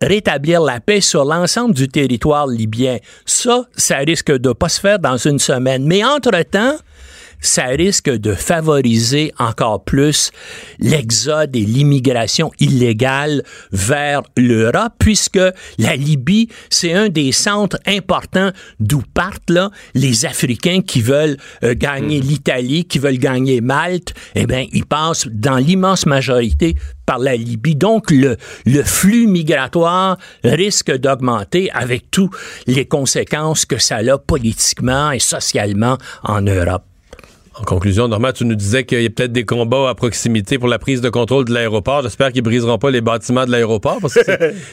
rétablir la paix sur l'ensemble du territoire libyen? Ça, ça risque de pas se faire dans une semaine. Mais entre-temps, ça risque de favoriser encore plus l'exode et l'immigration illégale vers l'Europe, puisque la Libye, c'est un des centres importants d'où partent là, les Africains qui veulent euh, gagner l'Italie, qui veulent gagner Malte. Eh bien, ils passent dans l'immense majorité par la Libye. Donc, le, le flux migratoire risque d'augmenter avec toutes les conséquences que ça a politiquement et socialement en Europe. En conclusion, Normand, tu nous disais qu'il y a peut-être des combats à proximité pour la prise de contrôle de l'aéroport. J'espère qu'ils briseront pas les bâtiments de l'aéroport parce que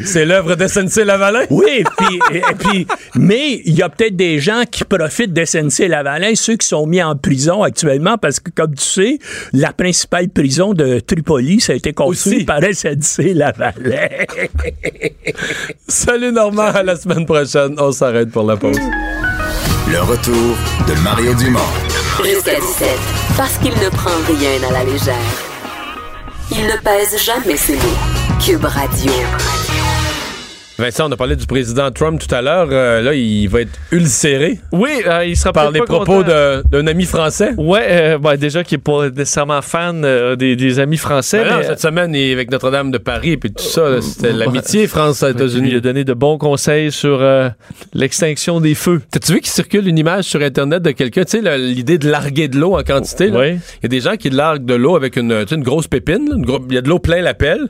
c'est- l'œuvre de SNC-Lavalin. Oui, puis, et, et puis, mais il y a peut-être des gens qui profitent de SNC-Lavalin, ceux qui sont mis en prison actuellement, parce que, comme tu sais, la principale prison de Tripoli, ça a été construit Aussi. par SNC-Lavalin. Salut Normand, à la semaine prochaine. On s'arrête pour la pause. Le retour de Mario Dumont. Jusqu'à 17. Parce qu'il ne prend rien à la légère. Il ne pèse jamais ses mots. Cube Radio. Vincent, on a parlé du président Trump tout à l'heure. Euh, là, il va être ulcéré. Oui, euh, il sera par les pas propos d'un ami français. Ouais, euh, ben, déjà qui n'est pas nécessairement fan euh, des, des amis français. Ben non, cette semaine, il est avec Notre-Dame de Paris et puis tout ça, là, c'était l'amitié il a France-États-Unis. donné de bons conseils sur euh, l'extinction des feux. T'as-tu vu qu'il circule une image sur Internet de quelqu'un, tu sais, l'idée de larguer de l'eau en quantité? Oui. Il y a des gens qui larguent de l'eau avec une, une grosse pépine. Il y a de l'eau plein la pelle.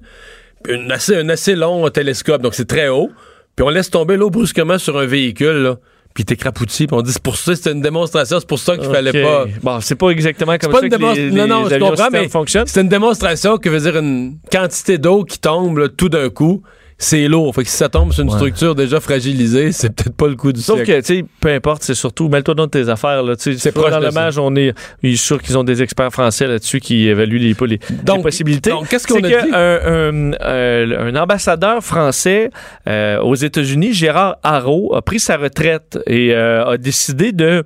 Puis une assez, un assez long télescope, donc c'est très haut. Puis on laisse tomber l'eau brusquement sur un véhicule, là. Puis t'es crapouti, puis on dit c'est pour ça, c'était une démonstration, c'est pour ça qu'il fallait pas. Bon, c'est pas exactement comme pas ça une que les, non, non, les je comprends, mais c'est une démonstration que veut dire une quantité d'eau qui tombe là, tout d'un coup. C'est lourd. Fait que si ça tombe sur une structure déjà fragilisée, c'est peut-être pas le coup du Sauf siècle. que, tu sais, peu importe, c'est surtout, mets-toi dans tes affaires, là. Tu sais, C'est pas proche dans l'hommage, on est, je suis sûr qu'ils ont des experts français là-dessus qui évaluent les, les, les Donc- possibilités. donc, qu'est-ce qu'on a que dit? Un, un- euh, un ambassadeur français euh, aux États-Unis, Gérard Haro, a pris sa retraite et euh, a décidé de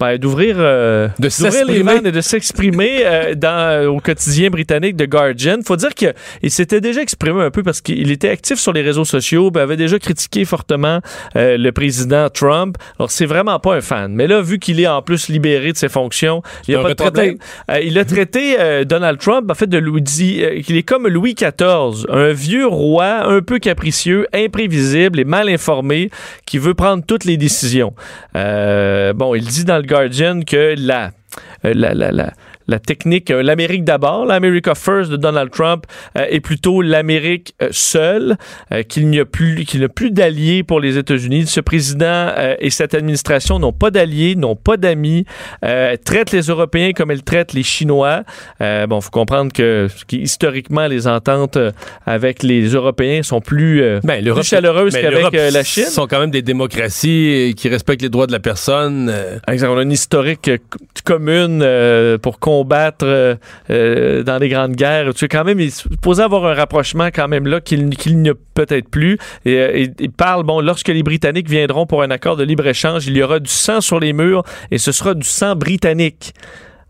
ben, d'ouvrir euh, d'ouvrir les vannes et de s'exprimer euh, dans au quotidien britannique de Guardian. Faut dire que il s'était déjà exprimé un peu parce qu'il était actif sur les réseaux sociaux, puis avait déjà critiqué fortement euh, le président Trump. Alors c'est vraiment pas un fan, mais là vu qu'il est en plus libéré de ses fonctions, il a pas de problème. Euh, il a traité Donald Trump en fait de Louis qu'il est comme Louis XIV, un vieux roi un peu capricieux, imprévisible et mal informé qui veut prendre toutes les décisions. Bon, il dit dans le Guardian que la euh, la, la, la, la technique, euh, l'Amérique d'abord, l'America First de Donald Trump euh, est plutôt l'Amérique euh, seule, euh, qu'il n'y a plus, qu'il n'a plus d'alliés pour les États-Unis. Ce président euh, et cette administration n'ont pas d'alliés, n'ont pas d'amis, euh, traitent les Européens comme elles traitent les Chinois. Euh, bon, faut comprendre que historiquement les ententes euh, avec les Européens sont plus, euh, Ben, plus chaleureuses mais qu'avec euh, la Chine. sont quand même des démocraties euh, qui respectent les droits de la personne. euh, exemple, on a une historique euh, co- commune euh, pour combattre euh, euh, dans les grandes guerres. Tu sais, quand même, il supposé avoir un rapprochement quand même là qu'il n'y a peut-être plus. Euh, et- il parle, bon, lorsque les Britanniques viendront pour un accord de libre-échange, il y aura du sang sur les murs et ce sera du sang britannique.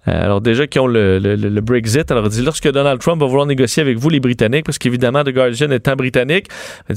Euh, Alors déjà qui ont le, le- le- Brexit, alors dit lorsque Donald Trump va vouloir négocier avec vous les Britanniques, parce qu'évidemment The Guardian étant britannique,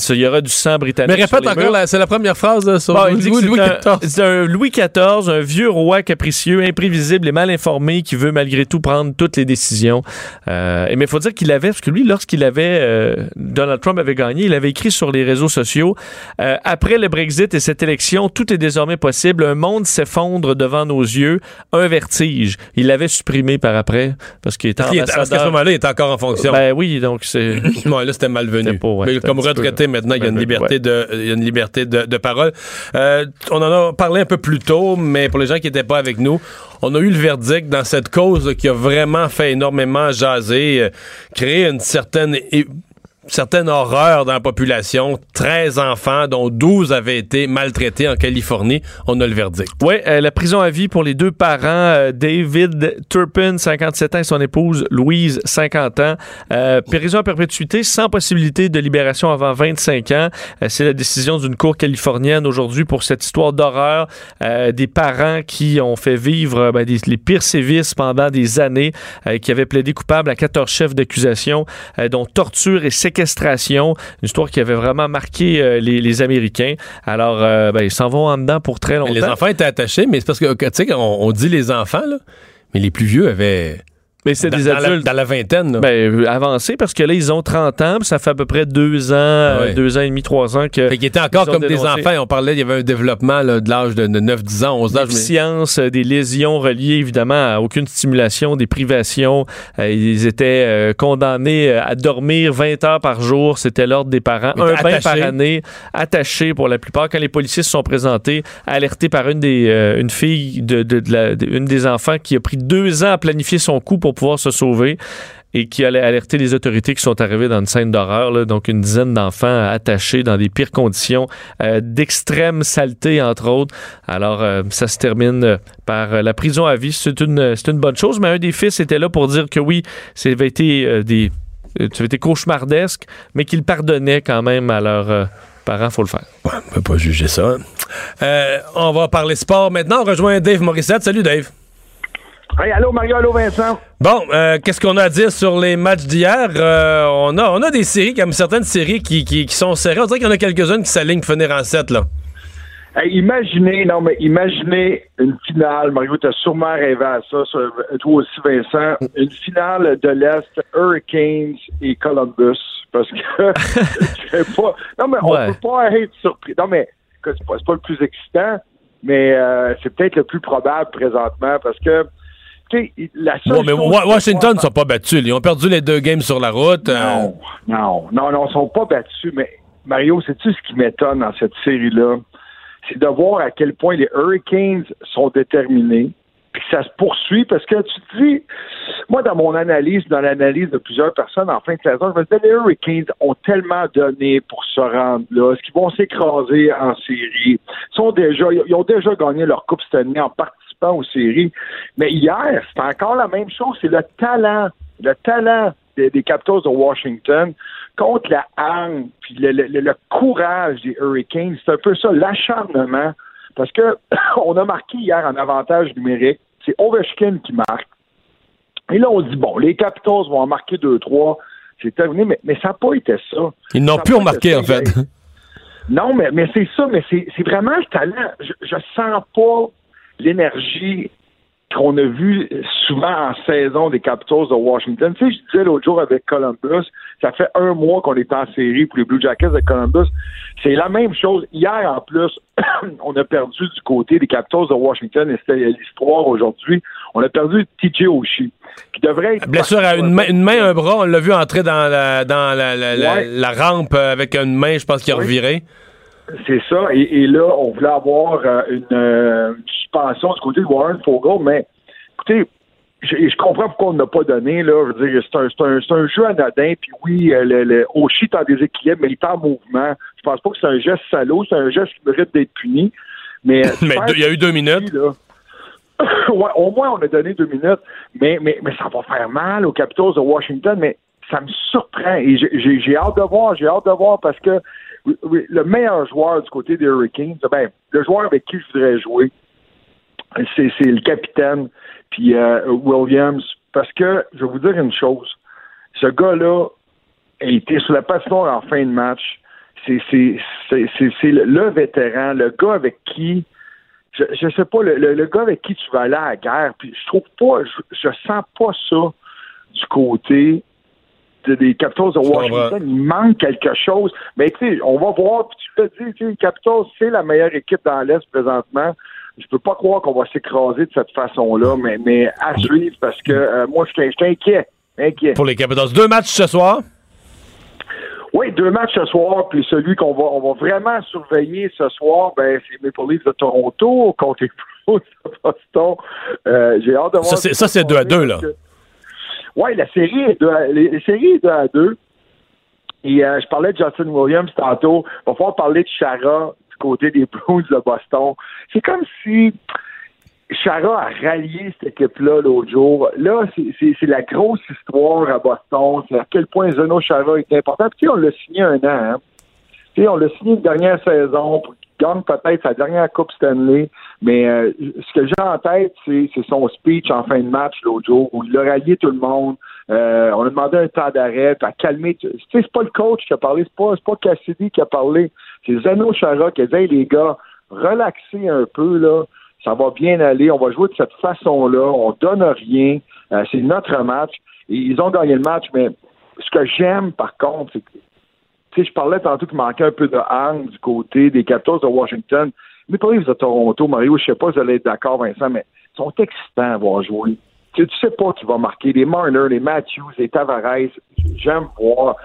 il y aura du sang britannique. Mais répète encore, c'est la première phrase là, sur Bon, il dit Louis, Louis XIV. c'est un Louis XIV, un vieux roi capricieux, imprévisible et mal informé qui veut malgré tout prendre toutes les décisions. Euh, mais il faut dire qu'il avait, parce que lui, lorsqu'il avait, euh, Donald Trump avait gagné, il avait écrit sur les réseaux sociaux, euh, après le Brexit et cette élection, tout est désormais possible. Un monde s'effondre devant nos yeux, un vertige. Il l'avait supprimé par après, parce qu'il était Il était- Parce qu'à ce moment-là, il est encore en fonction. Ben oui, donc c'est... Ouais, là, c'était malvenu. C'était pas, ouais, Mais comme retraité, peu, maintenant, il y a une liberté, ouais. de, il y a une liberté de, de parole. Euh, on en a parlé un peu plus tôt, mais pour les gens qui n'étaient pas avec nous, on a eu le verdict dans cette cause qui a vraiment fait énormément jaser, euh, créer une certaine... certaine horreur dans la population. 13 enfants, dont 12 avaient été maltraités en Californie. On a le verdict. Oui, la prison à vie pour les deux parents, euh, David Turpin, 57 ans, et son épouse Louise, 50 ans. Euh, prison à perpétuité sans possibilité de libération avant 25 ans. Euh, C'est la décision d'une cour californienne aujourd'hui pour cette histoire d'horreur euh, des parents qui ont fait vivre euh, ben, les pires sévices pendant des années, euh, qui avaient plaidé coupable à 14 chefs d'accusation, euh, dont torture et séquestration. Une histoire qui avait vraiment marqué euh, les, les Américains. Alors, euh, ben, ils s'en vont en dedans pour très longtemps. Mais les enfants étaient attachés, mais c'est parce que, tu sais, on, on dit les enfants, là, mais les plus vieux avaient... Mais c'est des dans la, adultes. dans la vingtaine. là. Ben, euh, avancé parce que là, ils ont 30 ans, puis ça fait à peu près deux ans, euh, Ouais. deux ans et demi, trois ans que. Fait qu'ils étaient encore comme des enfants. On parlait, il y avait un développement là, de l'âge de 9, 10 ans, 11 ans. mais- Déficience, euh, des lésions reliées évidemment à aucune stimulation, des privations. Euh, ils étaient euh, condamnés à dormir 20 heures par jour. C'était l'ordre des parents. Un bain par année, attachés pour la plupart. Quand les policiers se sont présentés, alertés par une des une fille de, de- de la- de- une des enfants qui a pris deux ans à planifier son coup pour pouvoir se sauver. et qui allait alerter les autorités qui sont arrivées dans une scène d'horreur, donc une dizaine d'enfants attachés dans des pires conditions, euh, d'extrême saleté entre autres. Alors euh, ça se termine euh, par la prison à vie. C'est une, c'est une bonne chose, mais un des fils était là pour dire que oui, ça avait été des, cauchemardesque, mais qu'il pardonnait quand même à leurs parents, faut le faire. On peut pas juger ça. Euh, on va parler sport maintenant. On rejoint Dave Morissette. Salut Dave. Hey, allô Mario, allô Vincent. Bon, euh, qu'est-ce qu'on a à dire sur les matchs d'hier? Euh, on, a, on a des séries, comme certaines séries qui, qui, qui sont serrées. On dirait qu'il y en a quelques-unes qui s'alignent pour finir en 7, là. Hey, imaginez, non, mais imaginez une finale. Mario, tu as sûrement rêvé à ça, toi aussi, Vincent. Une finale de l'Est, Hurricanes et Columbus. Parce que pas. Non, mais on peut pas être surpris. Non, mais c'est pas, pas le plus excitant, mais euh, c'est peut-être le plus probable présentement parce que. La seule Ouais, mais Washington ne sont pas battus. Ils ont perdu les deux games sur la route. euh, Non, non, non, non, ils sont pas battus, mais Mario, sais-tu ce qui m'étonne dans cette série-là? C'est de voir à quel point les Hurricanes sont déterminés, puis que ça se poursuit, parce que tu te dis, moi, dans mon analyse, dans l'analyse de plusieurs personnes en fin de saison, je me disais, les Hurricanes ont tellement donné pour se rendre là, est-ce qu'ils vont s'écraser en série? Ils, sont déjà, ils ont déjà gagné leur Coupe Stanley en aux séries, mais hier, c'est encore la même chose, c'est le talent, le talent des, des Capitals de Washington contre la hargne, puis le, le- le- le courage des Hurricanes. C'est un peu ça, l'acharnement. Parce que on a marqué hier en avantage numérique. C'est Ovechkin qui marque. Et là, on dit, bon, les Capitals vont en marquer 2-3. C'est terminé, mais, mais ça n'a pas été ça. Ils n'ont plus remarqué, en fait. Non, mais, mais c'est ça, mais c'est c'est vraiment le talent. Je, je sens pas l'énergie qu'on a vue souvent en saison des Capitals de Washington. Tu sais, je disais l'autre jour avec Columbus, ça fait un mois qu'on est en série pour les Blue Jackets de Columbus. C'est la même chose. Hier, en plus, on a perdu du côté des Capitals de Washington, et c'était l'histoire aujourd'hui. On a perdu TJ Oshie, qui devrait être... Blessure à une main, une main, un bras. On l'a vu entrer dans la, dans la, la, la- Ouais. la rampe avec une main, je pense qu'il a reviré. C'est ça. Et, et là, on voulait avoir euh, une, euh, une suspension du côté de Warren Fogle, mais écoutez, je, je comprends pourquoi on n'a pas donné. Là, je veux dire, c'est un, c'est un, c'est un jeu anodin. Puis oui, euh, le, le est en déséquilibre, mais il est en mouvement. Je pense pas que c'est un geste salaud, c'est un geste qui mérite d'être puni. Mais, euh, Mais il y a eu deux minutes. là, ouais, au moins, on a donné deux minutes, mais, mais, mais ça va faire mal aux Capitals de Washington, mais ça me surprend et j'ai- j'ai j'ai hâte de voir, j'ai hâte de voir parce que le meilleur joueur du côté des Hurricanes, ben, le joueur avec qui je voudrais jouer, c'est le capitaine, puis euh, Williams, parce que je vais vous dire une chose, ce gars-là a été sur la patinoire en fin de match. C'est le, vétéran, le gars avec qui je, je sais pas, le, le, gars avec qui tu vas aller à la guerre, puis je trouve pas, je, je sens pas ça du côté des Capitals de Washington. Il manque quelque chose. Mais tu sais, on va voir, puis tu tu sais, les Capitals, c'est la meilleure équipe dans l'Est présentement. Je peux pas croire qu'on va s'écraser de cette façon-là, mais, mais à suivre parce que euh, moi, je suis inquiet. Inquiet. Pour les Capitals. Deux matchs ce soir? Oui, deux matchs ce soir, puis celui qu'on va, on va vraiment surveiller ce soir, ben, c'est Maple Leafs de Toronto contre les Blues de Boston. Euh, J'ai hâte de voir. Ça, c'est- ça, c'est deux à deux, là. Oui, la série est 2 à, les, séries est 2 à 2. Et euh, je parlais de Justin Williams tantôt. Il va falloir parler de Chara du côté des Blues de Boston. C'est comme si Chara a rallié cette équipe-là l'autre jour. Là, c'est- la grosse histoire à Boston. C'est à quel point Zeno Chara est important. Puis, on l'a signé un an. Hein. On l'a signé une dernière saison pour gagne peut-être sa dernière Coupe Stanley. Mais euh, ce que j'ai en tête, c'est son speech en fin de match l'autre jour où il a rallié tout le monde. Euh, on a demandé un temps d'arrêt, à calmer. C'est pas le coach qui a parlé, c'est pas, pas Cassidy qui a parlé. C'est Zeno Chara qui a dit Hey, les gars, relaxez un peu, là. Ça va bien aller. On va jouer de cette façon-là. On donne rien. Euh, c'est notre match. Et ils ont gagné le match, mais ce que j'aime, par contre, c'est que je parlais tantôt qu'il manquait un peu de hargne du côté des Capitals de Washington. Mais pas de Toronto, Mario, je sais pas si vous allez être d'accord, Vincent, mais ils sont excitants à voir jouer. Tu sais, sais pas qui va marquer. Les Marner, les Matthews, les Tavares, j'aime voir.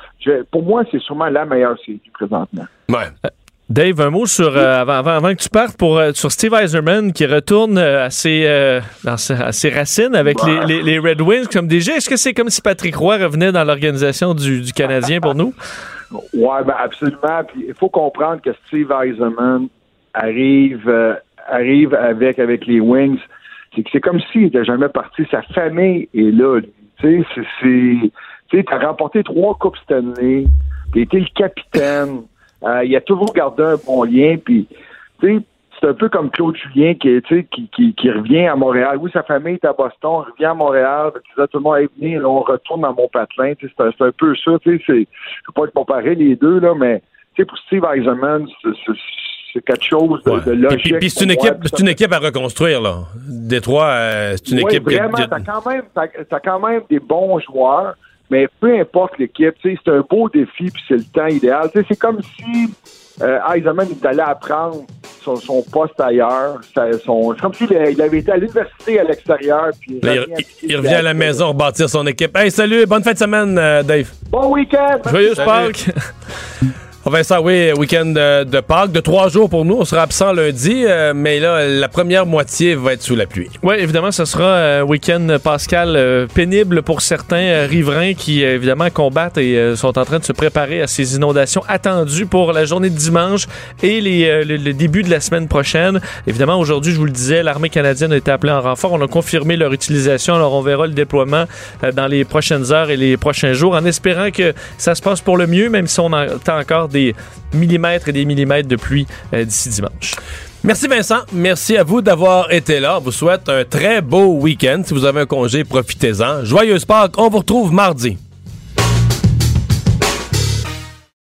Pour moi, c'est sûrement la meilleure série présentement. Ouais. Dave, un mot sur euh, avant, avant, avant que tu partes pour euh, sur Steve Eiserman qui retourne euh, à, ses, euh, dans ses, à ses racines avec les, les- les Red Wings comme DG. Est-ce que c'est comme si Patrick Roy revenait dans l'organisation du, du Canadien pour nous? Ouais, ben absolument. Il faut comprendre que Steve Eisenman arrive euh, arrive avec avec les Wings. C'est comme s'il n'était jamais parti. Sa famille est là. Tu sais, c'est- c'est tu t'as remporté trois coupes Stanley. T'as été le capitaine. Euh, il a toujours gardé un bon lien. Puis tu sais, c'est un peu comme Claude Julien qui, tu sais, qui, qui, qui revient à Montréal. Oui, sa famille est à Boston, revient à Montréal. Tu disais, tout le monde est venu, là, on retourne dans mon patelin. Tu sais, C'est un, peu ça. Tu sais, c'est- je peux pas te comparer les deux, là, mais tu sais, pour Steve Eisenman, c'est- quelque chose de, logique. puis- puis c'est une moi, équipe, une équipe à reconstruire là. Détroit, euh, c'est une oui, équipe. qui- vraiment, qui- t'as quand même, t'as, t'as quand même des bons joueurs, mais peu importe l'équipe, c'est un beau défi puis c'est le temps idéal. C'est comme si euh, Eisenman est allé apprendre son, son poste ailleurs. C'est comme s'il il avait été à l'université à l'extérieur. Puis il, revient il- il revient à la maison rebâtir son équipe. Hey, salut, bonne fin de semaine, euh, Dave. Bon week-end! Salut. Pâques! Va ça, oui, week-end de, de Pâques, de trois jours pour nous. On sera absent lundi, euh, mais là, la première moitié va être sous la pluie. Oui, évidemment, ce sera un week-end pascal euh, pénible pour certains euh, riverains qui, euh, évidemment, combattent et euh, sont en train de se préparer à ces inondations attendues pour la journée de dimanche et les, euh, le, le début de la semaine prochaine. Évidemment, aujourd'hui, je vous le disais, l'armée canadienne a été appelée en renfort. On a confirmé leur utilisation, alors on verra le déploiement euh, dans les prochaines heures et les prochains jours, en espérant que ça se passe pour le mieux, même si on entend encore des millimètres et des millimètres de pluie euh, d'ici dimanche. Merci Vincent, merci à vous d'avoir été là. On vous souhaite un très beau week-end. Si vous avez un congé, profitez-en. Joyeuse Pâques, on vous retrouve mardi.